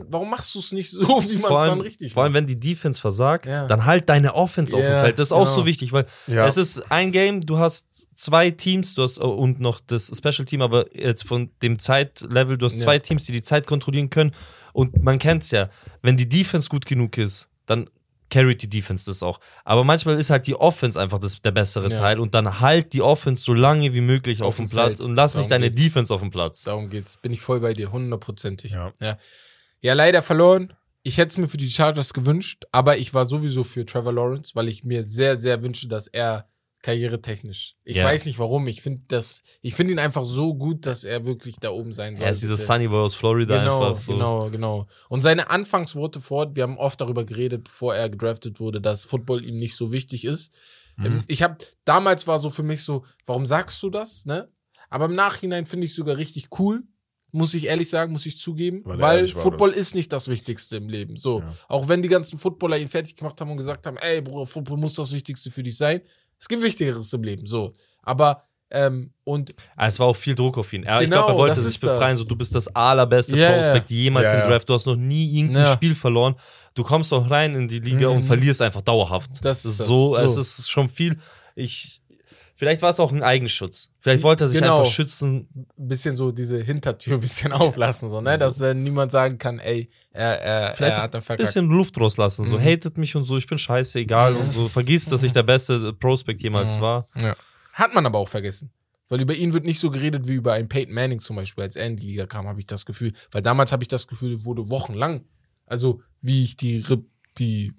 C: warum machst du es nicht so, wie man es dann richtig
D: vor allem,
C: macht?
D: wenn die Defense versagt,
C: Ja.
D: dann halt deine Offense auf dem Feld. Das ist auch
C: genau.
D: so wichtig, weil
B: Ja.
D: es ist ein Game, du hast zwei Teams, du hast oh, und noch das Special Team, aber jetzt von dem Zeitlevel, du hast
C: Ja.
D: zwei Teams, die die Zeit kontrollieren können. Und man kennt es ja, wenn die Defense gut genug ist, dann carryt die Defense das auch. Aber manchmal ist halt die Offense einfach das, der bessere
C: Ja.
D: Teil und dann halt die Offense so lange wie möglich auf,
C: Auf
D: dem Platz
C: Feld.
D: und lass nicht
C: Darum
D: deine
C: geht's.
D: Defense auf dem Platz.
C: Darum geht's. Bin ich voll bei dir, hundertprozentig.
B: Ja.
C: ja. Ja, leider verloren. Ich hätte es mir für die Chargers gewünscht, aber ich war sowieso für Trevor Lawrence, weil ich mir sehr, sehr wünsche, dass er karrieretechnisch. Ich
D: Ja.
C: weiß nicht warum. Ich finde das, ich finde ihn einfach so gut, dass er wirklich da oben sein soll.
D: Er ist dieser. Sunny Boy aus Florida
C: Genau,
D: einfach so.
C: genau, genau. Und seine Anfangsworte fort, wir haben oft darüber geredet, bevor er gedraftet wurde, dass Football ihm nicht so wichtig ist.
D: Mhm.
C: Ähm, Ich habe damals war so für mich so, warum sagst du das, ne? Aber im Nachhinein finde ich sogar richtig cool, muss ich ehrlich sagen, muss ich zugeben,
B: Weil
C: weil, Football ist nicht das Wichtigste im Leben. So,
B: Ja.
C: auch wenn die ganzen Footballer ihn fertig gemacht haben und gesagt haben, ey, Bruder, Football muss das Wichtigste für dich sein. Es gibt Wichtigeres im Leben, so. Aber ähm, und
D: Ah, Es war auch viel Druck auf ihn. Er, ich
C: Genau,
D: glaube, er wollte
C: das
D: sich
C: ist
D: befreien.
C: das.
D: So, du bist das allerbeste
C: ja.
D: Prospect jemals
B: Ja,
D: im. Draft. Du hast noch nie irgendein
C: Ja.
D: Spiel verloren. Du kommst auch rein in die Liga und
C: Mhm.
D: verlierst einfach dauerhaft.
C: Das ist das.
D: so,
C: So.
D: es ist schon viel. Ich, Vielleicht war es auch ein Eigenschutz. Vielleicht wollte er sich
C: Genau.
D: einfach schützen.
C: Ein bisschen so diese Hintertür ein bisschen auflassen, so, ne? Dass äh, niemand sagen kann, ey, er, er,
D: Vielleicht
C: er hat einen
D: ein
C: verkackt.
D: bisschen Luft rauslassen. So,
C: Mhm.
D: hatet mich und so, ich bin scheiße, egal. Und so, vergisst, dass ich der beste Prospect jemals
C: Mhm.
D: war.
C: Ja. Hat man aber auch vergessen. Weil über ihn wird nicht so geredet wie über einen Peyton Manning zum Beispiel, als er in die Liga kam, habe ich das Gefühl. Weil damals habe ich das Gefühl, wurde wochenlang, also wie ich die, die,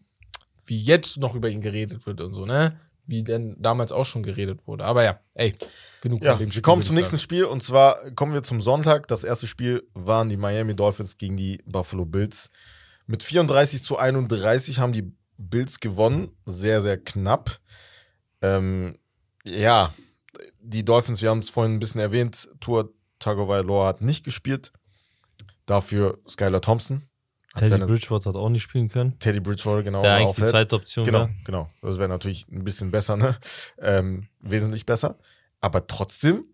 C: wie jetzt noch über ihn geredet wird und so, ne? Wie denn damals auch schon geredet wurde. Aber ja, ey, genug
B: Ja,
C: von dem
B: wir
C: Spiel,
B: kommen
C: würd
B: zum nächsten Spiel und zwar kommen wir zum Sonntag. Das erste Spiel waren die Miami Dolphins gegen die Buffalo Bills. Mit 34 zu 31 haben die Bills gewonnen. Sehr, sehr knapp. Ähm, ja, die Dolphins, wir haben es vorhin ein bisschen erwähnt, Tour Tagovailoa hat nicht gespielt. Dafür Skylar Thompson.
D: Teddy Bridgewater hat auch nicht spielen können.
B: Teddy Bridgewater, genau.
D: Der eigentlich
B: auch
D: die zweite Option
B: Genau,
D: war.
B: genau. Das wäre natürlich ein bisschen besser, ne? Ähm, wesentlich besser. Aber trotzdem,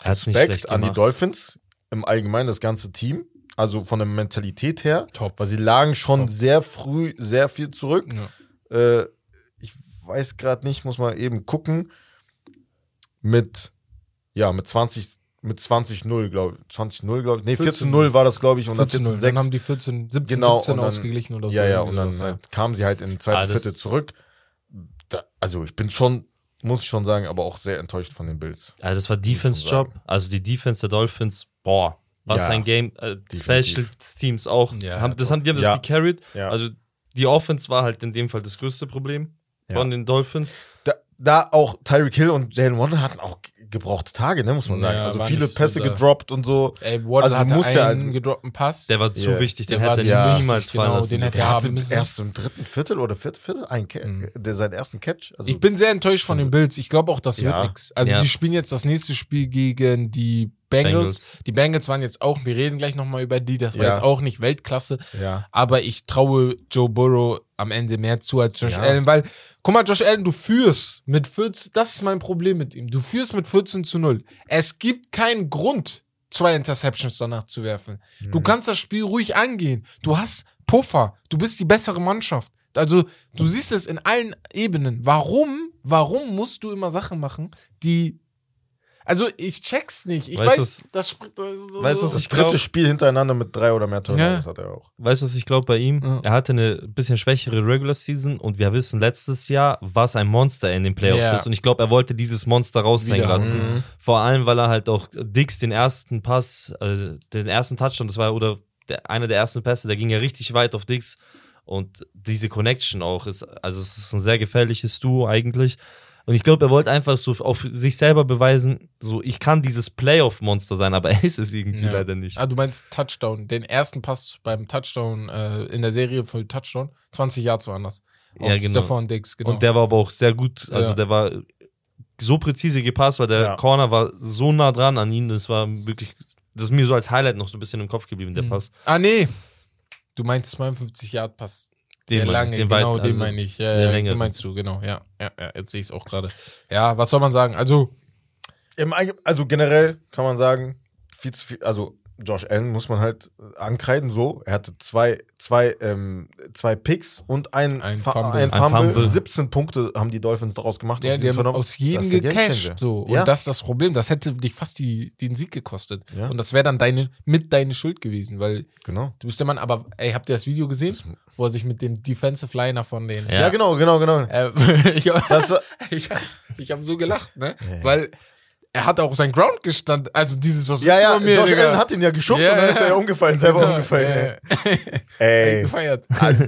D: hat's
B: Respekt an die. Dolphins, im Allgemeinen das ganze Team. Also von der Mentalität her.
C: Top.
B: Weil sie lagen schon
C: Top.
B: sehr früh sehr viel zurück.
C: Ja.
B: Äh, ich weiß gerade nicht, muss mal eben gucken. Mit, ja, mit 20, mit 20-0, glaube ich. 20-0, glaube ich. Nee, 14-0 war das, glaube ich. Und dann
C: 14 dann
B: 14-6.
C: haben die 14, 17,
B: Genau,
C: 17
B: und dann-
C: ausgeglichen oder so.
B: Ja, ja, und dann
C: sowas,
B: halt kamen sie halt in zweiten
D: Ah, das-
B: Viertel zurück. Da, also ich bin schon, muss ich schon sagen, aber auch sehr enttäuscht von den Bills.
D: Also das war Defense-Job. Also die Defense der Dolphins, boah, was
B: Ja,
D: ein Game. Äh. Special Teams auch.
C: Ja,
D: haben, das haben, die haben
B: Ja.
D: das gecarried.
B: Ja.
D: Also die Offense war halt in dem Fall das größte Problem
B: Ja.
D: von den Dolphins.
B: Da, da auch Tyreek Hill und Jalen Waddle hatten auch ge- gebrauchte Tage, ne, muss man
C: Ja,
B: sagen. also
C: war
B: viele
C: nicht so
B: Pässe
C: da.
B: gedroppt und so.
C: Ey, Waddle
B: Also
C: hatte
B: muss
C: einen
B: ja also-
C: gedroppten Pass.
D: Der war zu
B: Ja.
D: wichtig, den
C: Der war
D: hätte er
B: wichtig,
D: niemals fallen
C: genau,
D: lassen.
C: den hätte
B: Der
C: Ja,
B: hatte
C: müssen-
B: erst im dritten Viertel oder vierten Viertel einen Ca
C: Mhm.
B: der seinen ersten Catch. Also,
C: ich bin sehr enttäuscht von den Bills. Ich glaube auch, das
B: Ja.
C: wird nix. Also
D: Ja.
C: die spielen jetzt das nächste Spiel gegen die Bengals.
D: Bengals.
C: Die Bengals waren jetzt auch, wir reden gleich nochmal über die, das war
B: Ja.
C: jetzt auch nicht Weltklasse.
B: ja.
C: Aber ich traue Joe Burrow am Ende mehr zu als Josh
B: Ja.
C: Allen, weil, guck mal, Josh Allen, du führst mit 14, das ist mein Problem mit ihm. Du führst mit 14 zu 0. Es gibt keinen Grund, zwei Interceptions danach zu werfen. Du kannst das Spiel ruhig angehen. Du hast Puffer. Du bist die bessere Mannschaft. Also, du siehst es in allen Ebenen. Warum, warum musst du immer Sachen machen, die, also, ich check's nicht. Ich
D: Weißt
C: weiß, das spricht, das,
D: weißt
B: Das
D: Ich
B: dritte
D: glaub-
B: Spiel hintereinander mit drei oder mehr Turnovers
C: Ja.
B: hat er auch.
D: Weißt du, was ich glaube bei ihm?
C: Ja.
D: Er hatte eine bisschen schwächere Regular Season und wir wissen letztes Jahr, was ein Monster in den Playoffs
C: Ja.
D: ist. Und ich glaube, er wollte dieses Monster raushängen lassen.
B: Mhm.
D: Vor allem, weil er halt auch Dix den ersten Pass, also den ersten Touchdown, das war oder der, einer der ersten Pässe, der ging ja richtig weit auf Dix. Und diese Connection auch ist, also es ist ein sehr gefährliches Duo eigentlich. Und ich glaube, er wollte einfach so auf sich selber beweisen, so ich kann dieses Playoff-Monster sein, aber er ist es irgendwie
C: Ja.
D: leider nicht.
C: Ah, du meinst Touchdown, den ersten Pass beim Touchdown äh, in der Serie für Touchdown, 20 Jahre woanders. Auf
D: Ja, genau.
C: Stefan Dix, genau.
D: Und der war aber auch sehr gut, also
C: Ja.
D: der war so präzise gepasst, weil der
B: Ja.
D: Corner war so nah dran an ihn, das war wirklich, das ist mir so als Highlight noch so ein bisschen im Kopf geblieben, der
C: Mhm.
D: Pass.
C: ah, nee. Du meinst 52 Yard Pass.
D: Den
C: lange,
D: den
C: genau,
D: weiten,
C: den
D: also
C: meine ich. Ja,
D: den
C: ja, den meinst du, genau. Ja, ja, ja jetzt sehe ich es auch gerade. Ja, was soll man sagen? Also,
B: Im also generell kann man sagen, viel zu viel, also Josh Allen muss man halt ankreiden, so. Er hatte zwei, zwei, ähm, zwei Picks und ein,
C: Ein
B: Fa-
C: Fumble.
B: ein
D: Ein
B: Fumble.
D: Fumble.
B: 17 Punkte haben die Dolphins daraus gemacht. aus
C: die haben aus jedem
B: Das. Gamechanger.
C: So. Und
B: Ja.
C: das ist das Problem. Das hätte dich fast die, den Sieg gekostet.
B: Ja.
C: Und das wäre dann deine, mit deine Schuld gewesen, weil
B: Genau.
C: du bist der Mann, aber ey, habt ihr das Video gesehen? Wo er sich mit dem Defensive Liner von den.
D: Ja.
B: Ja, genau, genau, genau.
C: Äh, ich hab,
B: Das war,
C: ich, hab- habe so gelacht, ne?
B: Ja.
C: Weil er hat auch sein Ground gestanden. Also dieses, was
B: ja, ja,
C: mir,
B: Josh? Allen hat ihn ja geschubst
C: Ja,
B: und dann
C: ja.
B: ist er ja umgefallen, selber
C: Genau,
B: umgefallen.
C: ja, ja.
B: Ey.
C: gefeiert.
B: Also,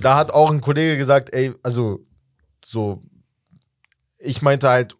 B: da hat auch ein Kollege gesagt, ey, also so, ich meinte halt,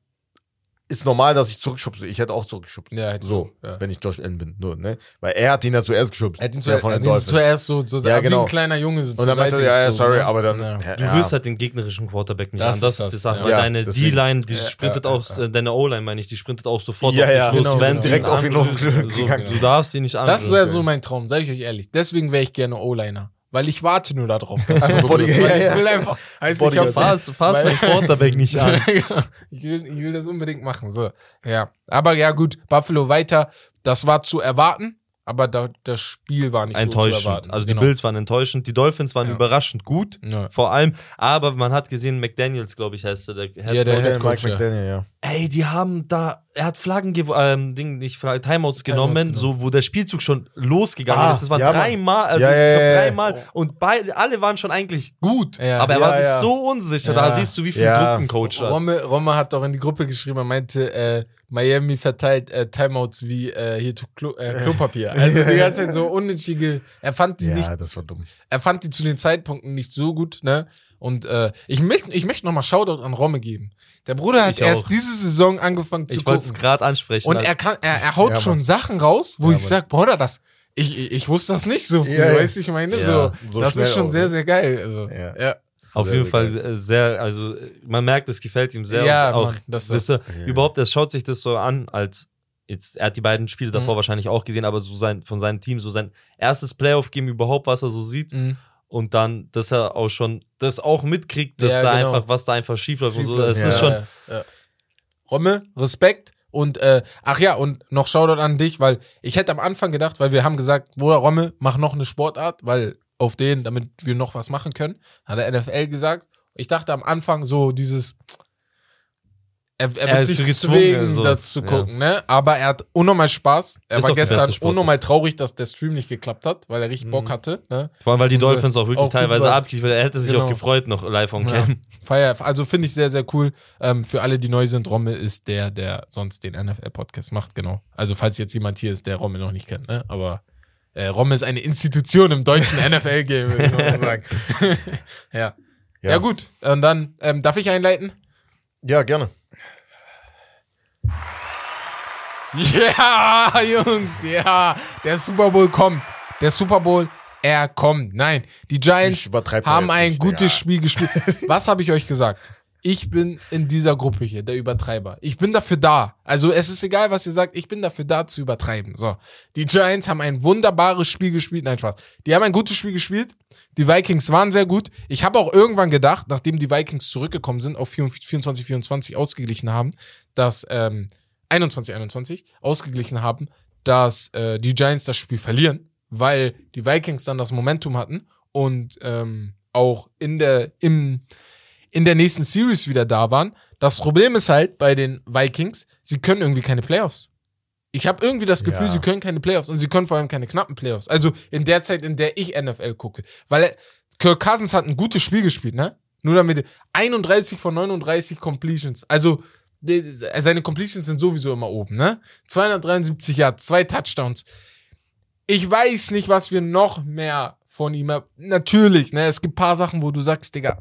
B: ist normal, dass ich zurückschubse. Ich hätte auch zurückgeschubst.
C: Ja, hätte
B: so,
C: ja.
B: wenn ich Josh Allen bin. Nur, ne? Weil er hat ihn ja zuerst geschubst.
C: Er hat ihn, zuerst,
B: von
C: hat ihn zuerst so, so
B: Ja,
C: wie
B: genau.
C: ein kleiner Junge so
B: Und dann meinte er, ja, ja, sorry, aber dann.
C: Ja.
B: Ja,
D: Du
B: ja.
D: rührst halt den gegnerischen Quarterback nicht
C: Das
D: an. Das
C: ist
D: die Sache.
C: ja.
D: Deine. D-Line, die
C: Ja,
D: sprintet
C: ja,
D: auch,
C: ja.
D: äh, deine O-Line, meine ich, die sprintet auch sofort
B: Ja,
D: auf dich
B: ja,
D: los.
C: genau,
D: Wenn
C: genau.
B: Direkt auf ihn losgegangen.
D: Du darfst ihn nicht an.
C: Das wäre so mein Traum, sag ich euch ehrlich. Deswegen wäre ich gerne O-Liner. Weil ich warte nur darauf, dass du berührst.
B: Body-
C: Weil
B: ja,
C: Ich will
B: ja.
C: einfach, heißt, ich,
B: Bodyguard.
D: Fass, fass
C: Weil-
D: mein Quarterback nicht an.
C: ich, will, ich will das unbedingt machen. So, ja. Aber ja, gut, Buffalo weiter. Das war zu erwarten. Aber da, das Spiel war nicht so zu
D: enttäuschend.
C: erwarten.
D: also
C: Genau.
D: die Bills waren enttäuschend, die Dolphins waren
C: Ja.
D: überraschend gut,
C: Ja.
D: vor allem. Aber man hat gesehen, McDaniels, glaube ich, heißt er. Der Head
C: Ja, der. Head Coach,
B: Mike
C: ja.
B: McDaniel, ja.
D: Ey, die haben da, er hat Flaggen, ähm, Ding, nicht Flaggen, Timeouts genommen,
C: genommen.
D: so, wo der Spielzug schon losgegangen
B: Ah,
D: ist. Das waren
B: ja,
D: dreimal, also
B: Ja, ja,
D: dreimal. Und beide, alle waren schon eigentlich gut.
C: Ja.
D: aber er
B: Ja,
D: war sich
B: ja.
D: so unsicher.
C: Ja.
D: Da siehst du, wie viel
B: Ja.
D: Druck ein Coach hat.
C: Romme, Romme hat doch in die Gruppe geschrieben, er meinte, äh, Miami verteilt äh, Timeouts wie äh, hier zu Klo, äh, Klopapier. Also die ganze Zeit so unnötige. Er fand die nicht,
B: Ja, das war dumm.
C: er fand die zu den Zeitpunkten nicht so gut, ne? Und äh, ich möchte ich möchte nochmal Shoutout an Romme geben. Der Bruder hat
D: Ich
C: erst
D: auch.
C: diese Saison angefangen zu
D: Ich wollte es
C: gucken.
D: gerade ansprechen.
C: Und
D: also-
C: er kann, er, er haut
B: Ja,
C: schon. Sachen raus, wo
B: Ja,
C: ich
B: Mann.
C: sag, Bruder, das, ich, ich, ich wusste das nicht so
B: Ja,
C: weißt du, ich meine, so,
B: so
C: das ist schon
B: auch,
C: sehr,
B: ne?
C: sehr geil. Also,
B: Ja.
C: Ja.
D: Auf
B: Sehr,
D: jeden Fall
B: geil.
D: sehr, also man merkt, es gefällt ihm sehr.
C: Ja,
D: auch,
C: Mann, das
D: das,
C: ist-
D: äh, überhaupt, es schaut sich das so an, als jetzt, er hat die beiden Spiele davor
C: Mhm.
D: wahrscheinlich auch gesehen, aber so sein, von seinem Team, so sein erstes Playoff-Game überhaupt, was er so sieht.
C: Mhm.
D: Und dann, dass er auch schon das auch mitkriegt, dass
C: Ja,
D: da
C: genau.
D: einfach, was da einfach schief läuft und so. Es
B: Ja.
D: ist schon,
C: Ja, ja. Romme, Respekt. Und äh, ach ja, und noch Shoutout an dich, weil ich hätte am Anfang gedacht, weil wir haben gesagt, Bruder Romme, mach noch eine Sportart, weil auf den, damit wir noch was machen können, hat der NFL gesagt. Ich dachte am Anfang so dieses, er, er
D: Er
C: wird sich
D: gezwungen,
C: zwingen,
D: so.
C: das zu
D: Ja.
C: gucken, ne? Aber er hat unnormal Spaß. Er
D: Ist
C: war gestern unnormal traurig, dass der Stream nicht geklappt hat, weil er richtig Bock
B: Mhm.
C: hatte, ne?
D: vor allem, weil die Dolphins auch wirklich
C: auch
D: teilweise abgeliefert Er hätte sich
C: Genau.
D: auch gefreut, noch live on
C: Ja,
D: cam.
C: Feier, also finde ich sehr, sehr cool. Ähm, für alle, die neu sind, Rommel ist der, der sonst den NFL-Podcast macht, genau. Also falls jetzt jemand hier ist, der Rommel noch nicht kennt, ne? Aber äh, Rommel ist eine Institution im deutschen NFL-Game, würde ich mal sagen. ja. ja.
B: Ja.
C: gut. Und dann, ähm, darf ich einleiten?
B: Ja, gerne.
C: Ja, Jungs, ja. Der Super Bowl kommt. Der Super Bowl, er kommt. Nein, die Giants haben ein gutes
B: Digga.
C: Spiel gespielt. Was habe ich euch gesagt? Ich bin in dieser Gruppe hier, der Übertreiber. Ich bin dafür da. Also es ist egal, was ihr sagt, ich bin dafür da zu übertreiben. So, die Giants haben ein wunderbares Spiel gespielt. Nein, Spaß. Die haben ein gutes Spiel gespielt. Die Vikings waren sehr gut. Ich habe auch irgendwann gedacht, nachdem die Vikings zurückgekommen sind, auf 24-24 ausgeglichen haben, dass ähm, 21-21 ausgeglichen haben, dass äh, die Giants das Spiel verlieren, weil die Vikings dann das Momentum hatten und ähm, auch in der, im, in der nächsten Series wieder da waren. Das Problem ist halt bei den Vikings, sie können irgendwie keine Playoffs. Ich habe irgendwie das Gefühl,
B: Ja.
C: sie können keine Playoffs und sie können vor allem keine knappen Playoffs. Also in der Zeit, in der ich NFL gucke. Weil Kirk Cousins hat ein gutes Spiel gespielt, ne? Nur damit 31 von 39 Completions. Also seine Completions sind sowieso immer oben, ne? 273 Yards, zwei Touchdowns. Ich weiß nicht, was wir noch mehr von ihm haben. Natürlich, ne? Es gibt ein paar Sachen, wo du sagst, Digga,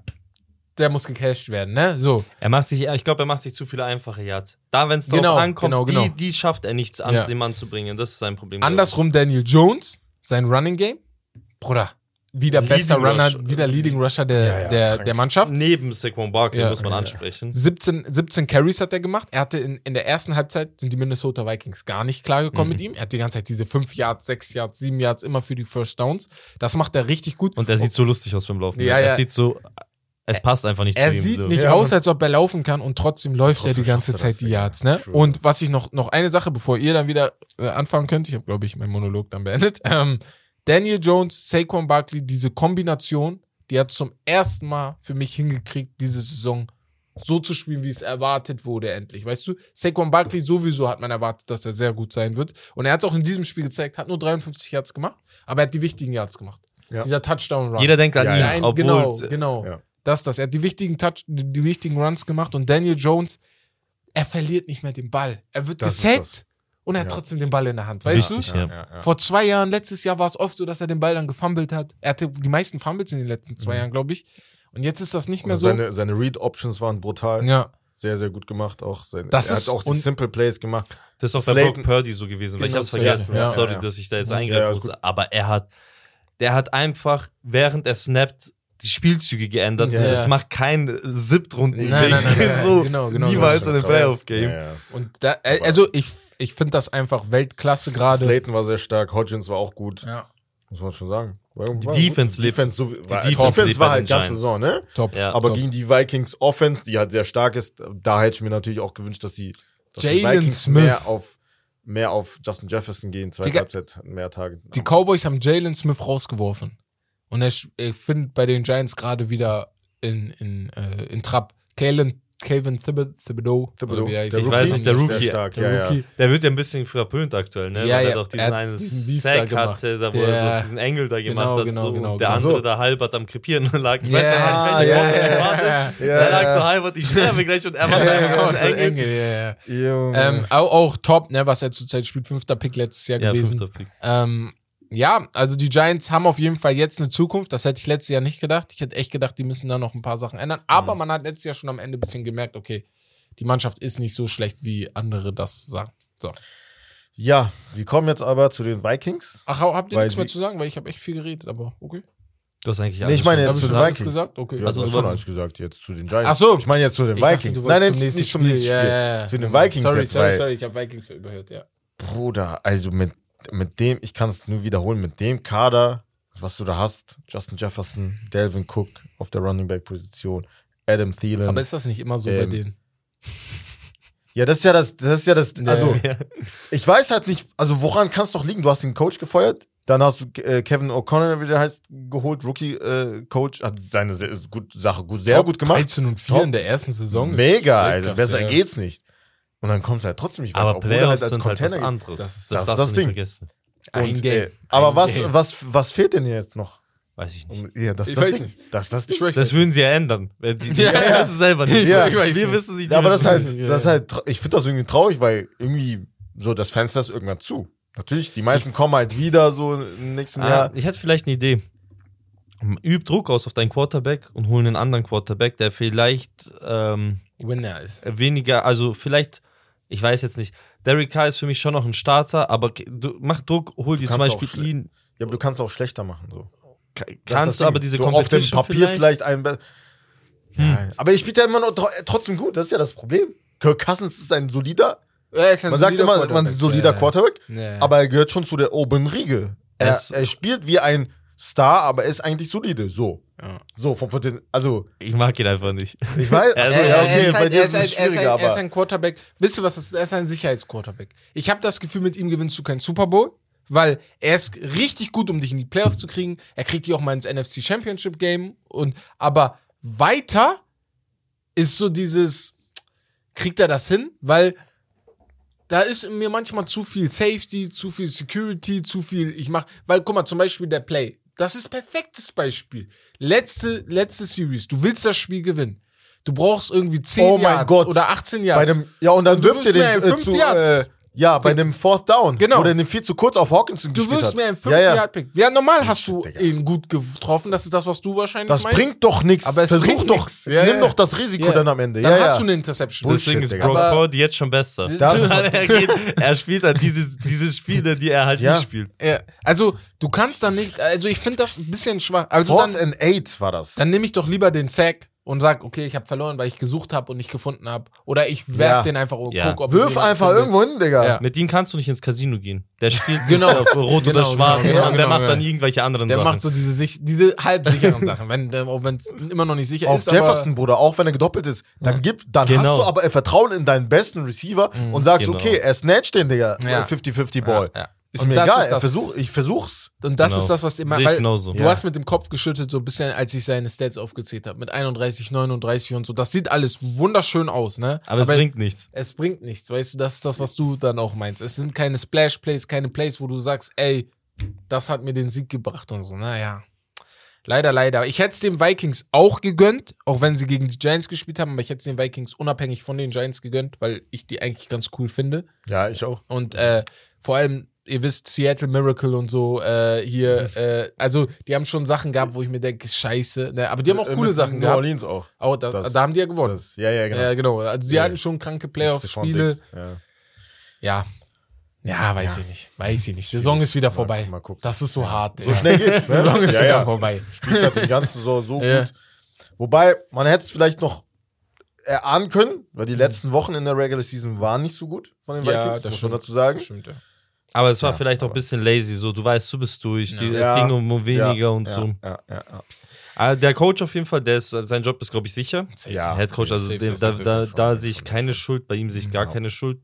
C: der muss gecasht werden, ne? So.
D: Er macht sich, ich glaube, er macht sich zu viele einfache Yards. Da, wenn es drauf
C: Genau,
D: ankommt,
C: genau, genau.
D: Die, die schafft er nicht an
C: Ja.
D: den Mann zu bringen. Das ist sein Problem.
C: Andersrum Daniel Jones, sein Running Game. Bruder, wieder
D: Leading
C: bester Runner,
D: Rusher.
C: wieder Leading Rusher der,
B: Ja, ja,
C: der,
B: krank.
C: der Mannschaft.
D: Neben Saquon Barkley
C: Ja,
D: muss man ansprechen.
C: 17, 17 Carries hat er gemacht. Er hatte in, in der ersten Halbzeit sind die Minnesota Vikings gar nicht klargekommen
D: Mhm.
C: mit ihm. Er hat die ganze Zeit diese 5 Yards, 6 Yards, 7 Yards immer für die First Downs. Das macht er richtig gut.
D: Und er sieht so lustig aus beim Laufen.
C: Ja,
D: er
C: ja.
D: sieht so, es passt einfach nicht
C: er
D: zu ihm.
C: sieht
D: so.
C: nicht
B: Ja,
C: aus, als ob er laufen kann und trotzdem läuft
B: Trotzdem
C: er die ganze
B: er
C: Zeit die. Yards, ne?
B: True.
C: Und was ich noch, noch eine Sache, bevor ihr dann wieder äh, anfangen könnt, ich habe, glaube ich, meinen Monolog dann beendet. Ähm, Daniel Jones, Saquon Barkley, diese Kombination, die hat zum ersten Mal für mich hingekriegt, diese Saison so zu spielen, wie es erwartet wurde, endlich. Weißt du, Saquon Barkley sowieso hat man erwartet, dass er sehr gut sein wird. Und er hat es auch in diesem Spiel gezeigt, hat nur 53 Yards gemacht, aber er hat die wichtigen Yards gemacht.
B: Ja.
C: Dieser Touchdown-Run.
D: Jeder denkt an
B: Ja,
D: ihn,
B: ja.
D: Obwohl
C: genau, genau.
B: Ja.
C: Das, das. Er hat die wichtigen Touch, die, die wichtigen Runs gemacht und Daniel Jones, er verliert nicht mehr den Ball. Er wird
B: Das ist
C: gesackt und er hat
B: Ja.
C: trotzdem den Ball in der Hand. Weißt
D: Wichtig,
C: du?
D: ja.
C: Vor zwei Jahren, letztes Jahr war es oft so, dass er den Ball dann gefummelt hat. Er hatte die meisten Fumbles in den letzten zwei Jahren, glaube ich. Und jetzt ist das nicht mehr
B: Und
C: so.
B: seine, seine Read-Options waren brutal.
C: ja.
B: Sehr, sehr gut gemacht. Auch sein,
C: Das
B: er
C: ist-
B: hat auch die Simple Plays gemacht.
D: Das ist auch bei
B: Slayton-
D: Brock Purdy so gewesen, weil ich
C: Genau,
D: hab's
C: so,
D: vergessen.
C: ja, ja,
D: Sorry,
B: ja.
D: dass ich da jetzt
B: Ja,
D: eingreifen muss. Aber er hat, der hat einfach, während er snappt, die Spielzüge geändert.
C: Ja.
D: Das macht kein Siebtrunden
C: Nein, nein, nein, nein,
D: so
C: genau, genau,
D: niemals
B: genau.
D: in einem Playoff-Game.
B: Ja, ja.
C: Und da, äh, also ich, ich finde das einfach Weltklasse gerade.
B: Slayton war sehr stark, Hodgins war auch gut,
C: Ja,
B: muss man schon sagen. War, war
D: Defense
B: gut.
D: lebt-
B: Defense, so, war,
D: Defense
B: Defense, war halt ganze. Saison, ne?
C: top.
D: Ja.
B: Aber
C: top.
B: gegen die Vikings Offense, die halt sehr stark ist, da hätte ich mir natürlich auch gewünscht, dass die, dass die
C: Jalen
B: Vikings
C: Smith.
B: mehr auf mehr auf Justin Jefferson gehen,
C: Digga,
B: Halbzeit mehr Tage.
C: Die Cowboys haben Jalen Smith rausgeworfen. Und er, er findet bei den Giants gerade wieder in, in, äh, in Trab. Kalen, Calvin Thibodeau. Thibodeau,
B: Thibodeau.
C: oder wie er heißt.
B: Der
D: Ich weiß nicht, der
B: Sehr
D: Rookie.
B: stark,
C: Der
B: ja, ja.
C: Rookie.
D: Der wird ja ein bisschen verpönt aktuell, ne?
C: Ja,
D: Weil
C: ja,
D: er doch diesen
C: er hat
D: einen
C: diesen
D: Sack hatte, wo er so diesen Engel da gemacht
C: Genau,
D: hat.
C: genau,
D: so,
C: genau,
D: und der
C: genau.
D: andere
B: So.
D: da halbert am Krepieren lag. Ich
C: Ja,
D: weiß ich weiß nicht, warum
B: ja,
D: er
B: ja.
D: war das.
B: Ja,
D: Der lag so halbert, ich sterbe gleich und er
C: genau,
D: diesen
C: so
D: Engel.
C: Engel, ja, ja.
B: Junge.
C: Ähm, auch, auch top, ne, was er zurzeit spielt. Fünfter Pick letztes Jahr
D: Ja,
C: gewesen.
D: fünfter Pick.
C: Ähm, ja, also die Giants haben auf jeden Fall jetzt eine Zukunft. Das hätte ich letztes Jahr nicht gedacht. Ich hätte echt gedacht, die müssen da noch ein paar Sachen ändern. Aber man hat letztes Jahr schon am Ende ein bisschen gemerkt, okay, die Mannschaft ist nicht so schlecht, wie andere das sagen. So.
B: ja, wir kommen jetzt aber zu den Vikings.
C: Ach, habt ihr nichts mehr zu sagen? Weil ich habe echt viel geredet, aber okay.
D: Du hast eigentlich
B: Nee,
D: alles
B: ich meine
D: schon
B: jetzt zu den
C: schon
B: Vikings.
C: gesagt? Okay.
B: Ja,
D: Also, du
B: schon
D: wolltest-
B: alles gesagt, jetzt zu den Giants.
C: Ach so.
B: Ich meine jetzt zu den
C: Ich dachte,
B: Vikings.
C: du
B: nein,
C: zum
B: nicht zum
C: nächsten
B: Spiel.
C: Spiel. Ja, ja, ja.
B: Zu den Vikings
C: Sorry,
B: jetzt,
C: sorry, sorry, ich habe Vikings überhört, ja.
B: Bruder, also mit, mit dem, ich kann es nur wiederholen, mit dem Kader, was du da hast, Justin Jefferson, Delvin Cook auf der Running Back Position, Adam Thielen.
C: Aber ist das nicht immer so bei
B: Ähm,
C: denen?
B: ja, das ist ja das, das ist ja das, also,
D: Ja.
B: ich weiß halt nicht, also woran kann es doch liegen? Du hast den Coach gefeuert, dann hast du äh, Kevin O'Connor, wie der heißt, geholt, Rookie-Coach, hat seine sehr, gut, Sache gut, sehr
C: Top
B: gut gemacht.
C: 13 und 4
B: Top.
C: in der ersten Saison.
B: Mega,
C: voll
B: also
C: krass,
B: besser
C: ja.
B: geht's nicht. Und dann kommt es halt trotzdem nicht weiter,
D: Aber
B: obwohl er
D: Playoffs
B: halt als
D: sind halt was
B: Container
D: anderes.
C: Das ist-
B: das das
D: du
B: Ding.
D: vergessen.
C: Ein
B: Und,
C: Game.
B: äh, aber
C: Ein
B: was,
C: Game.
B: was, was fehlt denn jetzt noch?
D: Weiß ich nicht.
B: Ja, das
C: Ich
B: das
C: weiß
B: Ding.
C: nicht.
B: Das ist das Ding.
C: Ich ich
D: Das würden sie ja ändern. Die, die, die
C: Ja, ja.
D: wissen selber nicht.
B: Ja,
C: ich weiß
D: wir
C: nicht.
D: wissen sie
B: Ja, aber das halt,
C: Ja,
B: das halt, ich finde das irgendwie traurig, weil irgendwie so das Fenster ist irgendwann zu. Natürlich, die meisten kommen halt wieder so im nächsten
D: Ah,
B: Jahr.
D: ich hätte vielleicht eine Idee. Üb Druck aus auf deinen Quarterback und hol einen anderen Quarterback, der vielleicht ähm,
C: Winner ist.
D: weniger, also vielleicht, ich weiß jetzt nicht, Derek Carr ist für mich schon noch ein Starter, aber du, mach Druck, hol dir zum Beispiel ihn.
B: Ja, aber du kannst auch schlechter machen. So.
D: Ka-
B: ist
D: Kannst du aber diese
B: so auf dem Papier vielleicht, einen. Be ja, aber ich spiele ja immer noch tro- trotzdem gut. Das ist ja das Problem. Kirk Cousins ist ein solider. Man sagt immer, man ist ein solider Quarterback,
C: Ja.
B: aber er gehört schon zu der oberen Riege. Er, er spielt wie ein Star, aber er ist eigentlich solide. So.
C: Ja.
B: So, vom Potenzial. Also,
D: Ich mag ihn einfach nicht.
B: ich weiß.
D: Er ist-
B: also,
C: Er-
B: ja,
C: er
B: okay,
C: ist
B: bei
C: halt-
B: dir
C: er
B: ist
C: ist
B: es
C: halt- er ist
B: schwieriger,
C: ein- Er ist ein Quarterback. Wisst ihr was? das ist? Er ist ein Sicherheitsquarterback. Ich habe das Gefühl, mit ihm gewinnst du keinen Super Bowl, weil er ist richtig gut, um dich in die Playoffs zu kriegen. Er kriegt dich auch mal ins NFC Championship Game und aber weiter ist so dieses kriegt er das hin, weil da ist mir manchmal zu viel Safety, zu viel Security, zu viel ich mach, weil guck mal zum Beispiel der Play, das ist perfektes Beispiel. Letzte letzte Series, du willst das Spiel gewinnen. Du brauchst irgendwie 10
B: Oh mein
C: Yards
B: Gott.
C: oder 18
B: Bei
C: Yards.
B: dem, ja, und dann wirft er
C: mir
B: den äh, zu, äh, ja, bei dem Fourth Down,
C: Genau.
B: wo der den viel zu kurz auf Hawkinson
C: Du
B: gespielt
C: wirst
B: hat.
C: mir einen 5
B: ja, ja.
C: Yard Pick. Ja, normal hast du
B: Digga.
C: ihn gut getroffen. Das ist das, was du wahrscheinlich
B: Das
C: meinst.
B: bringt doch nichts.
C: Aber es
B: Versuch
C: bringt
B: doch,
C: nix. Ja,
B: nimm
C: ja.
B: doch das Risiko
C: Ja.
B: dann am Ende.
C: Dann
B: ja,
C: hast
B: ja.
C: du eine Interception.
B: Bullshit,
D: Deswegen ist
B: Digga.
D: Brock
C: Aber-
D: Purdy jetzt schon besser.
B: Das-
D: er, geht, er spielt halt diese, diese Spiele, die er halt
B: Ja.
D: nicht spielt.
C: Ja, also du kannst dann nicht, also ich finde das ein bisschen schwach. Also
B: Fourth
C: dann,
B: and Eight war das.
C: dann nehme ich doch lieber den Sack und sag, okay, ich habe verloren, weil ich gesucht habe und nicht gefunden habe. Oder ich werf
B: Ja.
C: den einfach und
D: Ja.
C: guck, ob
B: Wirf einfach
C: finde.
B: irgendwo hin, Digga.
C: Ja.
D: Mit ihm kannst du nicht ins Casino gehen. Der spielt
C: Genau.
D: nicht auf Rot
C: Genau,
D: oder Schwarz,
C: genau,
D: sondern
C: genau,
D: der macht
C: genau.
D: dann irgendwelche anderen
C: Der
D: Sachen.
C: macht so diese, sich, diese halbsicheren Sachen, wenn der- auch wenn es immer noch nicht sicher
B: Auf
C: ist.
B: Jefferson, Bruder, auch wenn er gedoppelt ist, dann gib, dann
D: Genau.
B: hast du aber Vertrauen in deinen besten Receiver und sagst,
D: Genau.
B: okay, er snatcht den, Digga,
C: Ja.
B: 50-50 Ball.
C: Ja, ja.
B: Ist
C: Und
B: mir egal,
C: ist
B: er
C: das-
B: versuch, ich versuch's.
C: Aber, und das
D: Genau.
C: ist das, was immer.
D: Sehe ich genauso.
C: Du
B: Ja.
C: hast mit dem Kopf geschüttelt, so ein bisschen, als ich seine Stats aufgezählt habe, mit 31, 39 und so. Das sieht alles wunderschön aus, ne?
D: aber es bringt nichts.
C: es bringt nichts, weißt du, das ist das, was du dann auch meinst. Es sind keine Splash-Plays, keine Plays, wo du sagst, ey, das hat mir den Sieg gebracht und so. Naja. Leider, leider. Ich hätte es den Vikings auch gegönnt, auch wenn sie gegen die Giants gespielt haben, aber ich hätte es den Vikings unabhängig von den Giants gegönnt, weil ich die eigentlich ganz cool finde.
B: Ja, ich auch.
C: Und äh, vor allem, ihr wisst, Seattle Miracle und so, äh, hier, äh, also die haben schon Sachen gehabt, wo ich mir denke, scheiße, ne? aber die haben auch
B: Äh,
C: coole
B: mit
C: Sachen
B: New
C: gehabt.
B: Orleans auch.
C: Oh, das,
B: Das-
C: da haben die ja gewonnen.
B: Das, ja, ja, genau.
C: Ja, genau. Also sie
B: Ja.
C: hatten schon kranke Playoff-Spiele.
B: Ja.
C: Ja. Ja, weiß ich nicht. Weiß ich nicht. Saison ist wieder
B: Mal-
C: vorbei.
B: mal gucken.
C: Das ist so hart.
B: So schnell geht's, ne?
C: Saison ist
B: ja,
C: wieder vorbei.
B: Spielst halt die ganze Saison so gut. Wobei, man hätte es vielleicht noch erahnen können, weil die letzten Wochen in der Regular Season waren nicht so gut von den
C: Ja,
B: Vikings,
C: das
B: muss man
C: stimmt.
B: dazu sagen.
C: Das stimmt, ja.
D: Aber es war
B: Ja,
D: vielleicht auch ein bisschen lazy, so du weißt, du bist durch, die,
B: Ja.
D: es ging um weniger
B: ja,
D: und
B: ja,
D: so.
B: Ja, ja, ja.
D: Aber der Coach auf jeden Fall, der ist, sein Job ist, glaube ich, sicher.
B: Ja,
D: Head Coach, also
C: safe,
D: dem,
C: safe,
D: da,
C: safe,
D: da, da
B: schon,
D: sehe ich keine. Schuld, bei ihm sehe ich gar
B: Ja.
D: keine Schuld.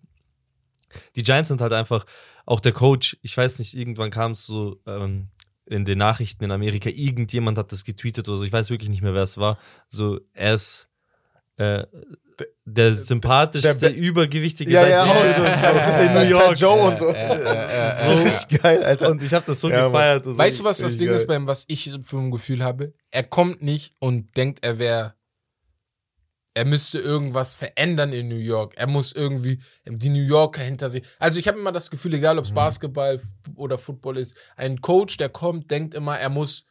D: die Giants sind halt einfach, auch der Coach, ich weiß nicht, irgendwann kam es so ähm, in den Nachrichten in Amerika, irgendjemand hat das getweetet oder so, ich weiß wirklich nicht mehr, wer es war. So, er ist äh, der sympathischste,
B: der-
D: übergewichtige
B: Ja,
D: seit
B: ja,
D: Jahren
B: ja,
D: in New York.
B: Joe und so.
C: äh,
B: Richtig geil, Alter.
D: Und ich habe das so
B: Ja,
D: gefeiert. Also,
C: Weißt du, was das Ding
B: geil.
C: ist, beim was ich für ein Gefühl habe? Er kommt nicht und denkt, er wäre. Er müsste irgendwas verändern in New York. Er muss irgendwie die New Yorker hinter sich. Also ich habe immer das Gefühl, egal ob
B: Mhm.
C: es Basketball f- oder Football ist, ein Coach, der kommt, denkt immer, er muss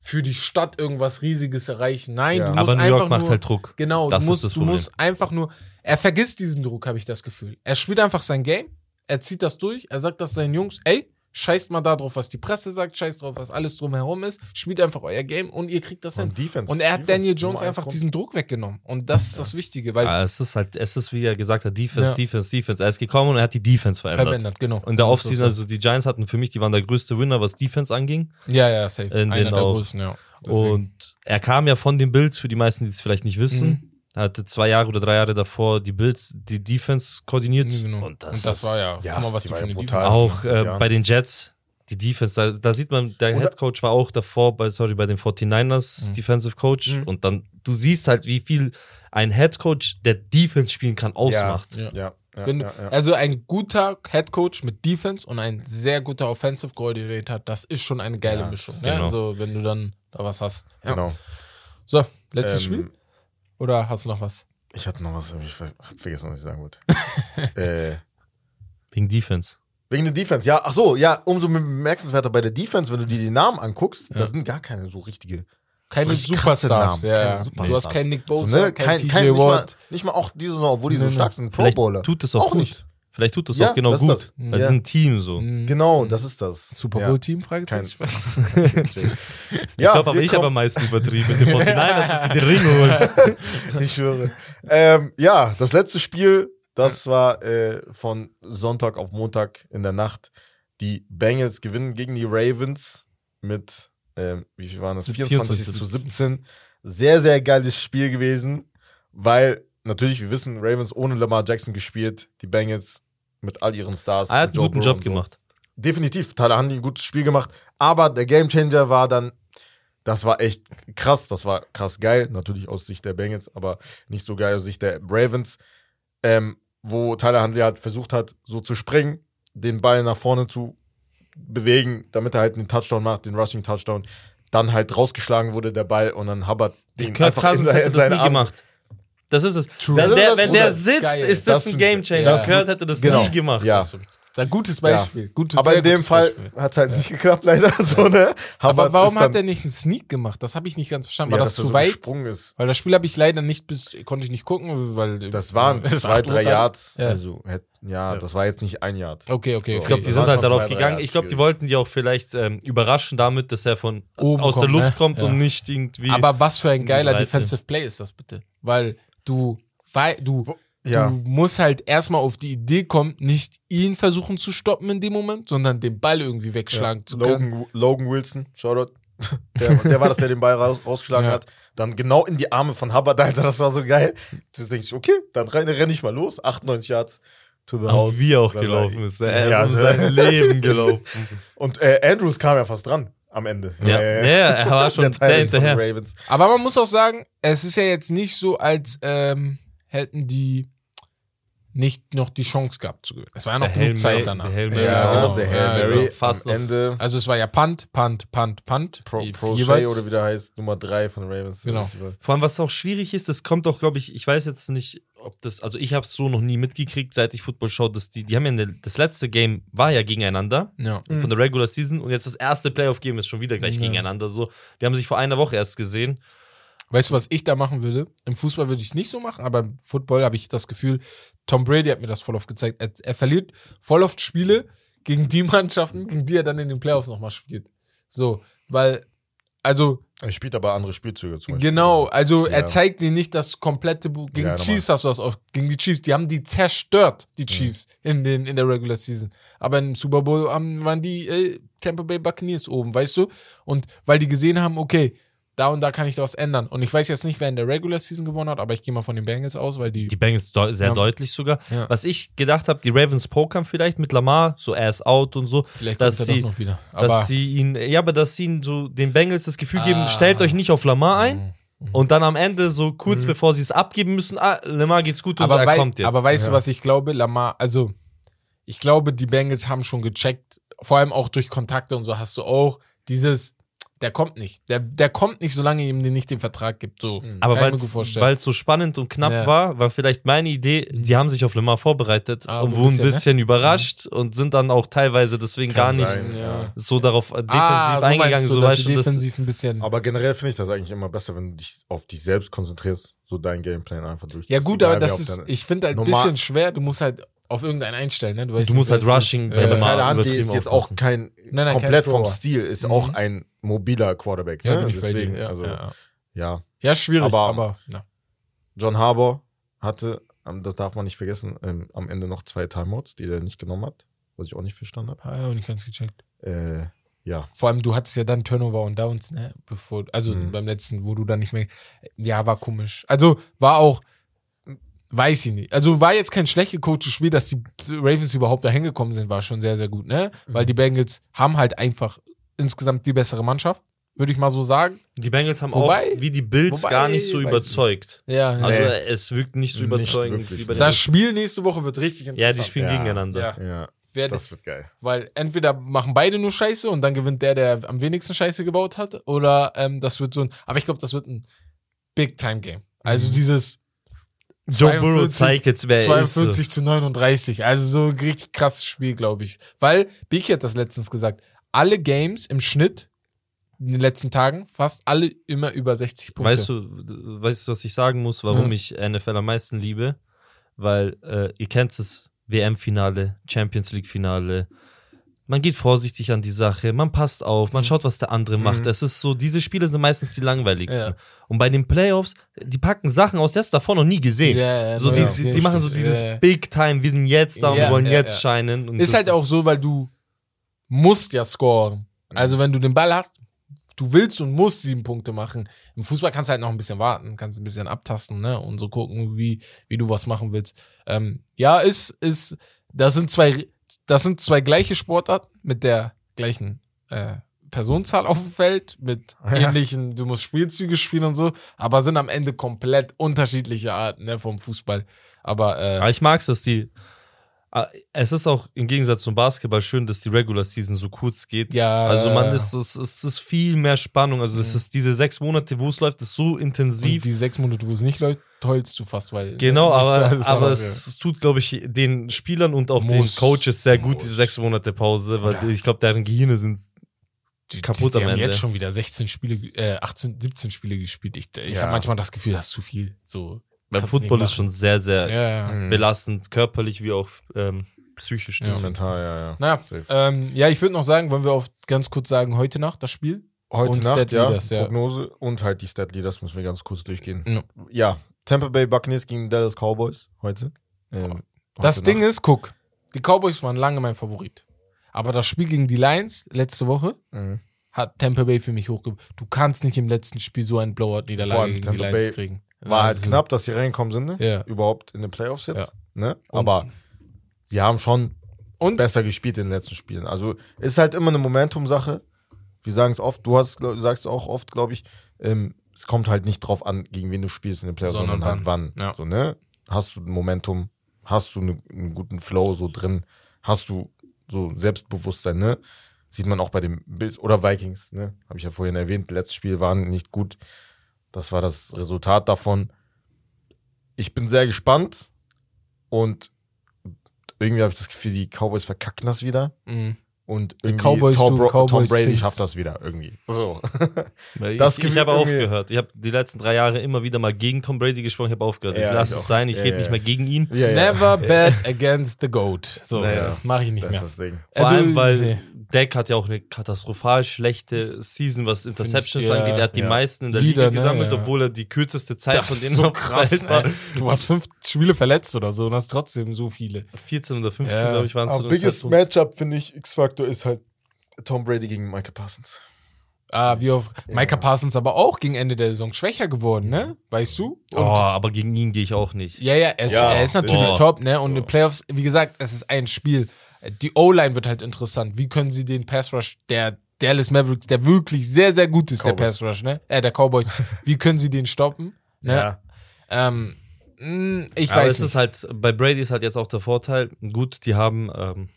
C: für die Stadt irgendwas Riesiges erreichen. Nein,
B: Ja.
C: du musst
D: Aber New
C: einfach
D: York macht
C: nur,
D: halt Druck.
C: Genau,
D: Das
C: du
D: ist
C: musst,
D: das
C: du musst einfach nur. Er vergisst diesen Druck, habe ich das Gefühl. Er spielt einfach sein Game, er zieht das durch, er sagt das seinen Jungs, ey, scheißt mal da drauf, was die Presse sagt, scheißt drauf, was alles drumherum ist, spielt einfach euer Game und ihr kriegt das hin.
B: Und Defense.
C: Und er hat
B: Defense,
C: Daniel Jones einfach
B: Grund.
C: diesen Druck weggenommen. Und das ist das Wichtige, weil
D: Ah, es ist halt, es ist, wie er gesagt hat, Defense,
C: Ja.
D: Defense, Defense. Er ist gekommen und er hat die Defense verändert.
C: verändert, genau.
D: Und der Offseason, also die Giants hatten für mich, die waren der größte Winner, was Defense anging.
C: Ja, ja, safe.
D: in
C: Einer
D: den
C: der
D: auch.
C: größten, ja. Deswegen.
D: Und er kam ja von den Bills, für die meisten, die es vielleicht nicht wissen.
C: Mhm.
D: Er hatte zwei Jahre oder drei Jahre davor die Bills, die Defense koordiniert.
C: Genau.
D: Und das,
C: Und das
D: ist
C: war ja,
B: ja,
C: guck mal, was
B: die
C: für eine
B: brutal.
C: Defense
D: auch äh, bei den Jets, die Defense, da, da sieht man, der
B: Oder-
D: Head Coach war auch davor bei, sorry, bei den 49ers,
C: Mhm.
D: Defensive Coach.
B: Mhm.
D: Und dann, du siehst halt, wie viel ein Head Coach, der Defense spielen kann, ausmacht.
C: Ja.
B: Ja, ja,
C: Wenn,
B: ja, ja.
C: Also ein guter Head Coach mit Defense und ein sehr guter Offensive Coordinator, das ist schon eine geile
B: Ja,
C: Mischung.
D: genau.
C: Ne? Also wenn du dann da was hast. Ja.
B: Genau.
C: So, letztes
B: Ähm,
C: Spiel? Oder hast du noch was?
B: Ich hatte noch was, aber ich hab vergessen, was ich sagen wollte. äh,
D: Wegen Defense.
B: wegen der Defense, ja. Ach so, ja, umso bemerkenswerter bei der Defense, wenn du dir die Namen anguckst, da sind gar keine so richtige.
C: Keine
B: krasse
C: Superstars.
B: Namen,
C: Ja,
B: keine
C: ja.
B: Superstars.
C: Du hast keinen Nick
B: So,
C: Bosa,
B: ne?
C: kein,
B: kein,
C: TJ
B: kein, nicht, mal, nicht mal auch diese Saison, obwohl die
C: Nee,
B: so stark sind, Pro
D: Vielleicht
B: Bowler.
D: tut es auch, gut.
B: nicht.
D: Vielleicht tut es
B: Ja,
D: auch genau
B: das ist
D: gut.
B: das.
D: Weil
B: Ja.
D: sie sind ein Team so.
C: Mhm.
B: Genau, das ist das.
C: Super
B: Ja.
C: Bowl Team?
B: Kein,
C: Fragezeichen.
B: ja,
D: ich glaube aber, ich habe am meisten übertrieben mit den 49ers, dass sie den Ring holen.
B: Ich schwöre. Ähm, ja, das letzte Spiel, das war äh, von Sonntag auf Montag in der Nacht. Die Bengals gewinnen gegen die Ravens mit, ähm, wie viel waren das? 24,
D: 24
B: zu 17. Sehr, sehr geiles Spiel gewesen, weil natürlich, wir wissen, Ravens ohne Lamar Jackson gespielt, die Bengals mit all ihren Stars.
D: Er hat einen guten Job
B: so.
D: gemacht.
B: Definitiv, Tyler Handy ein gutes Spiel gemacht, aber der Gamechanger war dann, das war echt krass, das war krass geil, natürlich aus Sicht der Bengals, aber nicht so geil aus Sicht der Ravens, ähm, wo Tyler Handley halt versucht hat, so zu springen, den Ball nach vorne zu bewegen, damit er halt einen Touchdown macht, den Rushing Touchdown, dann halt rausgeschlagen wurde der Ball und dann Hubbard den
D: Kirk Cousins
B: seine-
D: hätte das nie
B: Arme-
D: gemacht. Das ist es.
C: True.
D: Wenn
B: Das
D: der,
B: das,
D: wenn der sitzt,
C: Geil.
D: ist das,
B: Das
D: ein Gamechanger.
C: das-
D: Kurt hätte das
B: genau.
D: nie gemacht.
B: Ja.
C: Ein gutes Beispiel. Gutes,
B: Aber in dem Fall hat es halt nicht geklappt, leider. So, ne?
C: Aber warum hat er nicht einen Sneak gemacht? Das habe ich nicht ganz verstanden.
B: ja,
C: War das zu
B: so
C: weit?
B: gesprungen ist?
C: Weil das Spiel habe ich leider nicht bis, konnte ich nicht gucken, weil.
B: Das waren
C: es
B: zwei, drei. Yards.
C: Ja.
B: Also, ja, das war jetzt nicht ein Yard.
C: Okay, okay,
B: So.
C: okay.
D: Ich glaube, die
B: Das
D: sind halt darauf
B: zwei,
D: gegangen. Ich glaube, die wollten die auch vielleicht ähm, überraschen damit, dass er von
C: Oben
D: aus der
C: kommt,
D: Luft
C: ne?
D: kommt
C: Ja.
D: und nicht irgendwie.
C: Aber was für ein geiler. Defensive Play ist das bitte? Weil du, weil du,
B: Ja.
C: du musst halt erstmal auf die Idee kommen, nicht ihn versuchen zu stoppen in dem Moment, sondern den Ball irgendwie wegschlagen zu können.
B: Logan, Logan Wilson, Shoutout. Der, der war das, der den Ball raus, rausgeschlagen
C: Ja.
B: hat. Dann genau in die Arme von Hubbard, Alter, das war so geil. Da denke ich, okay, dann renne renn ich mal los. 98 Yards to the house.
D: wie auch gelaufen ist. Er
B: Ja,
D: ist um
B: also-
D: sein Leben gelaufen.
B: Und äh, Andrews kam ja fast dran am Ende.
D: Ja,
B: Äh,
D: ja, er war schon
B: der
D: sehr hinterher.
B: Ravens.
C: Aber man muss auch sagen, es ist ja jetzt nicht so, als ähm, hätten die nicht noch die Chance gehabt zu gewinnen. Es war ja noch
D: Der
C: genug
D: Hail
C: Zeit
D: Mary-
C: danach.
D: der Hail Mary
C: ja,
D: auch.
C: genau.
B: der Hail Mary
C: genau.
D: fast
B: am
D: noch.
B: Ende.
C: Also es war ja Punt, Punt, Punt, Punt.
B: Pro, Pro
C: jeweils.
B: Oder wie der heißt, Nummer 3 von den Ravens.
C: Genau.
D: Vor allem, was auch schwierig ist, das kommt auch, glaube ich, ich weiß jetzt nicht, ob das, also ich habe es so noch nie mitgekriegt, seit ich Football schaue, dass die, die haben ja eine, das letzte Game war ja gegeneinander
C: Ja.
D: von der Regular Season und jetzt das erste Playoff-Game ist schon wieder gleich
C: Ja.
D: gegeneinander. So, die haben sich vor einer Woche erst gesehen.
C: Weißt du, was ich da machen würde? Im Fußball würde ich es nicht so machen, aber im Football habe ich das Gefühl, Tom Brady hat mir das voll oft gezeigt. Er, er verliert voll oft Spiele gegen die Mannschaften, gegen die er dann in den Playoffs nochmal spielt. So, weil, also,
B: Er spielt aber andere Spielzüge zum Beispiel.
C: genau, also er
B: Ja.
C: zeigt dir nicht das komplette Buch. Gegen
B: Ja,
C: die. Chiefs hast du das oft. Gegen die Chiefs, die haben die zerstört, die Chiefs, in, den, in der Regular Season. Aber im Super Bowl waren die äh, Tampa Bay Buccaneers oben, weißt du? Und weil die gesehen haben, okay, da und da kann ich was ändern. Und ich weiß jetzt nicht, wer in der Regular Season gewonnen hat, aber ich gehe mal von den Bengals aus, weil die.
D: Die Bengals deu sehr
C: Ja.
D: deutlich sogar.
C: Ja.
D: Was ich gedacht habe, die Ravens pokern vielleicht mit Lamar, so ist out und so,
C: vielleicht
D: dass
C: er
D: sie,
C: noch wieder. Aber
D: dass sie ihn, ja, aber dass sie ihn so den Bengals das Gefühl geben,
C: Ah.
D: stellt euch nicht auf Lamar ein.
C: Mhm.
D: Und dann am Ende, so kurz bevor sie es abgeben müssen, ah, Lamar geht's gut und
C: aber,
D: so, er kommt jetzt.
C: aber weißt
B: Ja.
C: du, was ich glaube? Lamar, also ich glaube, die Bengals haben schon gecheckt, vor allem auch durch Kontakte und so hast du auch dieses, der kommt nicht. Der, der kommt nicht, solange ihm nicht den Vertrag gibt. So.
D: aber
C: Kann ich
D: weil es so spannend und knapp
C: Ja.
D: war, war vielleicht meine Idee, die haben sich auf Lamar vorbereitet
C: Ah,
D: und
C: so ein
D: wurden ein
C: bisschen, ne?
D: bisschen überrascht und sind dann auch teilweise deswegen gar nicht
B: sein,
C: ja.
D: so darauf äh, defensiv
C: ah, so
D: eingegangen.
C: du,
D: so weißt du, das,
C: defensiv ein bisschen.
B: Aber generell finde ich das eigentlich immer besser, wenn du dich auf dich selbst konzentrierst, so dein Gameplan einfach durchziehst.
C: ja gut, aber das ist, ich finde halt ein bisschen schwer. Du musst halt auf irgendeinen einstellen. Ne? Du, weißt
D: Du musst halt Rushing
C: ist.
D: bei
B: Ja,
C: Ja,
B: Hunt
D: übertrieben
B: ist jetzt
D: aufpassen.
B: auch kein
C: Nein, nein,
B: komplett
C: kein
B: vom. Stil, ist
C: Mhm.
B: auch ein mobiler Quarterback.
C: ja,
B: ne?
C: bin ich bei
B: Deswegen,
C: dir. Ja,
B: also,
C: ja, ja.
B: ja.
C: ja, schwierig,
B: Aber-
C: aber, na.
B: John Harbour hatte, ähm, das darf man nicht vergessen, ähm, am Ende noch zwei Timeouts, die er nicht genommen hat, was ich auch nicht verstanden habe.
C: Habe ich auch nicht ganz gecheckt.
B: Äh, ja.
C: Vor allem, du hattest ja dann Turnover und Downs, ne? Bevor, also
B: Mhm.
C: beim letzten, wo du dann nicht mehr. Ja, war komisch. Also war auch, weiß ich nicht. Also war jetzt kein schlecht gecoachtes Spiel, dass die Ravens überhaupt dahin gekommen sind, war schon sehr, sehr gut, ne? Weil die Bengals haben halt einfach insgesamt die bessere Mannschaft, würde ich mal so sagen.
D: Die Bengals haben
C: Wobei-
D: auch wie die Bills
C: wobei,
D: gar nicht so überzeugt.
C: Ja,
D: Also
B: Nee.
D: es wirkt nicht so
B: Nicht
D: überzeugend
B: wirklich,
D: wie bei
B: nee.
D: den
C: Das Spiel nächste Woche wird richtig
D: Ja,
C: interessant.
D: die spielen
B: Ja.
D: gegeneinander.
C: Ja.
B: Ja,
C: Wer,
B: das wird geil.
C: weil entweder machen beide nur Scheiße und dann gewinnt der, der am wenigsten Scheiße gebaut hat, oder ähm, das wird so ein, aber ich glaube, das wird ein Big-Time-Game. Also dieses
D: Joe Burrow
C: 42
D: zeigt jetzt, wer er ist.
C: 42 zu 39. Also so ein richtig krasses Spiel, glaube ich. Weil, Biki hat das letztens gesagt, alle Games im Schnitt in den letzten Tagen, fast alle immer über 60 Punkte.
D: Weißt du, weißt du, was ich sagen muss, warum
C: Ja.
D: ich NFL am meisten liebe? Weil äh, ihr kennt es, WM-Finale, Champions League-Finale. Man geht vorsichtig an die Sache, man passt auf,
C: Mhm.
D: man schaut, was der andere macht. Es ist so, diese Spiele sind meistens die langweiligsten.
C: Ja.
D: Und bei den Playoffs, die packen Sachen aus, die hast du davor noch nie gesehen.
C: Ja, ja,
D: so, die,
C: ja,
D: die machen so dieses. Big Time, wir sind jetzt da und wir wollen jetzt scheinen. Und
C: Ist halt auch so, weil du musst ja scoren. Also wenn du den Ball hast, du willst und musst sieben Punkte machen. Im Fußball kannst du halt noch ein bisschen warten, kannst ein bisschen abtasten, ne? Und so gucken, wie, wie du was machen willst. Ähm, ja, ist, ist, das sind zwei, das sind zwei gleiche Sportarten mit der gleichen äh, Personenzahl auf dem Feld, mit
B: Ja.
C: ähnlichen, du musst Spielzüge spielen und so, aber sind am Ende komplett unterschiedliche Arten, ne, vom Fußball. Aber, äh,
D: Aber ich mag es, dass die. Ah, Es ist auch im Gegensatz zum Basketball schön, dass die Regular Season so kurz geht.
C: Ja.
D: Also man ist, es, es ist viel mehr Spannung. Also es ist diese sechs Monate, wo es läuft, ist so
C: Und
D: intensiv.
C: die sechs Monate, wo es nicht läuft, heulst du fast, weil.
D: Genau,
C: das
D: aber,
C: ist
D: aber es, es tut, glaube ich, den Spielern und auch den
C: Muss.
D: Coaches sehr gut,
C: Muss.
D: diese sechs Monate Pause, weil
C: Ja.
D: ich glaube, deren Gehirne sind
C: die,
D: kaputt
C: die, die
D: am
C: haben
D: Ende.
C: jetzt schon wieder 16 Spiele, äh, 18, 17 Spiele gespielt. Ich, ich
B: Ja.
C: habe manchmal das Gefühl, das ist zu viel. So,
D: Beim Football ist schon sehr, sehr
C: Ja, ja.
B: Mhm.
D: belastend, körperlich wie auch ähm, psychisch.
C: Ja.
B: Das mental, ja, ja.
C: Naja, ähm, ja, ich würde noch sagen, wollen wir auf ganz kurz sagen, heute Nacht das Spiel?
B: Heute
C: und
B: Nacht,
C: Stat
B: ja,
C: Leaders, ja.
B: Prognose und halt die Stat Leaders müssen wir ganz kurz durchgehen.
C: Ja.
B: Ja, Tampa Bay Buccaneers gegen Dallas Cowboys heute. Ähm,
C: Das
B: heute
C: Ding
B: Nacht.
C: ist, guck, die Cowboys waren lange mein Favorit. Aber das Spiel gegen die Lions letzte Woche
B: Mhm.
C: hat Tampa Bay für mich hochgebracht. Du kannst nicht im letzten Spiel so ein Blowout-Niederlage gegen die
B: Tampa
C: Lions
B: Bay
C: kriegen.
B: War halt
C: Also,
B: knapp, dass sie reinkommen sind, ne?
C: Ja.
B: Überhaupt in den Playoffs jetzt. Ne?
C: Und-
B: Aber sie haben schon
C: Und
B: besser gespielt in den letzten Spielen. Also ist halt immer eine Momentum-Sache. Wir sagen es oft, du hast, glaub- sagst auch oft, glaube ich, ähm, es kommt halt nicht drauf an, gegen wen du spielst in den Playoffs,
C: Sondern
B: sondern, halt wann.
C: Ja.
B: So, ne? Hast du ein Momentum, hast du ne, einen guten Flow so drin, hast du so Selbstbewusstsein, ne? Sieht man auch bei den Bills oder Vikings, ne? Habe ich ja vorhin erwähnt, letztes Spiel waren nicht gut. Das war das Resultat davon. Ich bin sehr gespannt und irgendwie habe ich das Gefühl, die Cowboys verkacken das wieder.
C: mh.
B: Und irgendwie
C: Cowboys
B: Tom, Bro Tom
C: Cowboys
B: Brady
C: things.
B: schafft das wieder irgendwie. So. Das
D: ich ich habe aufgehört. Ich habe die letzten drei Jahre immer wieder mal gegen Tom Brady gesprochen. Ich habe aufgehört.
B: Ja,
D: ich lasse es
B: auch.
D: sein. Ich
B: Ja,
D: rede
B: ja.
D: nicht mehr gegen ihn.
B: Ja,
C: Never bet against the GOAT. So,
D: Naja.
C: mache ich nicht
B: Das ist
C: mehr.
B: das Ding.
D: Vor
C: Also,
D: allem, weil Dak hat ja auch eine katastrophal schlechte Season, was Interceptions
C: ich, ja,
D: angeht. Er hat die meisten in der
C: Lieder,
D: Liga
C: ne,
D: gesammelt,
C: ja.
D: obwohl er die kürzeste Zeit
C: Das
D: von
C: ist
D: denen
C: so
D: auf
C: krass,
D: war.
C: ey. Du hast fünf Spiele verletzt oder so und hast trotzdem so viele.
D: 14 oder 15,
C: Ja.
D: glaube ich, waren es
B: biggest. Matchup, finde ich, X-Factor ist halt Tom Brady gegen Michael Parsons.
C: Ah, wie auf Micah Parsons aber auch gegen Ende der Saison schwächer geworden, ne? Weißt du?
D: Oh, aber gegen ihn gehe ich auch nicht.
C: Ja, ja, er ist,
B: Ja,
C: er ist natürlich
D: boah.
C: top, ne? Und in den Playoffs, wie gesagt, es ist ein Spiel. Die O-Line wird halt interessant. Wie können sie den Pass Rush der Dallas Mavericks, der wirklich sehr, sehr gut ist, der
B: Cowboys.
C: Pass Rush, ne? Äh, der Cowboys. wie können sie den stoppen? Ne?
B: Ja.
C: Ähm, mh, ich
D: Aber
C: weiß
D: es
C: nicht.
D: ist halt, bei Brady ist halt jetzt auch der Vorteil, gut, die haben, ähm,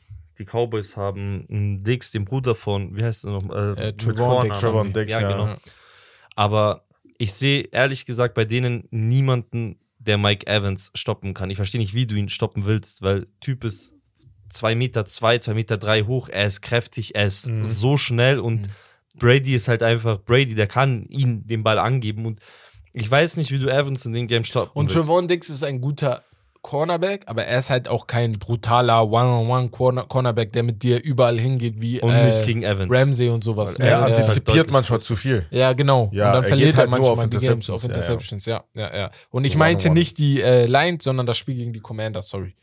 D: die Cowboys haben einen Dix, den Bruder von, wie heißt er noch? Äh,
C: Äh,
D: Vornamen.
C: Diggs.
B: Trevon Diggs,
D: ja,
B: ja.
D: genau. Aber ich sehe ehrlich gesagt bei denen niemanden, der Mike Evans stoppen kann. Ich verstehe nicht, wie du ihn stoppen willst, weil Typ ist 2 Meter 2, 2 Meter 3 hoch, er ist kräftig, er ist
B: Mhm.
D: so schnell und Brady ist halt einfach Brady, der kann ihn den Ball angeben und ich weiß nicht, wie du Evans in den Game stoppen
C: Und. Trevon Diggs ist ein guter Cornerback, aber er ist halt auch kein brutaler One-on-One-Cornerback, der mit dir überall hingeht wie
D: Und
C: äh,
D: nicht gegen Evans.
C: Ramsey und sowas.
D: Weil
B: Er
D: halt
B: antizipiert
D: deutlich
B: manchmal zu viel.
C: Ja, genau.
B: Ja,
C: und dann
B: er
C: verliert er
B: halt nur
C: manchmal
B: auf
C: die Games auf
B: Interceptions, ja, ja.
C: Ja, ja, ja. Und ich
B: So
C: meinte
B: one-on-one.
C: nicht die äh, Lions, sondern das Spiel gegen die Commanders, sorry.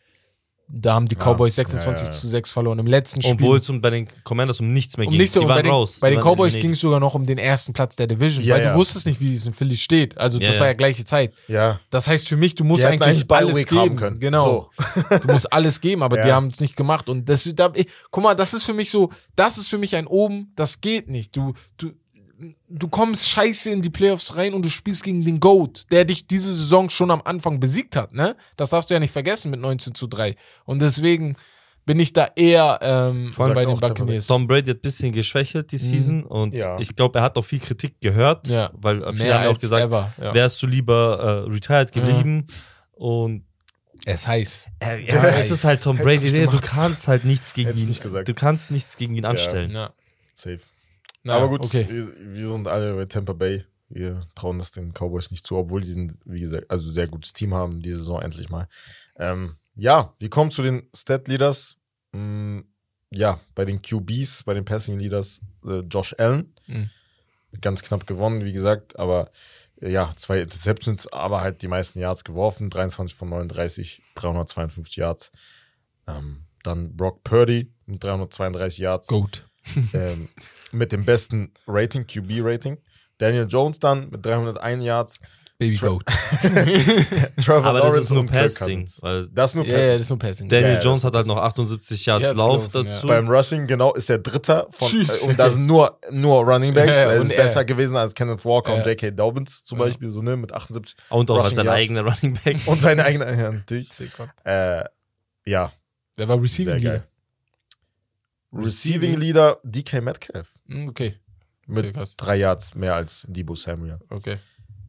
C: Da haben die Cowboys 26
B: ja, ja.
C: zu 6 verloren im letzten Spiel.
D: Obwohl es um, bei den Commanders um nichts mehr
C: um
D: ging.
C: nichts,
D: die
C: und
D: waren
C: bei den,
D: raus.
C: bei
D: Die
C: den Cowboys ging es sogar noch um den ersten Platz der Division,
B: Ja,
C: weil
B: ja.
C: du wusstest nicht, wie es in Philly steht. Also das
D: Ja,
C: war
D: ja.
C: ja gleiche Zeit.
B: Ja.
C: Das heißt für mich, du musst eigentlich,
B: eigentlich
C: alles geben.
B: können.
C: Genau. du musst alles geben, aber die
B: Ja.
C: haben es nicht gemacht. Und das, da, ich, guck mal, das ist für mich so, das ist für mich ein Oben, das geht nicht. Du, du, du kommst scheiße in die Playoffs rein und du spielst gegen den GOAT, der dich diese Saison schon am Anfang besiegt hat, ne? Das darfst du ja nicht vergessen mit 19 zu 3. Und deswegen bin ich da eher ähm,
B: allem
C: bei den. Buccaneers.
D: Tom Brady hat ein bisschen geschwächelt die Season und
B: Ja.
D: ich glaube, er hat auch viel Kritik gehört,
C: Ja.
D: weil viele
C: Mehr
D: haben ja auch gesagt,
C: ever, ja.
D: wärst du lieber äh, retired geblieben und
C: Er ist heiß.
D: äh, ja, es ist halt Tom Brady, nee, du kannst halt nichts gegen
B: Hättest
D: ihn,
B: nicht gesagt.
D: du kannst nichts gegen ihn anstellen.
C: Ja.
B: Safe.
C: Na,
B: Aber gut,
C: okay.
B: wir, wir sind alle bei Tampa Bay. Wir trauen das den Cowboys nicht zu, obwohl die sind, wie gesagt, also sehr gutes Team haben, diese Saison endlich mal. Ähm, ja, wir kommen zu den Stat-Leaders. Mm, ja, bei den QBs, bei den Passing-Leaders, äh, Josh Allen.
C: Mhm.
B: Ganz knapp gewonnen, wie gesagt, aber äh, ja, zwei Interceptions, aber halt die meisten Yards geworfen. 23 von 39, 352 Yards. Ähm, dann Brock Purdy mit 332 Yards
C: Goat.
B: ähm, mit dem besten Rating, QB-Rating. Daniel Jones dann mit 301 Yards.
C: Baby
B: Tra-
C: Goat.
B: Trevor
D: Aber das
B: Lawrence
D: ist nur Passing,
B: Das ist nur
C: Ja,
B: Passing.
C: ja, das ist nur Passing.
D: Daniel
B: Ja, ja,
D: Jones
B: das
D: hat halt noch 78 Yards Lauf
C: gelaufen, ja.
D: dazu.
B: Beim Rushing, genau, ist der Dritter von,
C: Tschüss.
B: äh, und da sind nur, nur Running Backs.
C: Ja, ja,
B: er ist
C: er.
B: besser gewesen als Kenneth Walker
C: Ja.
B: und J.K. Dobbins zum
C: Ja.
B: Beispiel, so, ne, mit 78.
D: und auch als sein eigener Running Back.
B: Und seine eigene, ja, natürlich. Äh, ja,
C: Wer war Receiving
B: geil.
C: Leader?
B: Receiving Leader DK Metcalf.
C: Hm, Okay,
B: Mit
C: Okay,
B: drei Yards mehr als Debo Samuel.
C: okay.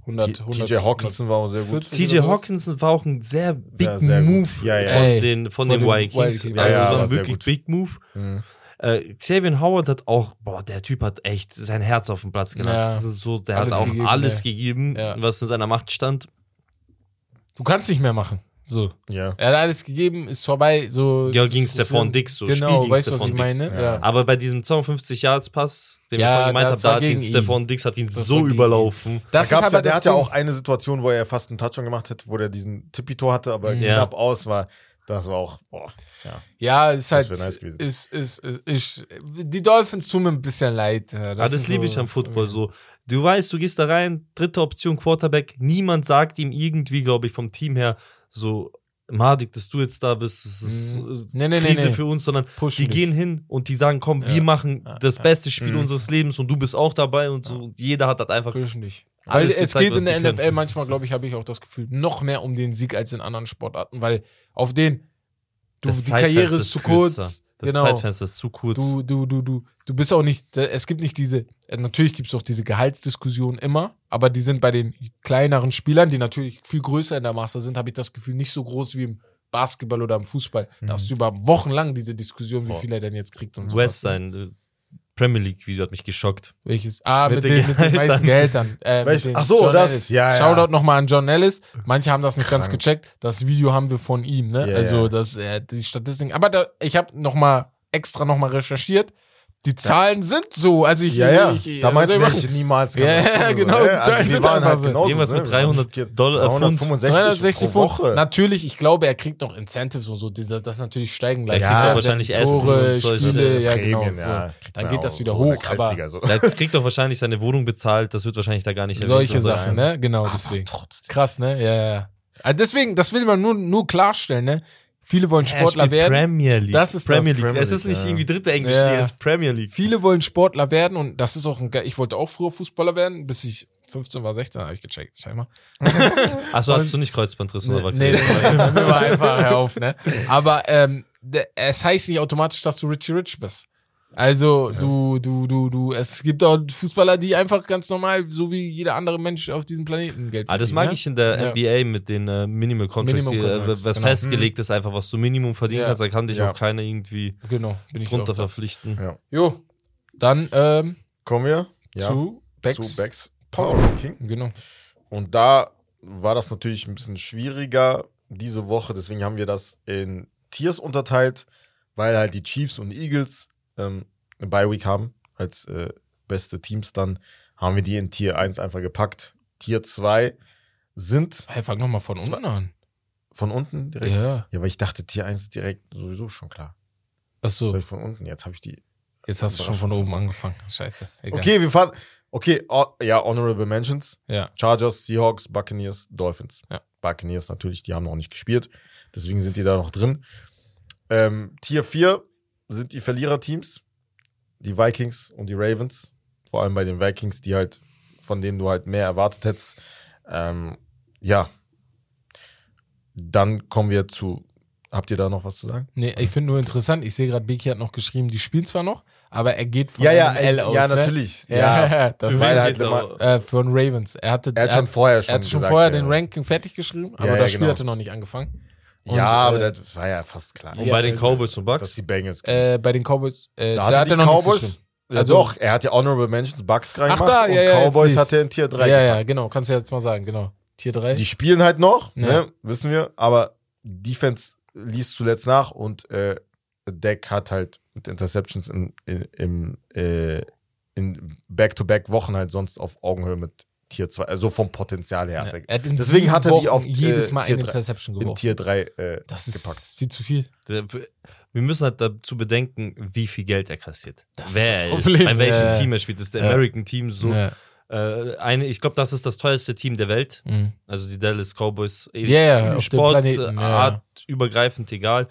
C: 100,
B: T-
C: 100,
B: TJ Hawkinson war auch sehr gut.
C: 40
D: TJ? Hawkinson war auch ein sehr big
B: Sehr, sehr gut.
D: Move
B: Ja, ja.
D: von
C: Ey,
D: den, von
C: von
D: den Vikings.
C: Vikings.
D: Ja,
B: Ja,
D: also
B: war
D: ein
B: sehr
D: wirklich. Big Move.
B: Mhm.
D: Äh, Xavier Howard hat auch, boah, der Typ hat echt sein Herz auf den Platz gelassen.
C: Ja.
D: Das ist so, der
C: Alles
D: hat auch
C: gegeben,
D: alles gegeben,
C: Ja.
D: was in seiner Macht stand.
C: Du kannst nicht mehr machen. So.
B: Ja.
C: Er hat alles gegeben, ist vorbei. So,
D: Ja, gegen
C: so-
D: Stefan Dix, so
C: Genau,
D: Spiel
C: weißt du, was ich
D: Stefan Dix.
C: meine?
B: Ja.
D: Aber bei diesem 52 Yards Pass, den
C: Ja,
D: ich vorhin gemeint
C: das
D: habe, da
C: war
D: hat ihn
C: gegen ihn.
D: Stefan Dix hat ihn
C: Das
D: so überlaufen.
C: Das
B: da gab's ja, der
C: das
B: hat ja auch eine Situation, wo er fast einen Touchdown gemacht hat, wo der diesen Tippy-Tor hatte, aber
C: Mhm.
D: Ja.
B: knapp aus war. Das war auch, boah, ja.
C: Ja, ist halt.
B: nice
C: ist, ist, ist, ist, die Dolphins tun mir ein bisschen leid. Ja,
D: Das, das
C: ist
D: liebe
C: so-
D: ich am Football so. Du weißt, du gehst da rein, dritte Option Quarterback, niemand sagt ihm irgendwie, glaube ich, vom Team her so, Madik, dass du jetzt da bist, das ist
C: Mhm.
D: äh,
C: Nee, nee,
D: Krise
C: nee.
D: für uns, sondern
C: Pushen
D: die gehen hin und die sagen, komm,
C: Ja.
D: wir machen
C: Ja,
D: das
C: ja.
D: beste Spiel
B: Mhm.
D: unseres Lebens und du bist auch dabei und so. Und jeder hat das einfach.
C: Pushen dich. Weil
D: Alles
C: es
D: gezeigt,
C: geht in der NFL
D: können.
C: manchmal, glaube ich, habe ich auch das Gefühl, noch mehr um den Sieg als in anderen Sportarten, weil auf den, du,
D: Das
C: die Karriere ist zu kurz.
D: kürzer. Das
C: genau.
D: Zeitfenster ist zu kurz.
C: Du, du, du, du, du bist auch nicht, es gibt nicht diese, äh, natürlich gibt es auch diese Gehaltsdiskussion immer, aber die sind bei den kleineren Spielern, die natürlich viel größer in der Masse sind, habe ich das Gefühl, nicht so groß wie im Basketball oder im Fußball. Da hast du über Wochen lang diese Diskussion, wie viel er denn jetzt kriegt und so.
D: West sein, äh, Premier League Video hat mich geschockt.
C: Welches? Ah, mit,
D: Mit
C: den, mit den meisten Gehältern. Äh, den
B: Ach so,
C: John
B: das,
C: Ellis.
B: ja, ja.
C: Shoutout nochmal an John Ellis. Manche haben das nicht ganz
B: Krank.
C: gecheckt. Das Video haben wir von ihm, ne?
B: Ja,
C: also das, äh, die Statistiken. Aber da, ich habe nochmal extra nochmal recherchiert. Die Zahlen sind so. Also ich,
B: Ja, ja.
C: ich,
B: da meinte
C: also
B: ich niemals.
C: Ja, ja, genau, die Zahlen sind einfach so.
D: Irgendwas mit 300 Dollar, äh, Pfund.
B: 365
C: 360
B: pro
C: Pfund.
B: Woche.
C: Natürlich, ich glaube, er kriegt noch Incentives und so, die das, das natürlich steigen gleich.
D: Ja,
C: Kriegt er
D: wahrscheinlich
C: dann
D: Essen
C: Tore,
D: und solche
C: Spiele, ja
B: Prämien,
C: genau.
B: ja,
C: so. Dann geht das
B: auch
C: wieder
B: so
C: hoch, aber
B: so.
D: Der kriegt doch wahrscheinlich seine Wohnung bezahlt, das wird wahrscheinlich da gar nicht erwähnt
C: solche. Sachen, ne? Genau, deswegen.
B: Trotzdem.
C: Krass, ne? Ja, ja, ja. Also deswegen, das will man nur, nur klarstellen, ne? Viele wollen
D: Er
C: Sportler werden.
D: Premier League.
C: Das ist
D: Premier
C: das.
D: League.
B: Premier
D: es ist nicht
B: ja.
D: irgendwie dritte Englisch,
C: Ja.
D: es ist Premier League.
C: Viele wollen Sportler werden und das ist auch ein ge- Ich wollte auch früher Fußballer werden, bis ich 15 war, 16, habe ich gecheckt, scheinbar.
D: Achso, hattest du nicht Kreuzbandriss oder was?
C: Nee, nee, nee, nee, war einfach, hör auf, ne? Aber ähm, es heißt nicht automatisch, dass du Richie Rich bist. Also du, du, du, du, es gibt auch Fußballer, die einfach ganz normal, so wie jeder andere Mensch auf diesem Planeten Geld
D: Ah, das
C: verdienen,
D: mag
C: ne?
D: ich in der
C: Ja.
D: NBA mit den äh, Minimal Contracts,
C: Minimum
D: die, äh,
C: Contracts,
D: was
C: genau.
D: festgelegt ist, einfach was du Minimum verdienen
C: Ja.
D: kannst, da kann dich
B: Ja.
D: auch keiner irgendwie
C: Genau, bin ich
D: drunter verpflichten.
B: Ja.
C: Jo, dann ähm,
B: Kommen wir ja,
C: zu Becks.
B: zu Becks Power Ranking.
C: Genau.
B: Und da war das natürlich ein bisschen schwieriger diese Woche. Deswegen haben wir das in Tiers unterteilt, weil halt die Chiefs und Eagles ähm, eine Bye Week haben als äh, beste Teams. Dann haben wir die in Tier 1 einfach gepackt. Tier 2 sind
C: Hey, fang nochmal von unten an.
B: von unten direkt.
C: Ja.
B: Ja, aber ich dachte Tier 1 ist direkt sowieso schon klar.
C: Achso,
B: Soll ich von unten? Jetzt habe ich die.
C: jetzt hast du schon von oben angefangen. Scheiße. Egal.
B: Okay, wir fahren. Okay, oh, ja, Honorable Mentions.
C: Ja.
B: Chargers, Seahawks, Buccaneers, Dolphins.
C: Ja.
B: Buccaneers natürlich, die haben noch nicht gespielt. Deswegen sind die da noch drin. Ähm, Tier 4 sind die Verliererteams. Die Vikings und die Ravens. Vor allem bei den Vikings, die halt, von denen du halt mehr erwartet hättest. Ähm, ja. Dann kommen wir zu. Habt ihr da noch was zu sagen?
C: Nee, ich finde nur interessant, ich sehe gerade, Beki hat noch geschrieben, die spielen zwar noch, aber er geht von
B: Ja, ja,
C: L aus.
B: ja,
C: ne?
B: natürlich.
C: Ja,
B: Ja.
C: das war
B: halt immer-
C: äh, von Ravens. Er hatte,
B: Er hat schon vorher schon
C: er hat schon
B: gesagt,
C: vorher
B: ja.
C: den Ranking fertig geschrieben, aber
B: Ja, ja,
C: das Spiel
B: genau.
C: hatte noch nicht angefangen. Und,
B: ja, aber
C: äh,
B: das war ja fast klar.
D: Und
C: Ja,
D: bei den Cowboys und
B: dass
D: Bucks?
B: die Bengals
C: äh, bei den Cowboys, äh,
B: Da
C: da hat er noch
B: Cowboys.
C: geschrieben.
B: Ja,
C: Also-
B: doch, er hat ja Honorable Mentions Bucks gerade
C: Ach da,
B: und
C: ja, ja, jetzt
B: Cowboys hat er in Tier 3
C: Ja, ja, genau, kannst du jetzt mal sagen, genau. Tier 3.
B: Die spielen halt noch,
C: Ja.
B: ne, wissen wir, aber Defense liest zuletzt nach und äh, Deck hat halt mit Interceptions in, in, im, äh, in Back-to-Back-Wochen halt sonst auf Augenhöhe mit Tier 2, also vom Potenzial her.
C: ja.
B: hat
C: hat in
B: Deswegen hat er die
C: Wochen
B: auf, äh,
C: jedes Mal
B: Tier
C: eine Interception
B: in
C: geworfen.
B: Tier 3 äh,
C: Das ist
B: gepackt.
C: viel zu viel.
D: Der- Wir müssen halt dazu bedenken, wie viel Geld er kassiert.
C: Das
D: Wer
C: ist das Problem.
D: ist, bei welchem
C: Ja.
D: Team er spielt. Das ist der
C: Ja.
D: American Team so.
C: Ja.
D: Äh, eine, ich glaube, das ist das teuerste Team der Welt.
C: Mhm.
D: Also die Dallas Cowboys.
C: Ja, ja, auf dem
D: Sport,
C: Planeten,
D: äh,
C: ja,
D: Art, übergreifend, egal.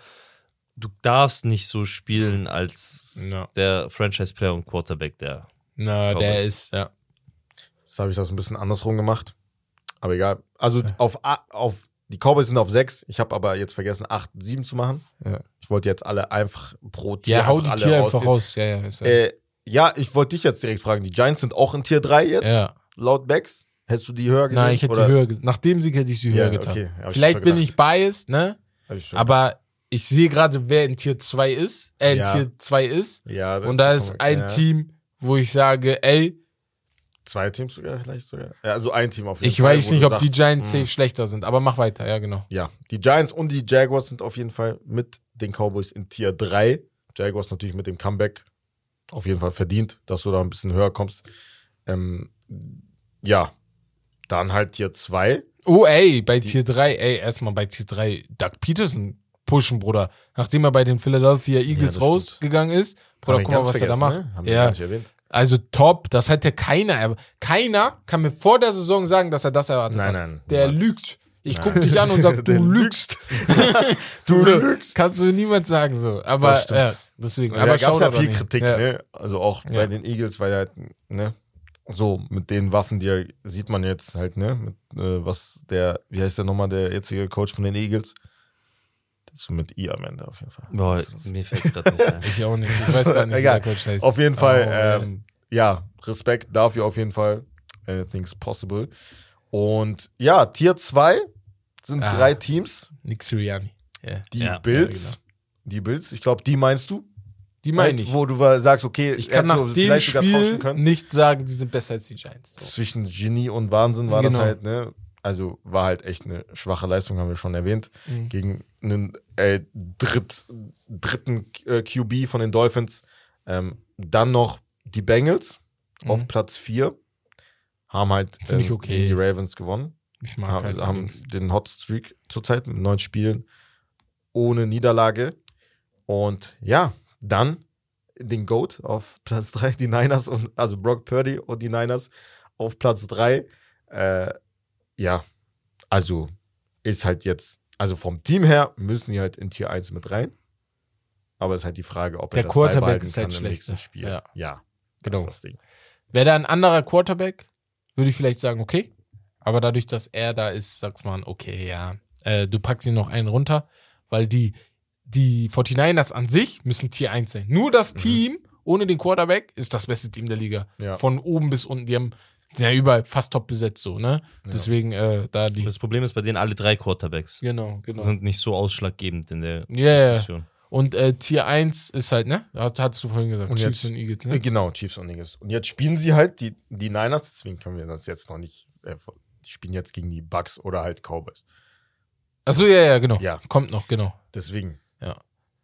D: Du darfst nicht so spielen als
C: Ja.
D: der Franchise-Player und Quarterback der.
C: Na, der
D: Cowboys.
C: ist, ja.
B: Jetzt habe ich das ein bisschen andersrum gemacht. Aber egal. Also auf, A- auf die Cowboys sind auf 6. Ich habe aber jetzt vergessen, 8, 7 zu machen.
C: Ja.
B: Ich wollte jetzt alle einfach pro Tier
C: Ja, hau die
B: alle
C: Tier einfach raus. Ja, ja. Ja.
B: Äh, ja, ich wollte dich jetzt direkt fragen. Die Giants sind auch in Tier 3 jetzt,
C: ja.
B: laut Becks. Hättest du die höher gesehen?
C: Nein, ich hätte
B: Oder-
C: die höher, nach dem Sieg hätte ich sie höher
B: Ja,
C: getan.
B: okay, ich
C: Vielleicht
B: schon
C: bin
B: gedacht.
C: ich biased, ne?
B: Ich
C: Aber ich sehe gerade, wer in Tier 2 ist, äh, in
B: Ja.
C: Tier 2 ist.
B: gedacht. ja,
C: Und da ist ein
B: ja.
C: Team, wo ich sage, ey,
B: Zwei Teams sogar, vielleicht sogar. Ja, also ein Team auf jeden
C: ich
B: Fall.
C: weiß
B: wo
C: nicht, ob die
B: sagst,
C: Giants
B: mh,
C: safe schlechter sind, aber mach weiter, ja, genau.
B: Ja, die Giants und die Jaguars sind auf jeden Fall mit den Cowboys in Tier 3. Jaguars natürlich mit dem Comeback auf jeden Fall verdient, dass du da ein bisschen höher kommst. Ähm, ja, dann halt Tier 2.
C: Oh, ey, bei Tier 3, ey, erstmal bei Tier 3, Doug Peterson pushen, Bruder. Nachdem er bei den Philadelphia Eagles
B: das
C: rausgegangen ist, Bruder,
B: wir
C: guck mal, was er da macht.
B: Ne? Haben wir
C: ja,
B: gar nicht erwähnt.
C: Also top, das hätte keiner, erw- keiner kann mir vor der Saison sagen, dass er das erwartet
B: Nein,
C: hat.
B: nein.
C: Der
B: niemals.
C: lügt. Ich guck dich an und sag, du lügst.
B: Du
C: so,
B: lügst.
C: Kannst du niemand sagen so. Aber
B: Das stimmt.
C: ja, deswegen.
B: Ja,
C: aber
B: da gab es ja viel. Kritik,
C: ja.
B: ne? Also auch bei den Eagles, weil halt, ne? So, mit den Waffen, die er, sieht man jetzt halt, ne? Mit, äh, was der, wie heißt der nochmal, der jetzige Coach von den Eagles? Ist mit I am Ende auf jeden Fall.
D: Boah, mir fällt gerade nicht ein.
C: Ich auch nicht. Ich weiß gar nicht, wie
B: Egal.
C: der Coach heißt.
B: Auf jeden Fall,
C: Aber,
B: ähm, ja, Respekt dafür auf jeden Fall. Anything's possible. Und ja, Tier 2 sind
C: Ah.
B: drei Teams.
C: Nick Sirianni. Ja.
B: Die
D: Ja,
B: Bills.
C: ja, genau.
B: Die Bills, ich glaube, die meinst du?
C: Die meine
B: Halt,
C: ich.
B: Wo du sagst, okay,
C: Ich kann nach dem
B: vielleicht sogar tauschen
C: Spiel
B: können.
C: nicht sagen, die sind besser als die Giants. So.
B: Zwischen Genie und Wahnsinn war
C: Genau.
B: das halt, ne? Also war halt echt eine schwache Leistung, haben wir schon erwähnt.
C: Mhm.
B: Gegen einen äh, Dritt, dritten äh, QB von den Dolphins. Ähm, dann noch die Bengals
C: Mhm.
B: auf Platz 4 haben halt
C: Finde ich
B: ähm,
C: okay.
B: gegen die Ravens gewonnen.
C: Ich mag
B: haben,
C: halt
B: haben den Hot Streak zurzeit mit neun Spielen ohne Niederlage. Und ja, dann den GOAT auf Platz 3, die Niners und also Brock Purdy und die Niners auf Platz 3. Äh, ja, also ist halt jetzt, also vom Team her müssen die halt in Tier 1 mit rein. Aber es ist halt die Frage, ob
C: Der
B: er das
C: Quarterback ist halt schlechter.
B: Spiel.
C: Ja.
B: ja
C: Genau.
B: Das Ding.
C: Wäre da ein anderer Quarterback, würde ich vielleicht sagen, okay. Aber dadurch, dass er da ist, sagt man, okay, ja. Äh, du packst ihn noch einen runter, weil die, die 49ers an sich müssen Tier 1 sein. Nur das Team ohne den Quarterback ist das beste Team der Liga.
B: Ja.
C: Von oben bis unten. Die haben sind ja überall fast top besetzt, so, ne? Deswegen, äh, da die.
D: Das Problem ist bei denen alle drei Quarterbacks.
C: Genau, genau.
D: sind nicht so ausschlaggebend in der
C: Ja, ja.
D: Diskussion.
C: Und äh, Tier 1 ist halt, ne? Hat, hattest du vorhin gesagt.
B: Und
C: Chiefs
B: jetzt-
C: und Eagles,
B: Äh,
C: ne?
B: Genau, Chiefs und Eagles. Und jetzt spielen sie halt die, die Niners, deswegen können wir das jetzt noch nicht. Äh, die spielen jetzt gegen die Bucks oder halt Cowboys.
C: Achso, ja, ja, genau.
B: Ja.
C: Kommt noch, genau.
B: Deswegen
C: Ja.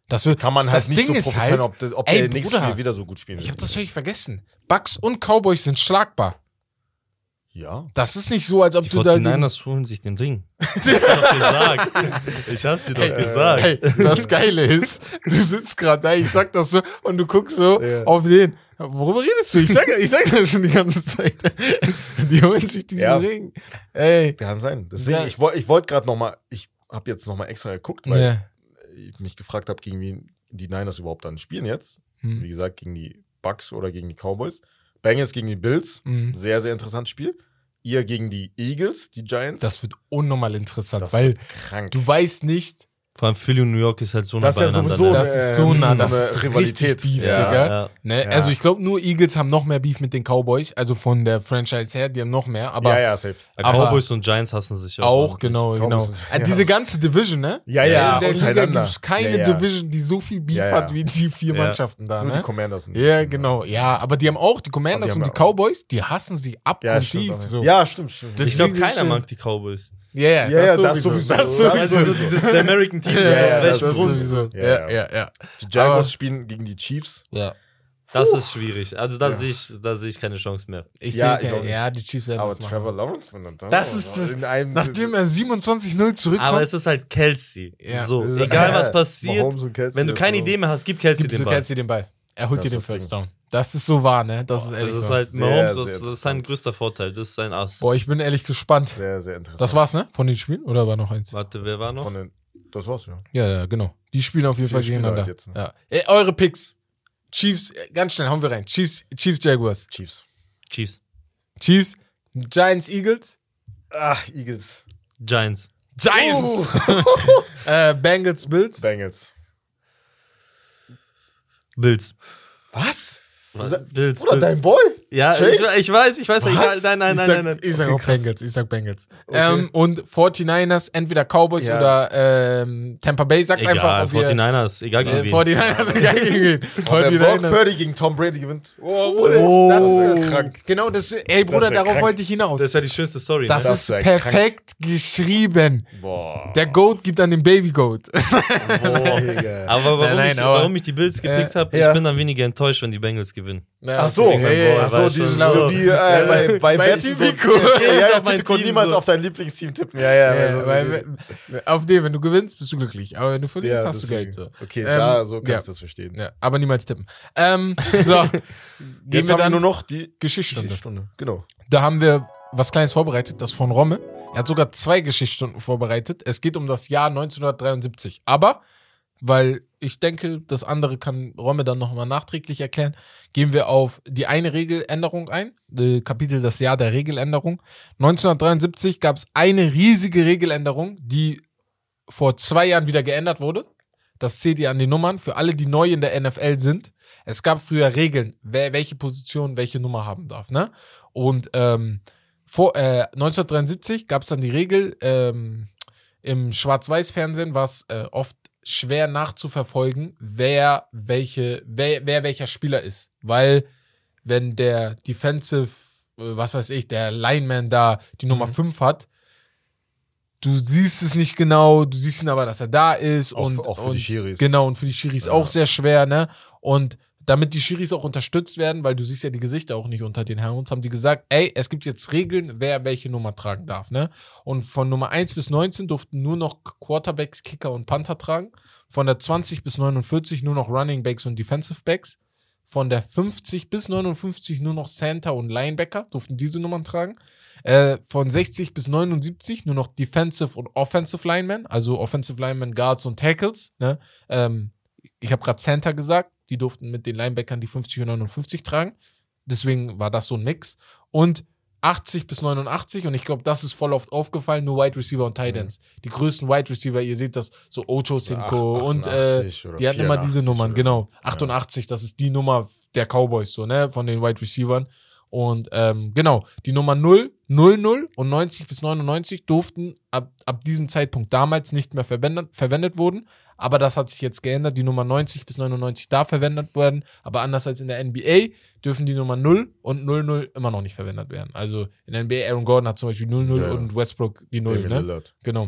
C: Das wird,
B: kann man halt
C: das
B: nicht
C: Ding
B: so prophezeien,
C: halt,
B: ob, das, ob
C: ey,
B: der nächste
C: Bruder,
B: Spiel wieder so gut spielen
C: Ich
B: wird.
C: habe das völlig vergessen. Bucks und Cowboys sind schlagbar.
B: Ja.
C: Das ist nicht so, als ob
D: Die
C: du da. gegen-
D: 49ers holen sich den Ring. Ich hab's doch gesagt. Ich hab's dir doch
C: Hey,
D: gesagt.
C: Hey, das Geile ist, du sitzt gerade da, ich sag das so und du guckst so
B: Ja.
C: auf den. Worüber redest du? Ich sag, ich sag das schon die ganze Zeit. Die holen sich diesen
B: Ja.
C: Ring. Ey.
B: Kann sein. Deswegen,
C: Ja.
B: ich, woll- ich wollte gerade noch mal, ich habe jetzt noch mal extra geguckt, weil
C: Ja.
B: ich mich gefragt habe, gegen wen die Niners überhaupt dann spielen jetzt.
C: Hm.
B: Wie gesagt, gegen die Bucks oder gegen die Cowboys. Bengals gegen die Bills.
C: Mhm.
B: Sehr, sehr interessantes Spiel. Ihr gegen die Eagles, die Giants.
C: Das wird unnormal interessant,
B: Das
C: weil
B: wird krank.
C: du weißt nicht,
D: Vor allem Philly und New York ist halt so nah
B: Das ist ja
D: beieinander.
B: sowieso
D: ne?
C: das ist so
B: ähm,
C: nah,
B: so
C: das ist
B: Rivalität.
C: richtig Beef,
D: Ja,
C: Digga.
D: ja.
C: Ne?
B: Ja.
C: Also ich glaube, nur Eagles haben noch mehr Beef mit den Cowboys, also von der Franchise her, die haben noch mehr, aber
B: ja, ja, safe.
D: Ja,
C: aber-
D: Cowboys und Giants hassen sich auch.
C: auch, genau,
B: Cowboys
C: genau.
B: sind-
C: Äh, Diese ganze Division, ne?
B: Ja, ja,
C: In der Liga gibt es keine
B: Ja, ja.
C: Division, die so viel Beef
B: Ja, ja.
C: hat wie die vier
D: Ja.
C: Mannschaften da,
B: Nur die
C: ne?
B: Commanders.
C: Ja,
B: bisschen,
C: genau. Ja, aber die haben auch, die Commanders und die Cowboys, die hassen sich
B: Ja,
C: abgrundtief.
B: stimmt. auch.
C: so.
B: Ja, stimmt, stimmt.
C: Das-
D: Ich glaube, keiner mag die Cowboys.
C: Ja, ja,
B: Ja, ja, das sowieso.
C: Das
B: Das
C: sowieso.
B: Also
D: so dieses American Team, das
C: ja,
D: aus
C: das
D: welchem Grund.
C: sowieso.
B: Ja,
C: Ja,
B: ja. die Jaguars spielen gegen die Chiefs.
C: ja.
D: Das ist schwierig. Also da
B: Ja.
D: sehe ich, da sehe ich keine Chance mehr.
C: Ich
B: Ja,
C: sehe,
B: nicht.
C: ja, die Chiefs werden
B: Aber
C: das.
B: Trevor Lawrence, wenn er da
C: Das ist das,
B: in einem
C: nachdem er 27-0 zurückkommt,
D: Aber es ist halt Kelsey.
C: Ja.
D: So,
B: Das
D: egal was
B: Ja,
D: passiert, wenn du
B: das
D: keine Idee mehr hast, gib Kelsey
C: gibst
D: den Ball.
C: Kelsey den Ball. Er holt
B: Das
C: dir den First. Down. Das ist so wahr, ne? Das ist ehrlich
D: Das ist halt
B: Sehr,
D: Mahomes,
B: sehr
D: das, das ist sein größter Vorteil. Das ist sein Ass.
C: Boah, ich bin ehrlich gespannt.
B: Sehr, sehr interessant.
C: Das war's, ne? Von den Spielen? Oder war noch eins?
D: Warte, wer war noch?
B: Von den, das war's, ja.
C: Ja, ja, genau. Die spielen auf jeden Fall gegeneinander.
B: halt jetzt, ne?
C: ja. Ey, eure Picks. Chiefs, äh, ganz schnell, hauen wir rein. Chiefs, Chiefs, Jaguars.
B: Chiefs.
D: Chiefs.
C: Chiefs, Giants, Eagles.
B: Ach, Eagles.
D: Giants.
C: Giants! äh, Bengals, Bills.
B: Bengals.
D: Bills.
B: Was?
D: Bills.
B: Oder
D: Bills.
B: dein Boy?
D: Ja, ich,
B: Chase?
D: ich weiß, ich weiß.
B: Was?
D: Egal, nein, nein,
C: ich
D: nein,
C: sag,
D: nein, nein.
C: Ich sag
B: Okay,
C: auch
B: krass.
C: Bengals, ich sag Bengals.
B: Okay.
C: Ähm, und 49ers, entweder Cowboys
B: Ja.
C: oder ähm, Tampa Bay, sagt einfach,
D: Egal,
C: ob wir,
D: 49ers, egal gegen
C: äh,
D: wen.
C: 49ers, egal gegen wen.
B: Ob der Brock
C: 49ers.
B: Purdy gegen Tom Brady gewinnt.
C: Oh, Bruder,
B: Oh,
C: das
B: das
C: ist
B: krank.
C: Genau, das, ey Bruder,
B: wär
C: darauf
B: krank.
C: wollte ich hinaus.
D: Das wäre die schönste Story.
C: Das
D: ne?
B: Das
C: ist perfekt geschrieben.
B: Boah.
C: Der Goat gibt an den Baby Goat.
B: Digga.
D: Aber warum,
C: Nein, nein,
D: ich,
C: aber-
D: warum ich die Bills gepickt habe,
B: ja.
D: ich bin dann weniger enttäuscht, wenn die Bengals gewinnen.
B: Ach so,
C: Ja, ja, ja.
B: Ach so, die
D: schon
B: so,
D: so.
B: wie äh, bei, bei,
C: Bei
B: Wetten,
C: Tipico.
B: So, ja, ja,
D: mein
B: Tipico
D: Team
B: niemals
D: so.
B: auf dein Lieblingsteam tippen. Ja, ja.
C: Ja,
B: also,
C: weil, auf den, wenn du gewinnst, bist du glücklich. Aber wenn du verlierst,
B: ja,
C: hast du. Geld. So.
B: Okay,
C: Ähm,
B: da, so kann
C: ja.
B: ich das verstehen.
C: Ja, aber niemals tippen. Ähm, so, gehen
B: Jetzt
C: wir
B: haben wir
C: dann
B: nur noch die
C: Geschichtsstunde.
B: Geschichtsstunde. Genau.
C: Da haben wir was Kleines vorbereitet, das von Romme. Er hat sogar zwei Geschichtsstunden vorbereitet. Es geht um das Jahr 1973. Aber, weil ich denke, das andere kann Romme dann nochmal nachträglich erklären, gehen wir auf die eine Regeländerung ein. Kapitel das Jahr der Regeländerung. 1973 gab es eine riesige Regeländerung, die vor zwei Jahren wieder geändert wurde. Das zählt ihr an die Nummern für alle, die neu in der NFL sind. Es gab früher Regeln, wer welche Position welche Nummer haben darf. Ne? Und ähm, vor, äh, 1973 gab es dann die Regel, ähm, im Schwarz-Weiß-Fernsehen war es äh, oft schwer nachzuverfolgen, wer welche, wer, wer welcher Spieler ist. Weil wenn der Defensive, äh, was weiß ich, der Lineman da die Nummer 5 hat, du siehst es nicht genau, du siehst ihn aber, dass er da ist.
B: Auch
C: und,
B: für- auch für
C: und,
B: die Schiris.
C: Genau, und für die Schiris
B: Ja.
C: auch sehr schwer, ne? Und damit die Schiris auch unterstützt werden, weil du siehst ja die Gesichter auch nicht unter den Helmets, haben die gesagt, ey, es gibt jetzt Regeln, wer welche Nummer tragen darf, ne? Und von Nummer 1 bis 19 durften nur noch Quarterbacks, Kicker und Panther tragen. Von der 20 bis 49 nur noch Running Backs und Defensive Backs. Von der 50 bis 59 nur noch Center und Linebacker durften diese Nummern tragen. Äh, von 60 bis 79 nur noch Defensive und Offensive Linemen, also Offensive Linemen, Guards und Tackles. Ne? Ähm, ich habe gerade Center gesagt, die durften mit den Linebackern die 50 und 59 tragen. Deswegen war das so ein Mix. Und 80 bis 89 und ich glaube, das ist voll oft aufgefallen, nur Wide Receiver und Tight Ends. Die größten Wide Receiver, ihr seht das, so Ocho Cinco und äh,
B: 88 oder
C: die hatten immer diese
B: 84
C: Nummern, genau. 88, das ist die Nummer der Cowboys, so, ne, von den Wide Receivern. Und ähm, genau, die Nummer 0, 0, 0 und 90 bis 99 durften ab, ab diesem Zeitpunkt damals nicht mehr verwendet, verwendet wurden. Aber das hat sich jetzt geändert. Die Nummer 90 bis 99 darf verwendet werden. Aber anders als in der NBA dürfen die Nummer 0 und 00 immer noch nicht verwendet werden. Also in der NBA, Aaron Gordon hat zum Beispiel 00
B: Ja,
C: und Westbrook die 0,
B: Damian
C: ne? Genau.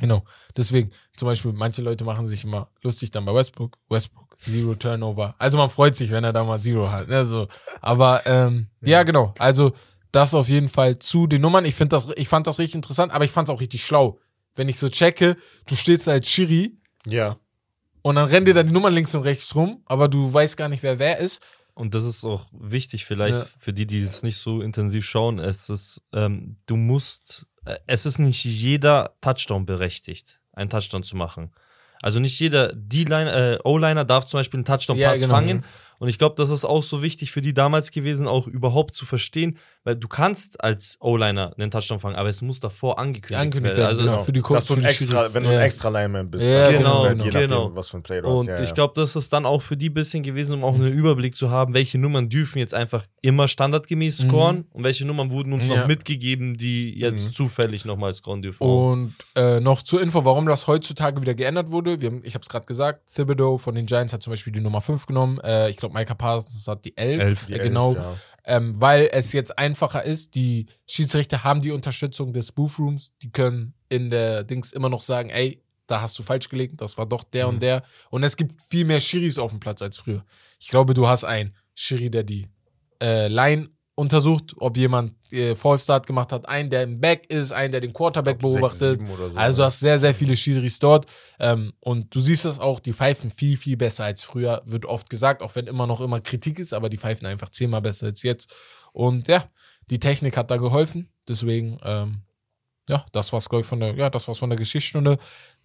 C: Genau. Deswegen, zum Beispiel, manche Leute machen sich immer lustig dann bei Westbrook. Westbrook, Zero Turnover. Also man freut sich, wenn er da mal Zero hat. Ne? So. Aber ähm, ja. genau. Also das auf jeden Fall zu den Nummern. Ich finde das, ich fand das richtig interessant, aber ich fand es auch richtig schlau. Wenn ich so checke, du stehst als Schiri
B: Ja.
C: und dann rennen dir da die Nummern links und rechts rum, aber du weißt gar nicht, wer wer ist.
D: Und das ist auch wichtig vielleicht
C: Ja.
D: für die, die es nicht so intensiv schauen. Es ist, ähm, du musst, äh, es ist nicht jeder Touchdown berechtigt, einen Touchdown zu machen. Also nicht jeder D-Line, äh, O-Liner darf zum Beispiel einen Touchdown-Pass
C: Ja, genau.
D: fangen. Und ich glaube, das ist auch so wichtig für die damals gewesen, auch überhaupt zu verstehen, weil du kannst als O-Liner einen Touchdown fangen, aber es muss davor angekündigt,
C: Angekündigt
D: werden. Also,
C: genau. Für die
B: Dass du
C: für
B: ein
C: die
B: extra, wenn du ein extra Lineman bist,
C: Ja,
B: dann
C: genau,
B: halt,
C: genau.
B: je nachdem,
D: Genau.
B: was für ein Play du hast.
D: Und
B: ja,
D: ich glaube, das ist dann auch für die ein bisschen gewesen, um auch einen Überblick zu haben, welche Nummern dürfen jetzt einfach immer standardgemäß scoren und welche Nummern wurden uns
C: Mhm. Ja.
D: noch mitgegeben, die jetzt
B: Mhm.
D: zufällig nochmal scoren dürfen.
C: Und äh, noch zur Info, warum das heutzutage wieder geändert wurde. Wir haben, ich habe es gerade gesagt, Thibodeau von den Giants hat zum Beispiel die Nummer 5 genommen. Äh, ich glaube, Micah Parsons hat die 11.
D: Elf.
B: Die
C: Äh,
B: elf,
C: genau.
B: ja.
C: Ähm, weil es jetzt einfacher ist. Die Schiedsrichter haben die Unterstützung des Booth Rooms. Die können in der Dings immer noch sagen, ey, da hast du falsch gelegt, das war doch der
B: Mhm.
C: und der. Und es gibt viel mehr Schiris auf dem Platz als früher. Ich glaube, du hast einen Schiri, der die äh, Line untersucht, ob jemand äh, Fallstart gemacht hat, einen, der im Back ist, einen, der den Quarterback
B: sechs,
C: beobachtet.
B: oder so,
C: Also du hast sehr, sehr viele Schiris dort. Ähm, und du siehst das auch, die pfeifen viel, viel besser als früher, wird oft gesagt, auch wenn immer noch immer Kritik ist, aber die pfeifen einfach zehnmal besser als jetzt. Und ja, die Technik hat da geholfen. Deswegen, ähm, ja, das war's, glaube ich, von der, ja, das war's von der Geschichtsstunde.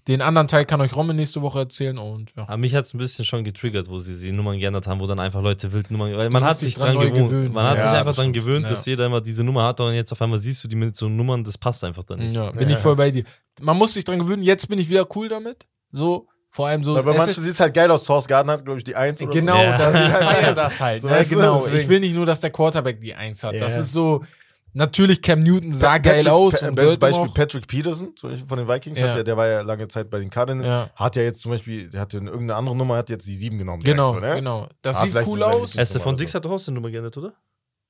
C: Den anderen Teil kann euch Romme nächste Woche erzählen und ja.
D: Aber mich hat es ein bisschen schon getriggert, wo sie die Nummern geändert haben, wo dann einfach Leute wild Nummern, weil man hat sich
C: dran
D: dran gewohnt.
C: gewöhnen.
D: Man hat
B: Ja,
D: sich einfach dran gewöhnt,
C: Ja.
D: dass jeder immer diese Nummer hat und jetzt auf einmal siehst du die mit so Nummern, das passt einfach dann nicht.
C: ja bin
B: Ja.
C: ich voll bei dir. Man muss sich dran gewöhnen, jetzt bin ich wieder cool damit. So, vor allem so.
B: Aber
C: ist-
B: sieht es halt geil aus. Source Garden hat, glaube ich, die 1 oder
C: Genau,
D: Ja.
C: das, ich
B: Ja.
C: feier das halt.
B: So,
C: ne? Genau. Ich will nicht nur, dass der Quarterback die Eins hat. Das ist so, natürlich Cam Newton sah geil aus.
B: Pa
C: und
B: bestes Beispiel
C: auch.
B: Patrick Peterson zum Beispiel von den Vikings.
C: Ja.
B: Hat ja, der war ja lange Zeit bei den Cardinals.
C: Ja.
B: Hat ja jetzt zum Beispiel, der hatte irgendeine andere Nummer, hat jetzt die 7 genommen.
C: Genau,
B: so, ne?
C: genau. Das
B: Ah,
C: sieht cool aus.
B: Nummer
D: Dix hat doch auch seine Nummer geändert, oder?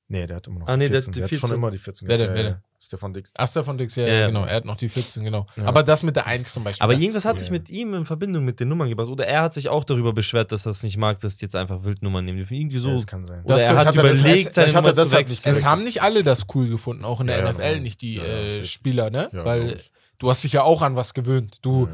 B: Nee, der hat immer noch
D: Ah,
B: die
D: nee, der
B: 14.
D: hat die
B: Der, hat
D: 14.
B: schon immer die 14.
C: Wer denn,
B: Ja,
C: wer
B: ja.
C: denn?
B: Stefan Dix.
C: Aster von Dix, ja,
D: Ja,
C: ja, genau. Er hat noch die 14, genau.
B: Ja.
C: Aber das mit der 1 zum Beispiel.
D: Aber
C: das
D: irgendwas
C: ist
D: hatte
C: cool.
D: ich mit ihm in Verbindung mit den Nummern gebracht. Oder er hat sich auch darüber beschwert, dass er es nicht mag, dass die jetzt einfach Wildnummern nehmen. Irgendwie so.
B: Das kann sein.
D: Oder
C: Das
D: er hat
B: hat er das-
D: überlegt,
B: das
D: seine
B: er
D: Nummer zu
B: deshalb
D: wechseln.
C: Es haben nicht alle das cool gefunden, auch in der NFL, nicht die äh. Spieler, ne? Weil du hast dich ja auch an was gewöhnt. Du,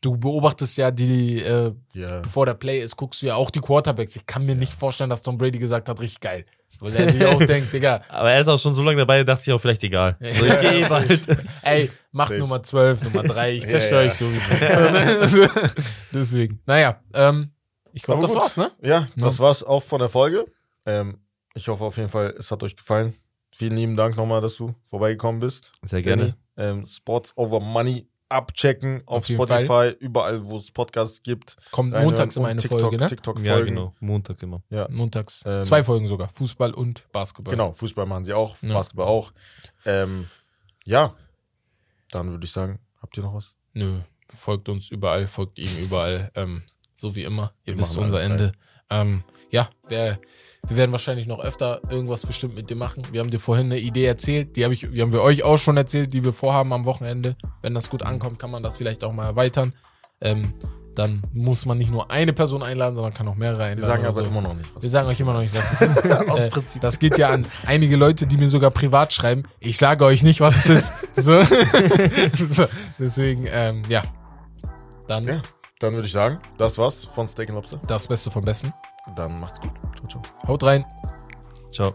C: du beobachtest ja die, äh,
B: Ja.
C: bevor der Play ist, guckst du ja auch die Quarterbacks. Ich kann mir nicht vorstellen, dass Tom Brady gesagt hat, richtig geil. Weil er sich auch denkt, Digga,
D: Aber er ist auch schon so lange dabei, dachte ich auch vielleicht egal. So, ich gehe eh bald.
C: ey, mach
B: Safe.
C: Nummer 12, Nummer 3, ich zerstöre
B: ja.
C: euch sowieso. Deswegen, naja, ähm, ich glaube, das
B: gut.
C: war's, ne?
B: Ja, das war's auch von der Folge. Ähm, ich hoffe auf jeden Fall, es hat euch gefallen. Vielen lieben Dank nochmal, dass du vorbeigekommen bist.
D: Sehr gerne.
B: Ähm, Sports over Money abchecken auf,
C: Auf
B: Spotify, überall, wo es Podcasts gibt.
C: Kommt
B: Reinhören
C: montags immer eine
B: TikTok,
C: Folge, ne?
B: TikTok
D: Ja,
B: folgen.
D: genau. Montag immer.
B: Ja,
C: Montags.
B: Ähm,
C: Zwei Folgen sogar. Fußball und Basketball.
B: genau. Fußball machen sie auch,
C: Ja.
B: Basketball auch. Ähm, ja, dann würde ich sagen, habt ihr noch was?
C: Nö, folgt uns überall, folgt ihm überall. Ähm, so wie immer. Ihr
B: Wir
C: wisst unser Ende. Ähm, ja, wir, wir werden wahrscheinlich noch öfter irgendwas bestimmt mit dir machen. Wir haben dir vorhin eine Idee erzählt, die, hab ich, die haben wir euch auch schon erzählt, die wir vorhaben am Wochenende. Wenn das gut ankommt, kann man das vielleicht auch mal erweitern. Ähm, dann muss man nicht nur eine Person einladen, sondern kann auch mehrere einladen.
B: Wir sagen aber
C: so.
B: immer noch nicht, was
C: Wir sagen euch immer noch nicht, was es ist.
B: Aus
C: Äh,
B: Prinzip.
C: Das geht ja an einige Leute, die mir sogar privat schreiben. Ich sage euch nicht, was es ist. So. so. Deswegen, ähm, ja. Dann
B: Ja. Dann würde ich sagen, das war's von Steak Lobster.
C: das Beste vom Besten.
B: Dann macht's gut. Ciao, ciao.
C: Haut rein.
D: Ciao.